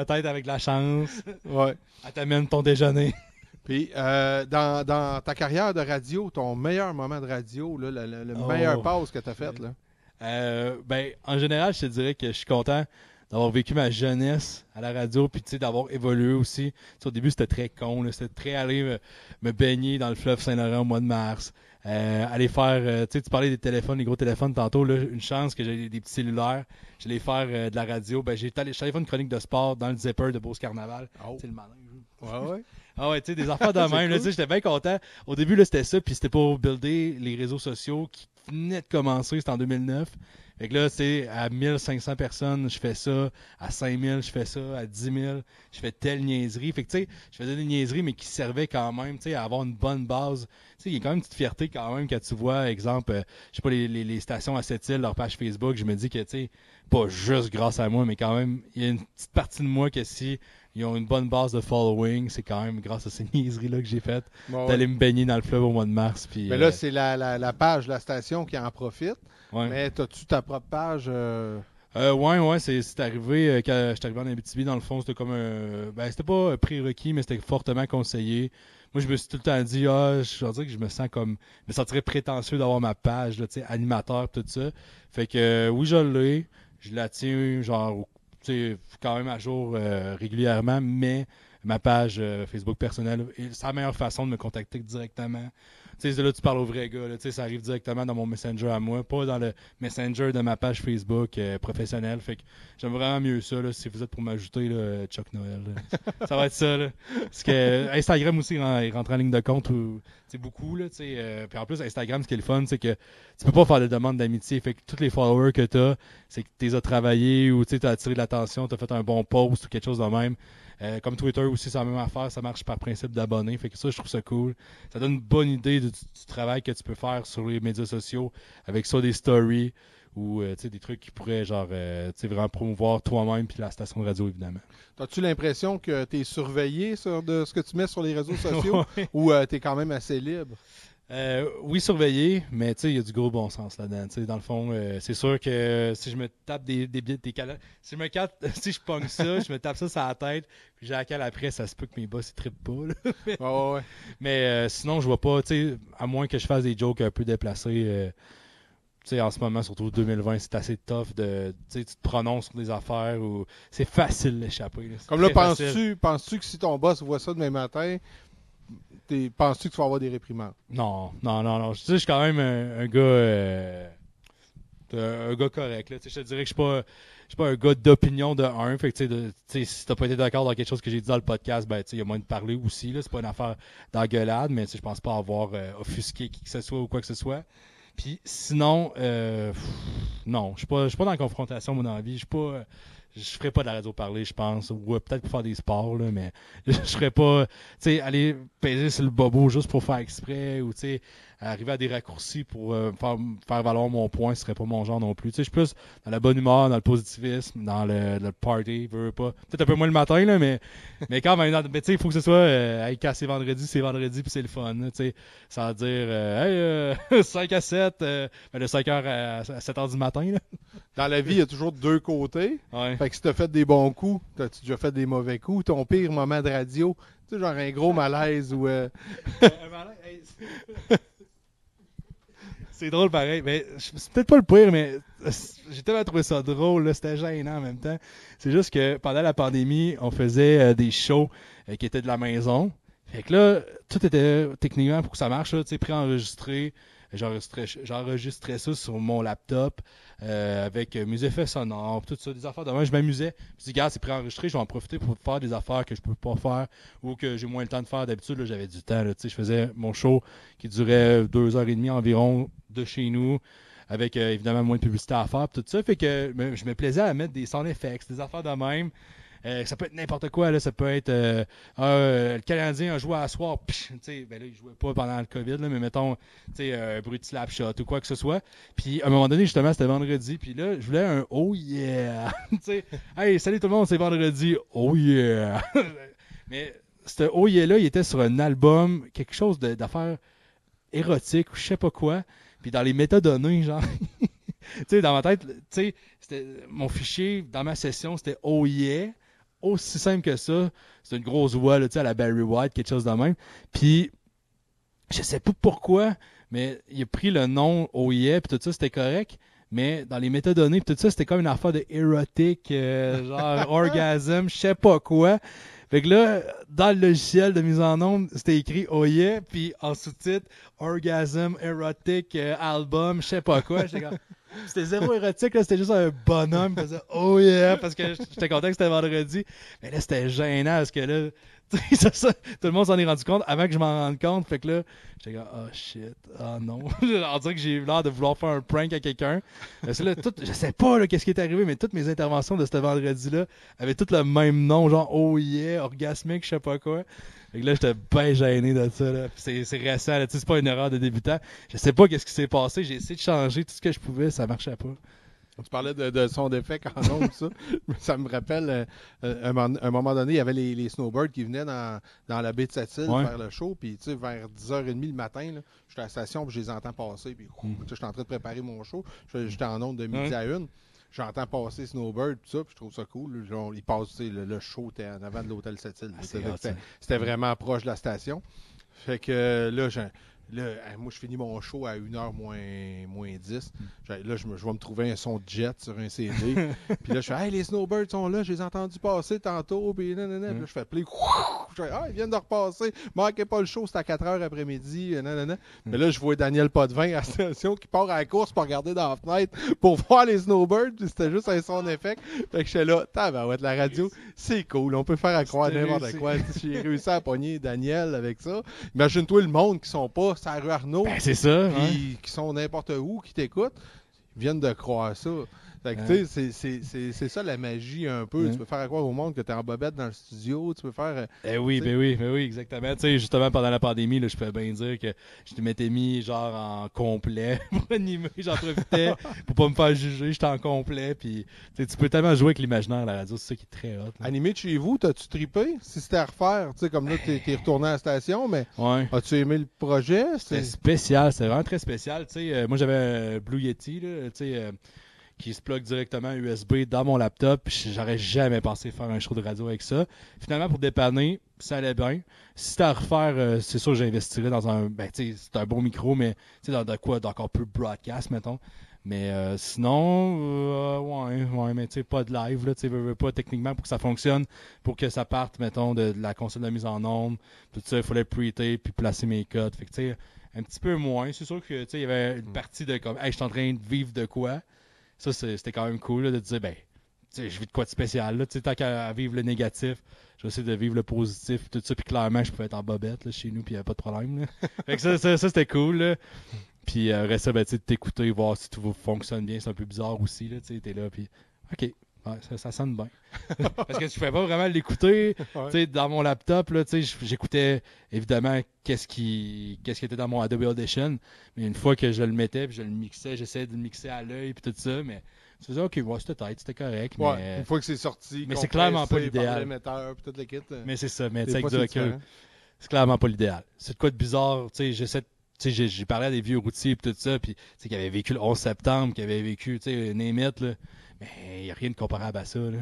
[SPEAKER 2] Peut-être avec la chance.
[SPEAKER 1] ouais.
[SPEAKER 2] Elle t'amène ton déjeuner.
[SPEAKER 1] Puis, euh, dans, dans ta carrière de radio, ton meilleur moment de radio, là, le, le-
[SPEAKER 2] Oh.
[SPEAKER 1] meilleur pause que tu as fait, là?
[SPEAKER 2] Euh, ben, en général, je te dirais que je suis content d'avoir vécu ma jeunesse à la radio, puis tu sais, d'avoir évolué aussi. Au début, c'était très con, c'était très aller me, me baigner dans le fleuve Saint-Laurent au mois de mars. Euh, aller faire, euh, tu sais, tu parlais des téléphones, les gros téléphones tantôt, là, une chance que j'ai des petits cellulaires. J'allais faire euh, de la radio. Ben, j'ai allé faire une chronique de sport dans le zipper de Beauce Carnaval.
[SPEAKER 1] Oh.
[SPEAKER 2] C'est le malin.
[SPEAKER 1] Ouais, ouais.
[SPEAKER 2] Ah ouais, tu sais, des affaires de même. là,
[SPEAKER 1] cool.
[SPEAKER 2] tu sais, J'étais bien content. Au début, là, c'était ça, puis c'était pour builder les réseaux sociaux qui venaient de commencer, c'était en 2009. Fait que là, c'est à 1500 personnes, je fais ça. À 5000, je fais ça. À 10 000, je fais telle niaiserie. Fait que, tu sais, je faisais des niaiseries, mais qui servaient quand même, tu sais, à avoir une bonne base. Tu sais, il y a quand même une petite fierté quand même quand tu vois, exemple, euh, je sais pas, les, les, les stations à cette île, leur page Facebook, je me dis que, tu sais, pas juste grâce à moi, mais quand même, il y a une petite partie de moi que si ils ont une bonne base de following, c'est quand même grâce à ces niaiseries-là que j'ai faites
[SPEAKER 1] Bon, ouais.
[SPEAKER 2] d'aller me baigner dans le fleuve au mois de mars. Puis,
[SPEAKER 1] Mais
[SPEAKER 2] euh,
[SPEAKER 1] là, c'est la, la, la page la station qui en profite.
[SPEAKER 2] ouais.
[SPEAKER 1] Mais as-tu ta propre page? euh,
[SPEAKER 2] Euh, ouais, ouais, c'est, c'est arrivé euh, quand j'étais arrivé en Abitibi. Dans le fond, c'était comme un. Ben, c'était pas un prérequis, mais c'était fortement conseillé. Moi, je me suis tout le temps dit, ah, je veux dire que je me sens comme. Je me sentirais prétentieux d'avoir ma page, là, tu sais, animateur, tout ça. Fait que, euh, oui, je l'ai. Je la tiens, genre, au- quand même à jour euh, régulièrement, mais ma page euh, Facebook personnelle. C'est la meilleure façon de me contacter directement. Tu sais, là, tu parles au vrai gars. là. Ça arrive directement dans mon Messenger à moi, pas dans le Messenger de ma page Facebook euh, professionnelle. Fait que j'aime vraiment mieux ça. Là, si vous êtes pour m'ajouter, Chuck Noël. ça va être ça. Là. Parce que euh, Instagram aussi, il ren- il rentre en ligne de compte. C'est beaucoup. Là, tu sais, euh, puis en plus, Instagram, ce qui est le fun, c'est que tu peux pas faire de demande d'amitié. Fait que tous les followers que tu as, c'est que tu les as travaillés ou tu as attiré de l'attention, tu as fait un bon post ou quelque chose de même. Euh, comme Twitter aussi, c'est la même affaire, ça marche par principe d'abonnés. Fait que ça, je trouve ça cool. Ça donne une bonne idée du, du travail que tu peux faire sur les médias sociaux avec ça des stories ou euh, tu sais, des trucs qui pourraient genre euh, tu sais, vraiment promouvoir toi-même puis la station de radio évidemment.
[SPEAKER 1] As-tu l'impression que tu es surveillé sur de ce que tu mets sur les réseaux sociaux? Ou tu es quand même assez libre?
[SPEAKER 2] Euh, oui, surveiller, mais tu sais, il y a du gros bon sens là-dedans. Dans le fond, euh, c'est sûr que si je me tape des, des, des, des cala- si je me capte, si je pogne ça, je me tape ça sur la tête, puis j'ai la cale après, ça se peut que mes boss ils trippent pas. là.
[SPEAKER 1] Ouais.
[SPEAKER 2] Mais euh, sinon, je vois pas, tu sais, à moins que je fasse des jokes un peu déplacés. euh, tu sais, en ce moment, surtout 2020, c'est assez tough de, tu te prononces sur des affaires ou c'est facile d'échapper.
[SPEAKER 1] Comme là, penses-tu penses-tu que si ton boss voit ça demain matin, t'es- penses-tu que tu vas avoir des réprimandes?
[SPEAKER 2] Non, non, non, non. Sais, je suis quand même un, un gars, euh, un, gars correct. Là. Je te dirais que je suis pas, je suis pas un gars d'opinion de un. Fait que, tu sais, de- si t'as pas été d'accord dans quelque chose que j'ai dit dans le podcast, ben, il y a moyen de parler aussi. Là. C'est pas une affaire d'engueulade, mais je pense pas avoir euh, offusqué qui que ce soit ou quoi que ce soit. Puis sinon, euh, non, je suis pas, je suis pas dans la confrontation, mon envie. Je suis pas, euh, je ferais pas de la radio parler, je pense, ou euh, peut-être pour faire des sports, là, mais je serais pas, tu sais, aller peser sur le bobo juste pour faire exprès, ou tu sais, arriver à des raccourcis pour euh, faire, faire valoir mon point, ce serait pas mon genre non plus. Tu sais, je suis plus dans la bonne humeur, dans le positivisme, dans le, le party, veux, veux pas. Peut-être un peu moins le matin, là, mais, mais quand même, tu sais, il faut que ce soit, euh, hey, quand c'est vendredi, c'est vendredi, puis c'est le fun, tu sais, sans dire, euh, hey, euh, 5 à 7, euh, ben, de 5 heures à, à 7 heures du matin, là.
[SPEAKER 1] Dans la vie, il y a toujours deux côtés.
[SPEAKER 2] Ouais.
[SPEAKER 1] Fait que si t'as fait des bons coups, t'as-tu déjà fait des mauvais coups? Ton pire moment de radio, tu sais, genre un gros malaise ou... euh,
[SPEAKER 2] C'est drôle pareil, mais c'est peut-être pas le pire, mais euh, j'ai tellement trouvé ça drôle, c'était gênant en même temps. C'est juste que pendant la pandémie, on faisait euh, des shows euh, qui étaient de la maison. Fait que là, tout était techniquement pour que ça marche, tu sais, préenregistré. J'enregistrais, j'enregistrais ça sur mon laptop euh, avec euh, mes effets sonores, tout ça, des affaires de moi. Je m'amusais. Je me suis dit, regarde, c'est préenregistré, je vais en profiter pour faire des affaires que je peux pas faire ou que j'ai moins le temps de faire. D'habitude, j'avais du temps. Là, je faisais mon show qui durait deux heures et demie environ de chez nous, avec euh, évidemment moins de publicité à faire, tout ça. Fait que je me plaisais à mettre des sound effects, des affaires de même. Euh, ça peut être n'importe quoi, là. Ça peut être euh, euh, le Canadien a joué à soir, psh, ben là, il jouait pas pendant le COVID, là, mais mettons, euh, un bruit de slap shot ou quoi que ce soit. Puis à un moment donné, justement, c'était vendredi, puis là, je voulais un oh yeah, hey, salut tout le monde, c'est vendredi, oh yeah. mais ce oh yeah là, il était sur un album, quelque chose d'affaires érotique ou je sais pas quoi. Puis dans les métadonnées, genre, tu sais, dans ma tête, tu sais, mon fichier dans ma session, c'était oh yeah. Aussi simple que ça. C'est une grosse voix, là, tu sais, à la Barry White, quelque chose de même. Puis, je sais pas pourquoi, mais il a pris le nom oh yeah, puis tout ça, c'était correct. Mais dans les métadonnées, puis tout ça, c'était comme une affaire de érotique, euh, genre orgasme, je sais pas quoi. Fait que là, dans le logiciel de mise en onde, c'était écrit Oh yeah, puis en sous-titre Orgasm Erotic euh, Album, je sais pas quoi. J'étais comme- C'était zéro érotique, là, c'était juste un bonhomme qui faisait Oh yeah, parce que j'étais content que c'était vendredi. Mais là, c'était gênant parce que là, tout le monde s'en est rendu compte avant que je m'en rende compte. Fait que là, j'étais comme Oh shit, oh non. On dirait que j'ai eu l'air de vouloir faire un prank à quelqu'un. Parce que là, tout, je sais pas là, qu'est-ce qui est arrivé, mais toutes mes interventions de ce vendredi-là avaient toutes le même nom, genre Oh yeah, orgasmique, je sais pas quoi. Fait que là, j'étais bien gêné de ça. Là. C'est, c'est récent, là. C'est pas une erreur de débutant. Je sais pas qu'est-ce qui s'est passé. J'ai essayé de changer tout ce que je pouvais, ça marchait pas.
[SPEAKER 1] Tu parlais de, de son d'effet en ondes, ça. ça me rappelle, euh, euh, un, moment- un moment donné, il y avait les, les snowbirds qui venaient dans, dans la baie de Sept-Îles
[SPEAKER 2] Ouais.
[SPEAKER 1] faire le show. Puis, tu sais, vers 10h30 le matin, là, j'étais à la station, puis je les entends passer. Puis,
[SPEAKER 2] Mm.
[SPEAKER 1] tu sais, j'étais en train de préparer mon show. Je- J'étais en onde de midi à une. J'entends passer Snowbird, tout ça, puis je trouve ça cool. Genre, ils passent, le, le show était en avant de l'hôtel Sept-Îles.
[SPEAKER 2] Ah,
[SPEAKER 1] C'était- vraiment proche de la station. Fait que là, j'ai- Là, moi, je finis mon show à 1h moins, moins 10.
[SPEAKER 2] Hmm.
[SPEAKER 1] J'ai- Là, je, me- je vais me trouver un son de jet sur un CD. puis là, je fais Hey, les Snowbirds sont là, je les ai entendus passer tantôt. Puis nanana. Puis
[SPEAKER 2] Hmm.
[SPEAKER 1] là, je fais play. Je fais Ah, ils viennent de repasser. Manquez pas le show, c'est à 4h après-midi.
[SPEAKER 2] Hmm.
[SPEAKER 1] Mais là, je vois Daniel Potvin à la station qui part à la course pour regarder dans la fenêtre pour voir les Snowbirds. Puis c'était juste un son d'effet. Fait que j'étais là, tabarouette, la radio, c'est cool. On peut faire à croire n'importe quoi. J'ai réussi à pogner Daniel avec ça. Imagine-toi le monde qui sont pas la rue Arnaud,
[SPEAKER 2] Ben, c'est ça. hein.
[SPEAKER 1] qui sont n'importe où, qui t'écoutent. Ils viennent de croire ça. Fait que, tu sais, c'est- c'est- c'est c'est ça la magie un peu. Tu peux faire à croire au monde que t'es en bobette dans le studio. Tu peux faire. euh,
[SPEAKER 2] Eh oui,
[SPEAKER 1] Tu
[SPEAKER 2] ben oui, ben oui, exactement. Tu sais, justement, pendant la pandémie, là, je peux bien dire que je m'étais mis genre en complet pour animer. J'en profitais pour pas me faire juger. J'étais en complet. Puis, tu tu peux tellement jouer avec l'imaginaire à la radio. C'est ça qui est très hot. là.
[SPEAKER 1] Animé de chez vous, t'as-tu trippé? Si c'était à refaire, tu sais, comme là, t'es t'es retourné à la station, mais
[SPEAKER 2] Ouais.
[SPEAKER 1] as-tu aimé le projet?
[SPEAKER 2] C'était
[SPEAKER 1] C'est-
[SPEAKER 2] spécial, c'est vraiment très spécial. Tu sais, euh, moi, j'avais un Blue Yeti, là, tu sais, euh, qui se plug directement USB dans mon laptop. J'aurais jamais pensé faire un show de radio avec ça. Finalement, pour dépanner, ça allait bien. Si c'était à refaire, euh, c'est sûr que j'investirais dans un. Ben, tu sais, c'est un bon micro, mais tu sais, dans de quoi d'encore plus broadcast, mettons. Mais euh, sinon, euh, ouais, ouais, mais tu sais, pas de live, là, tu sais, veux, veux pas techniquement pour que ça fonctionne, pour que ça parte, mettons, de, de la console de mise en onde, tout ça, il fallait pre-tape puis placer mes codes. Fait que, tu sais, un petit peu moins. C'est sûr que, tu sais, il y avait une partie de comme, hey, je suis en train de vivre de quoi. Ça, c'était quand même cool, là, de dire, ben, je vis de quoi de spécial, là, tu sais, tant qu'à vivre le négatif, je vais essayer de vivre le positif, tout ça, puis clairement, je pouvais être en bobette, là, chez nous, puis il n'y avait pas de problème, là. fait que ça, ça, ça, c'était cool, là. Puis euh, après ça, ben, t'écouter, voir si tout fonctionne bien, c'est un peu bizarre aussi, là, tu sais, t'es là, puis ok, ouais, ça, ça sonne bien. Parce que je pouvais pas vraiment l'écouter,
[SPEAKER 1] Ouais.
[SPEAKER 2] dans mon laptop, j'écoutais évidemment qu'est-ce qui, qu'est-ce qui était dans mon Adobe Audition, mais une fois que je le mettais, puis je le mixais, j'essayais de le mixer à l'œil, puis tout ça, mais tu faisais, ok, ouais, c'était tête, c'était correct,
[SPEAKER 1] Ouais,
[SPEAKER 2] mais,
[SPEAKER 1] une fois que c'est sorti.
[SPEAKER 2] mais c'est clairement pas l'idéal.
[SPEAKER 1] euh,
[SPEAKER 2] mais c'est ça, mais tu sais,
[SPEAKER 1] c'est
[SPEAKER 2] clairement pas l'idéal. C'est de quoi de bizarre, tu sais, j'essaie de- j'ai- parlé à des vieux routiers et tout ça, puis qui avaient vécu le 11 septembre, qui avaient vécu, tu sais, là, mais il n'y a rien de comparable à ça, là.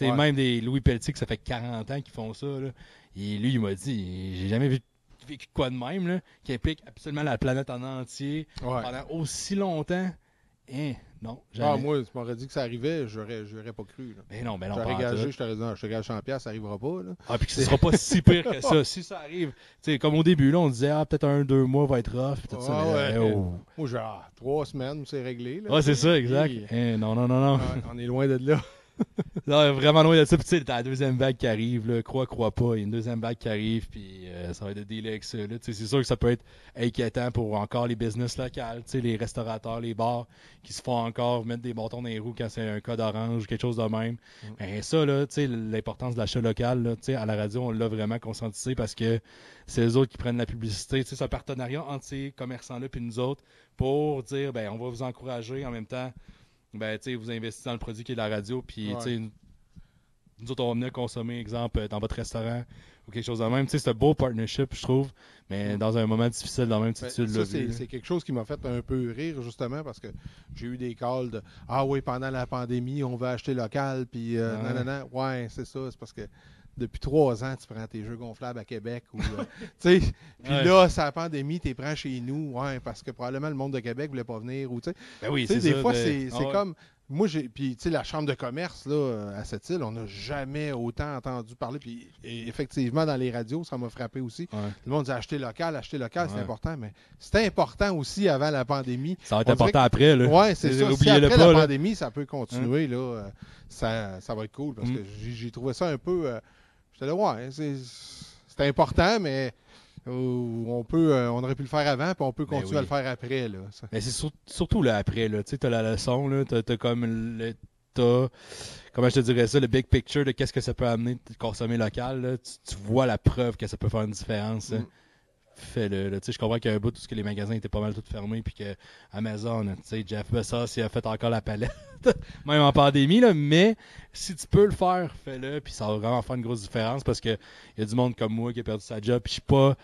[SPEAKER 1] Ouais.
[SPEAKER 2] même des Louis Pelletier, que ça fait 40 ans qu'ils font ça, là, et lui, il m'a dit, j'ai jamais vu- vécu quoi de même, là, qui implique absolument la planète en entier,
[SPEAKER 1] Ouais.
[SPEAKER 2] pendant aussi longtemps. Hein, non,
[SPEAKER 1] Ah, moi, tu m'aurais dit que ça arrivait, j'aurais j'aurais pas cru. là.
[SPEAKER 2] mais non, mais non,
[SPEAKER 1] J'aurais gagé, je t'aurais dit, non, je te gage 100 piastres, ça arrivera pas. Là.
[SPEAKER 2] Ah, puis que ce sera pas si pire que ça. Si ça arrive, tu sais, comme au début, là, on disait, ah, peut-être un, deux mois va être rough, puis tout ça.
[SPEAKER 1] Ah,
[SPEAKER 2] mais,
[SPEAKER 1] ouais.
[SPEAKER 2] oh.
[SPEAKER 1] Moi, ah, trois semaines, c'est réglé. Là,
[SPEAKER 2] Ouais, c'est ça, exact.
[SPEAKER 1] Hi.
[SPEAKER 2] Hein, non, non, non, non.
[SPEAKER 1] On est loin de là.
[SPEAKER 2] Non, vraiment loin de ça. Puis, tu sais, t'as la deuxième vague qui arrive, là. Crois, crois pas. Il y a une deuxième vague qui arrive, puis euh, ça va être de délai avec ça, là. C'est sûr que ça peut être inquiétant pour encore les business locales, tu sais, les restaurateurs, les bars, qui se font encore mettre des bâtons dans les roues quand c'est un code orange, quelque chose de même. Mais ça, là, tu sais, l'importance de l'achat local, là, tu sais, à la radio, on l'a vraiment conscientisé parce que c'est eux autres qui prennent la publicité. Tu sais, c'est un partenariat entre ces commerçants-là puis nous autres pour dire, ben, on va vous encourager en même temps ben, tu sais, vous investissez dans le produit qui est la radio, puis,
[SPEAKER 1] Ouais.
[SPEAKER 2] tu sais, nous- autres, on va venir consommer, exemple, euh, dans votre restaurant ou quelque chose de même. Tu sais, c'est un beau partnership, je trouve, mais dans un moment difficile, dans même, tu,
[SPEAKER 1] Ben, c'est quelque chose qui m'a fait un peu rire, justement, parce que j'ai eu des calls de Ah oui, pendant la pandémie, on va acheter local, puis euh,
[SPEAKER 2] Ouais.
[SPEAKER 1] nanana. Ouais, c'est ça, c'est parce que depuis trois ans, tu prends tes jeux gonflables à Québec. ou euh, puis
[SPEAKER 2] Ouais.
[SPEAKER 1] là, c'est la pandémie, tu les prends chez nous, ouais, parce que probablement le monde de Québec voulait pas venir. Ou,
[SPEAKER 2] Ben oui,
[SPEAKER 1] des
[SPEAKER 2] ça,
[SPEAKER 1] fois,
[SPEAKER 2] de-
[SPEAKER 1] c'est
[SPEAKER 2] Ah
[SPEAKER 1] comme. Moi, j'ai. Puis, tu sais, la chambre de commerce, là, euh, à cette île, on n'a jamais autant entendu parler. Puis, effectivement, dans les radios, ça m'a frappé aussi.
[SPEAKER 2] Ouais.
[SPEAKER 1] Le monde dit acheter local, acheter local, c'est important. Mais c'était important aussi avant la pandémie.
[SPEAKER 2] Ça va être
[SPEAKER 1] On
[SPEAKER 2] important après, là.
[SPEAKER 1] Ouais, c'est ça. Si après
[SPEAKER 2] pas,
[SPEAKER 1] la
[SPEAKER 2] là.
[SPEAKER 1] pandémie, ça peut continuer, là, euh, ça, ça va être cool. Parce
[SPEAKER 2] Mm.
[SPEAKER 1] que j'ai- j'ai trouvé ça un peu. euh, Là, ouais, c'est c'est important, mais euh, on peut, euh, on aurait pu le faire avant, puis on peut
[SPEAKER 2] Ben
[SPEAKER 1] continuer
[SPEAKER 2] oui.
[SPEAKER 1] à le faire après, là. Ça-
[SPEAKER 2] Mais c'est sur- surtout là après, là. Tu sais, la leçon, là. T'as, t'as comme le. Comment je te dirais ça, le big picture de qu'est-ce que ça peut amener de consommer local, là. Tu, tu vois la preuve que ça peut faire une différence. hein.
[SPEAKER 1] Mm.
[SPEAKER 2] Fais-le, je comprends qu'il y a un bout où ce que les magasins étaient pas mal tous fermés, puis que Amazon, Jeff Bezos, il a fait encore la palette, même en pandémie, là. Mais si tu peux le faire, fais-le, puis ça va vraiment faire une grosse différence parce que il y a du monde comme moi qui a perdu sa job, puis je suis pas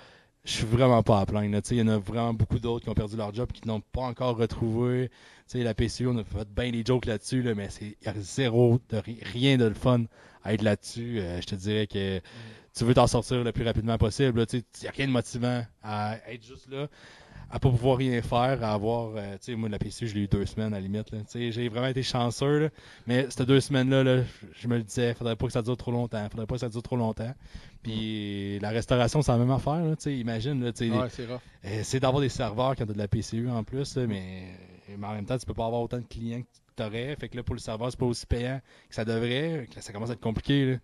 [SPEAKER 2] je suis vraiment pas à plaindre. Il y en a vraiment beaucoup d'autres qui ont perdu leur job qui n'ont pas encore retrouvé. Tu sais, la PCU, on a fait bien des jokes là-dessus, là, mais c'est y a zéro, rien de le fun à être là-dessus. Euh, je te dirais que tu veux t'en sortir le plus rapidement possible. Il n'y a rien de motivant à être juste là. à pas pouvoir rien faire, à avoir, euh, tu sais, moi, la PCU, je l'ai eu deux semaines à la limite. Tu j'ai vraiment été chanceux, là. Mais ces deux semaines-là, là, je- me le disais, faudrait pas que ça dure trop longtemps, faudrait pas que ça dure trop longtemps. Puis la restauration, c'est la même affaire, là, tu imagine, là, tu
[SPEAKER 1] Ouais, c'est
[SPEAKER 2] euh, c'est d'avoir des serveurs quand t'as de la PCU en plus, là, mais, mais en même temps, tu peux pas avoir autant de clients que t'aurais. Fait que là, pour le serveur, c'est pas aussi payant que ça devrait. ça commence à être compliqué, là.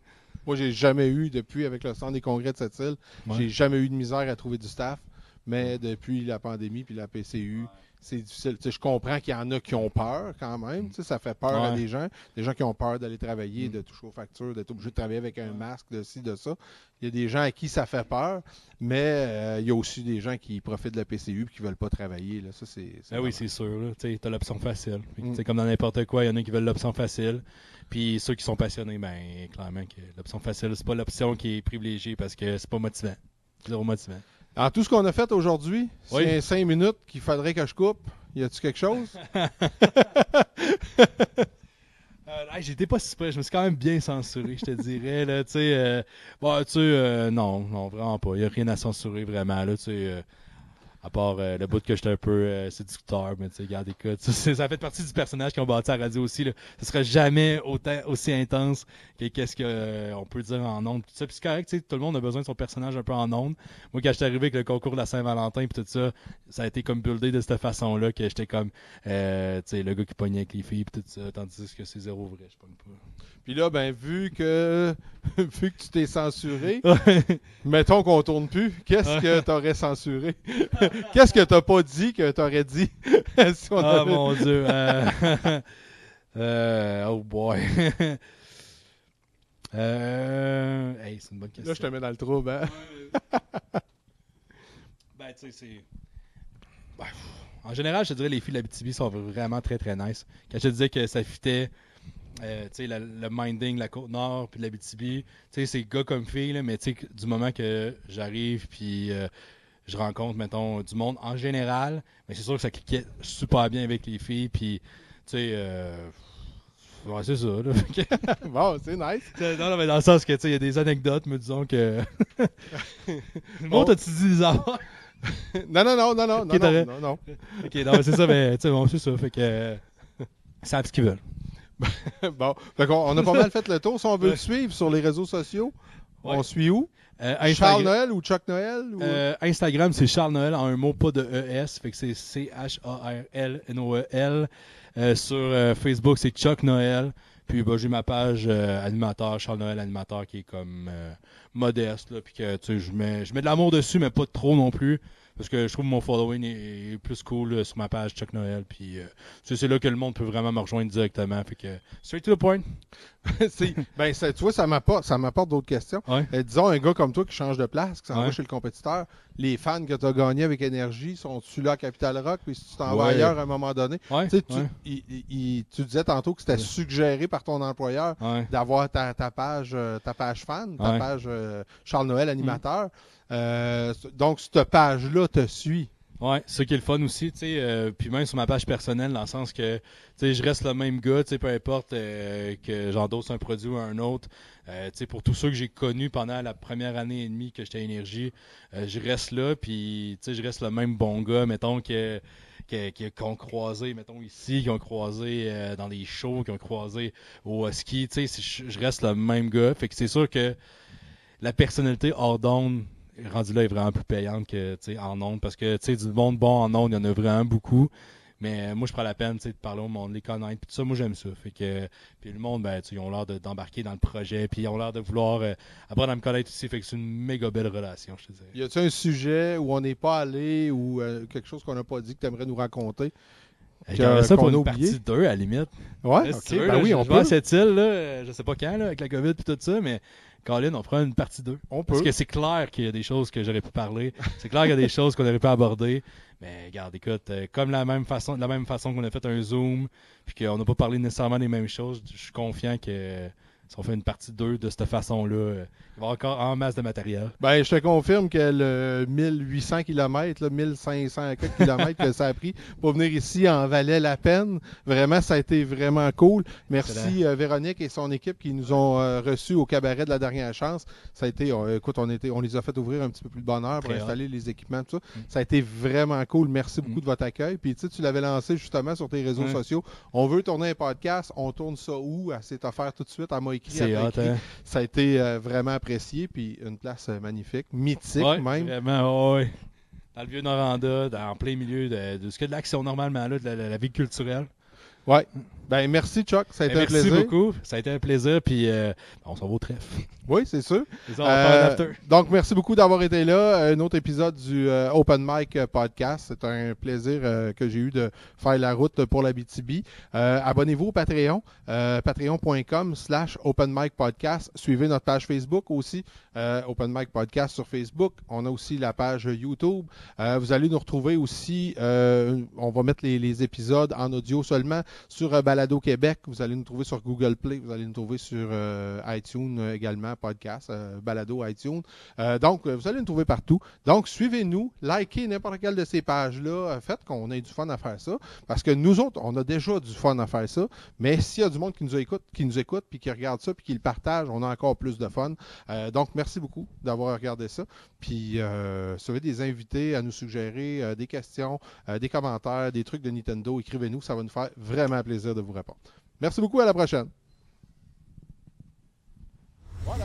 [SPEAKER 1] Moi, j'ai jamais eu, depuis avec le centre des congrès de cette île,
[SPEAKER 2] Ouais.
[SPEAKER 1] j'ai jamais eu de misère à trouver du staff. Mais depuis la pandémie puis la PCU, c'est difficile. Je comprends qu'il y en a qui ont peur quand même. Sais, ça fait peur à des gens. Des gens qui ont peur d'aller travailler,
[SPEAKER 2] Mm.
[SPEAKER 1] de toucher aux factures, d'être obligé de travailler avec un masque, de ci, de ça. Il y a des gens à qui ça fait peur, mais euh, il y a aussi des gens qui profitent de la PCU et qui veulent pas travailler. Là. Ça, c'est, c'est
[SPEAKER 2] Ah oui, c'est sûr. Tu t'as l'option facile. Que,
[SPEAKER 1] Mm.
[SPEAKER 2] Comme dans n'importe quoi, il y en a qui veulent l'option facile. Puis ceux qui sont passionnés, ben clairement que l'option facile, c'est pas l'option qui est privilégiée parce que c'est pas motivant. Zéro motivant.
[SPEAKER 1] En tout ce qu'on a fait aujourd'hui,
[SPEAKER 2] Oui.
[SPEAKER 1] c'est cinq minutes qu'il faudrait que je coupe. Y a-tu quelque chose?
[SPEAKER 2] Euh, hey, J'étais pas si près, je me suis quand même bien censuré, je te dirais. Là, tu sais, euh, bon, tu sais, euh, non, non, vraiment pas. Il n'y a rien à censurer vraiment. Là, tu sais, euh, à part euh, le bout que j'étais un peu euh, séducteur, mais tu sais, regarde, écoute, ça, ça fait partie du personnage qu'ils ont bâti à la radio aussi. Là. Ce serait jamais autant, aussi intense que qu'est-ce qu'on peut dire en ondes. Tout ça, puis c'est correct, tu sais, tout le monde a besoin de son personnage un peu en ondes. Moi, quand j'étais arrivé avec le concours de la Saint-Valentin puis tout ça, ça a été comme buildé de cette façon-là que j'étais comme, euh, tu sais, le gars qui pognait avec les filles puis tout ça, tandis que c'est zéro vrai, je pogne pas.
[SPEAKER 1] Puis là, ben, vu que vu que tu t'es censuré, mettons qu'on tourne plus, qu'est-ce que t'aurais censuré? qu'est-ce que t'as pas dit que t'aurais dit? si on
[SPEAKER 2] Ah
[SPEAKER 1] avait-
[SPEAKER 2] mon dieu. euh, euh, oh boy. euh, hey, c'est une bonne question.
[SPEAKER 1] Là, je te mets dans le trouble, hein?
[SPEAKER 2] Ben, tu sais, c'est. Ben, en général, je te dirais les filles de la BTB sont vraiment très très nice. Quand je te disais que ça fitait, euh, la- le minding, la côte nord, puis la BTB, c'est gars comme filles, là, mais du moment que j'arrive, puis euh, je rencontre, mettons, du monde en général, mais c'est sûr que ça cliquait super bien avec les filles, puis, tu sais, euh, ouais, c'est ça, là.
[SPEAKER 1] Bon, c'est nice.
[SPEAKER 2] non, non, mais dans le sens que, tu sais, il y a des anecdotes, mais disons que. le monde,
[SPEAKER 1] Oh.
[SPEAKER 2] as-tu dit des affaires?
[SPEAKER 1] Non, non, non, non, non,
[SPEAKER 2] Ok,
[SPEAKER 1] non, non, non.
[SPEAKER 2] Ok, non, mais c'est ça, mais tu sais, bon, c'est ça. Fait que. Ils savent ce qu'ils veulent.
[SPEAKER 1] bon, fait qu'on on a pas mal fait le tour. Si on veut te suivre sur les réseaux sociaux,
[SPEAKER 2] Ouais.
[SPEAKER 1] on suit où?
[SPEAKER 2] Euh,
[SPEAKER 1] Charles
[SPEAKER 2] Instagram,
[SPEAKER 1] Noël ou Chuck Noël? Ou...
[SPEAKER 2] euh, Instagram, c'est Charles Noël en un mot, pas de ES. Fait que c'est C-H-A-R-L-N-O-E-L. Euh, sur Facebook, c'est Chuck Noël. Puis bah, j'ai ma page euh, animateur, Charles Noël animateur, qui est comme euh, modeste. Là, puis que tu sais, je mets, je mets de l'amour dessus, mais pas trop non plus. Parce que je trouve que mon following est, est plus cool là, sur ma page Chuck Noël. Puis euh, c'est c'est là que le monde peut vraiment me rejoindre directement. Fait que straight to the point.
[SPEAKER 1] Ben, ça- tu vois, ça m'apporte, ça m'apporte d'autres questions.
[SPEAKER 2] Ouais.
[SPEAKER 1] Euh, disons, un gars comme toi qui change de place, qui s'en va chez le compétiteur, les fans que tu as gagnés avec énergie, sont-tu là à Capital Rock? Puis si tu t'en vas ailleurs à un moment donné, tu tu,
[SPEAKER 2] ouais,
[SPEAKER 1] il- il- il- tu disais tantôt que c'était suggéré par ton employeur d'avoir ta, ta page euh, ta page fan, ta page euh, Charles Noël animateur. Euh, donc, cette page-là te suit.
[SPEAKER 2] Ouais, c'est qui est le fun aussi, tu sais, euh, puis même sur ma page personnelle, dans le sens que, tu sais, je reste le même gars, tu sais, peu importe euh, que j'endosse un produit ou un autre, euh, tu sais, pour tous ceux que j'ai connus pendant la première année et demie que j'étais à Énergie, euh, je reste là, puis, tu sais, je reste le même bon gars, mettons, que ont croisé, mettons, ici, qui ont croisé dans les shows, qui ont croisé au ski, tu sais, je reste le même gars, fait que c'est sûr que la personnalité hors d'onde rendu là est vraiment plus payante que en ondes. Parce que du monde bon en ondes il y en a vraiment beaucoup. Mais euh, moi je prends la peine de parler au monde les connaître puis tout ça. Moi j'aime ça. Fait que puis le monde ben ils ont l'air de- d'embarquer dans le projet puis ils ont l'air de vouloir euh, apprendre à me connaître aussi. Fait que c'est une méga belle relation je te dirais.
[SPEAKER 1] Y a-t-il un sujet où on n'est pas allé ou euh, quelque chose qu'on n'a pas dit que tu aimerais nous raconter?
[SPEAKER 2] J'aimerais ça pour une
[SPEAKER 1] oublié.
[SPEAKER 2] partie 2 à la limite
[SPEAKER 1] Ouais, ok. ben oui, on
[SPEAKER 2] à
[SPEAKER 1] peut.
[SPEAKER 2] cette île là euh, je sais pas quand là avec la covid puis tout ça mais Colin on fera une partie 2
[SPEAKER 1] On
[SPEAKER 2] Parce
[SPEAKER 1] peut.
[SPEAKER 2] que c'est clair qu'il y a des choses que j'aurais pu parler. C'est clair qu'il y a des choses qu'on aurait pu aborder. Mais regarde, écoute, euh, comme la même façon, de la même façon qu'on a fait un zoom, puis qu'on n'a pas parlé nécessairement des mêmes choses, je suis confiant que si on fait une partie 2 de cette façon-là, euh, il va encore en masse de matériel.
[SPEAKER 1] Ben, je te confirme que le 1800 km, là, 1500 km que ça a pris pour venir ici en valait la peine. Vraiment, ça a été vraiment cool. Merci euh, Véronique et son équipe qui nous ont euh, reçus au cabaret de la dernière chance. Ça a été, écoute, on, était, on les a fait ouvrir un petit peu plus de bonheur pour
[SPEAKER 2] Très
[SPEAKER 1] installer les équipements, tout ça.
[SPEAKER 2] Mm.
[SPEAKER 1] Ça a été vraiment cool. Merci beaucoup
[SPEAKER 2] Mm.
[SPEAKER 1] de votre accueil. Puis, tu sais, tu l'avais lancé justement sur tes réseaux sociaux. On veut tourner un podcast. On tourne ça où? S'est offert tout de suite. Elle m'a écrit. elle
[SPEAKER 2] C'est
[SPEAKER 1] m'a
[SPEAKER 2] hot,
[SPEAKER 1] écrit.
[SPEAKER 2] hein?
[SPEAKER 1] Ça a été euh, vraiment apprécié. Puis, une place euh, magnifique, mythique
[SPEAKER 2] Ouais,
[SPEAKER 1] même.
[SPEAKER 2] Vraiment, ouais. Dans le vieux Noranda, dans, en plein milieu de, de ce que de l'action normalement, là, de la, la- la vie culturelle.
[SPEAKER 1] Ouais. Ben, merci, Chuck. Ça a été
[SPEAKER 2] Ben,
[SPEAKER 1] un
[SPEAKER 2] merci
[SPEAKER 1] plaisir.
[SPEAKER 2] beaucoup. Ça a été un plaisir. Puis euh, on s'en va au trèfle.
[SPEAKER 1] Oui, c'est sûr. Euh, donc, merci beaucoup d'avoir été là. Un autre épisode du euh, Open Mic euh, Podcast. C'est un plaisir que j'ai eu de faire la route pour la BTB. Abonnez-vous au Patreon, patreon.com slash Open Mic Podcast. Suivez notre page Facebook aussi, Open Mic Podcast sur Facebook. On a aussi la page YouTube. Vous allez nous retrouver aussi, on va mettre les, les épisodes en audio seulement sur euh, Balado Québec. Vous allez nous trouver sur Google Play. Vous allez nous trouver sur euh, iTunes euh, également, podcast, euh, Balado iTunes. Donc, vous allez nous trouver partout. Donc, suivez-nous, likez n'importe quelle de ces pages-là. Faites qu'on ait du fun à faire ça. Parce que nous autres, on a déjà du fun à faire ça. Mais s'il y a du monde qui nous écoute, qui nous écoute, puis qui regarde ça, puis qui le partage, on a encore plus de fun. Donc, merci beaucoup d'avoir regardé ça. Puis, si vous avez des invités à nous suggérer, des questions, des commentaires, des trucs de Nintendo, écrivez-nous. Ça va nous faire vraiment plaisir de vous répondre. Merci beaucoup, à la prochaine. Voilà.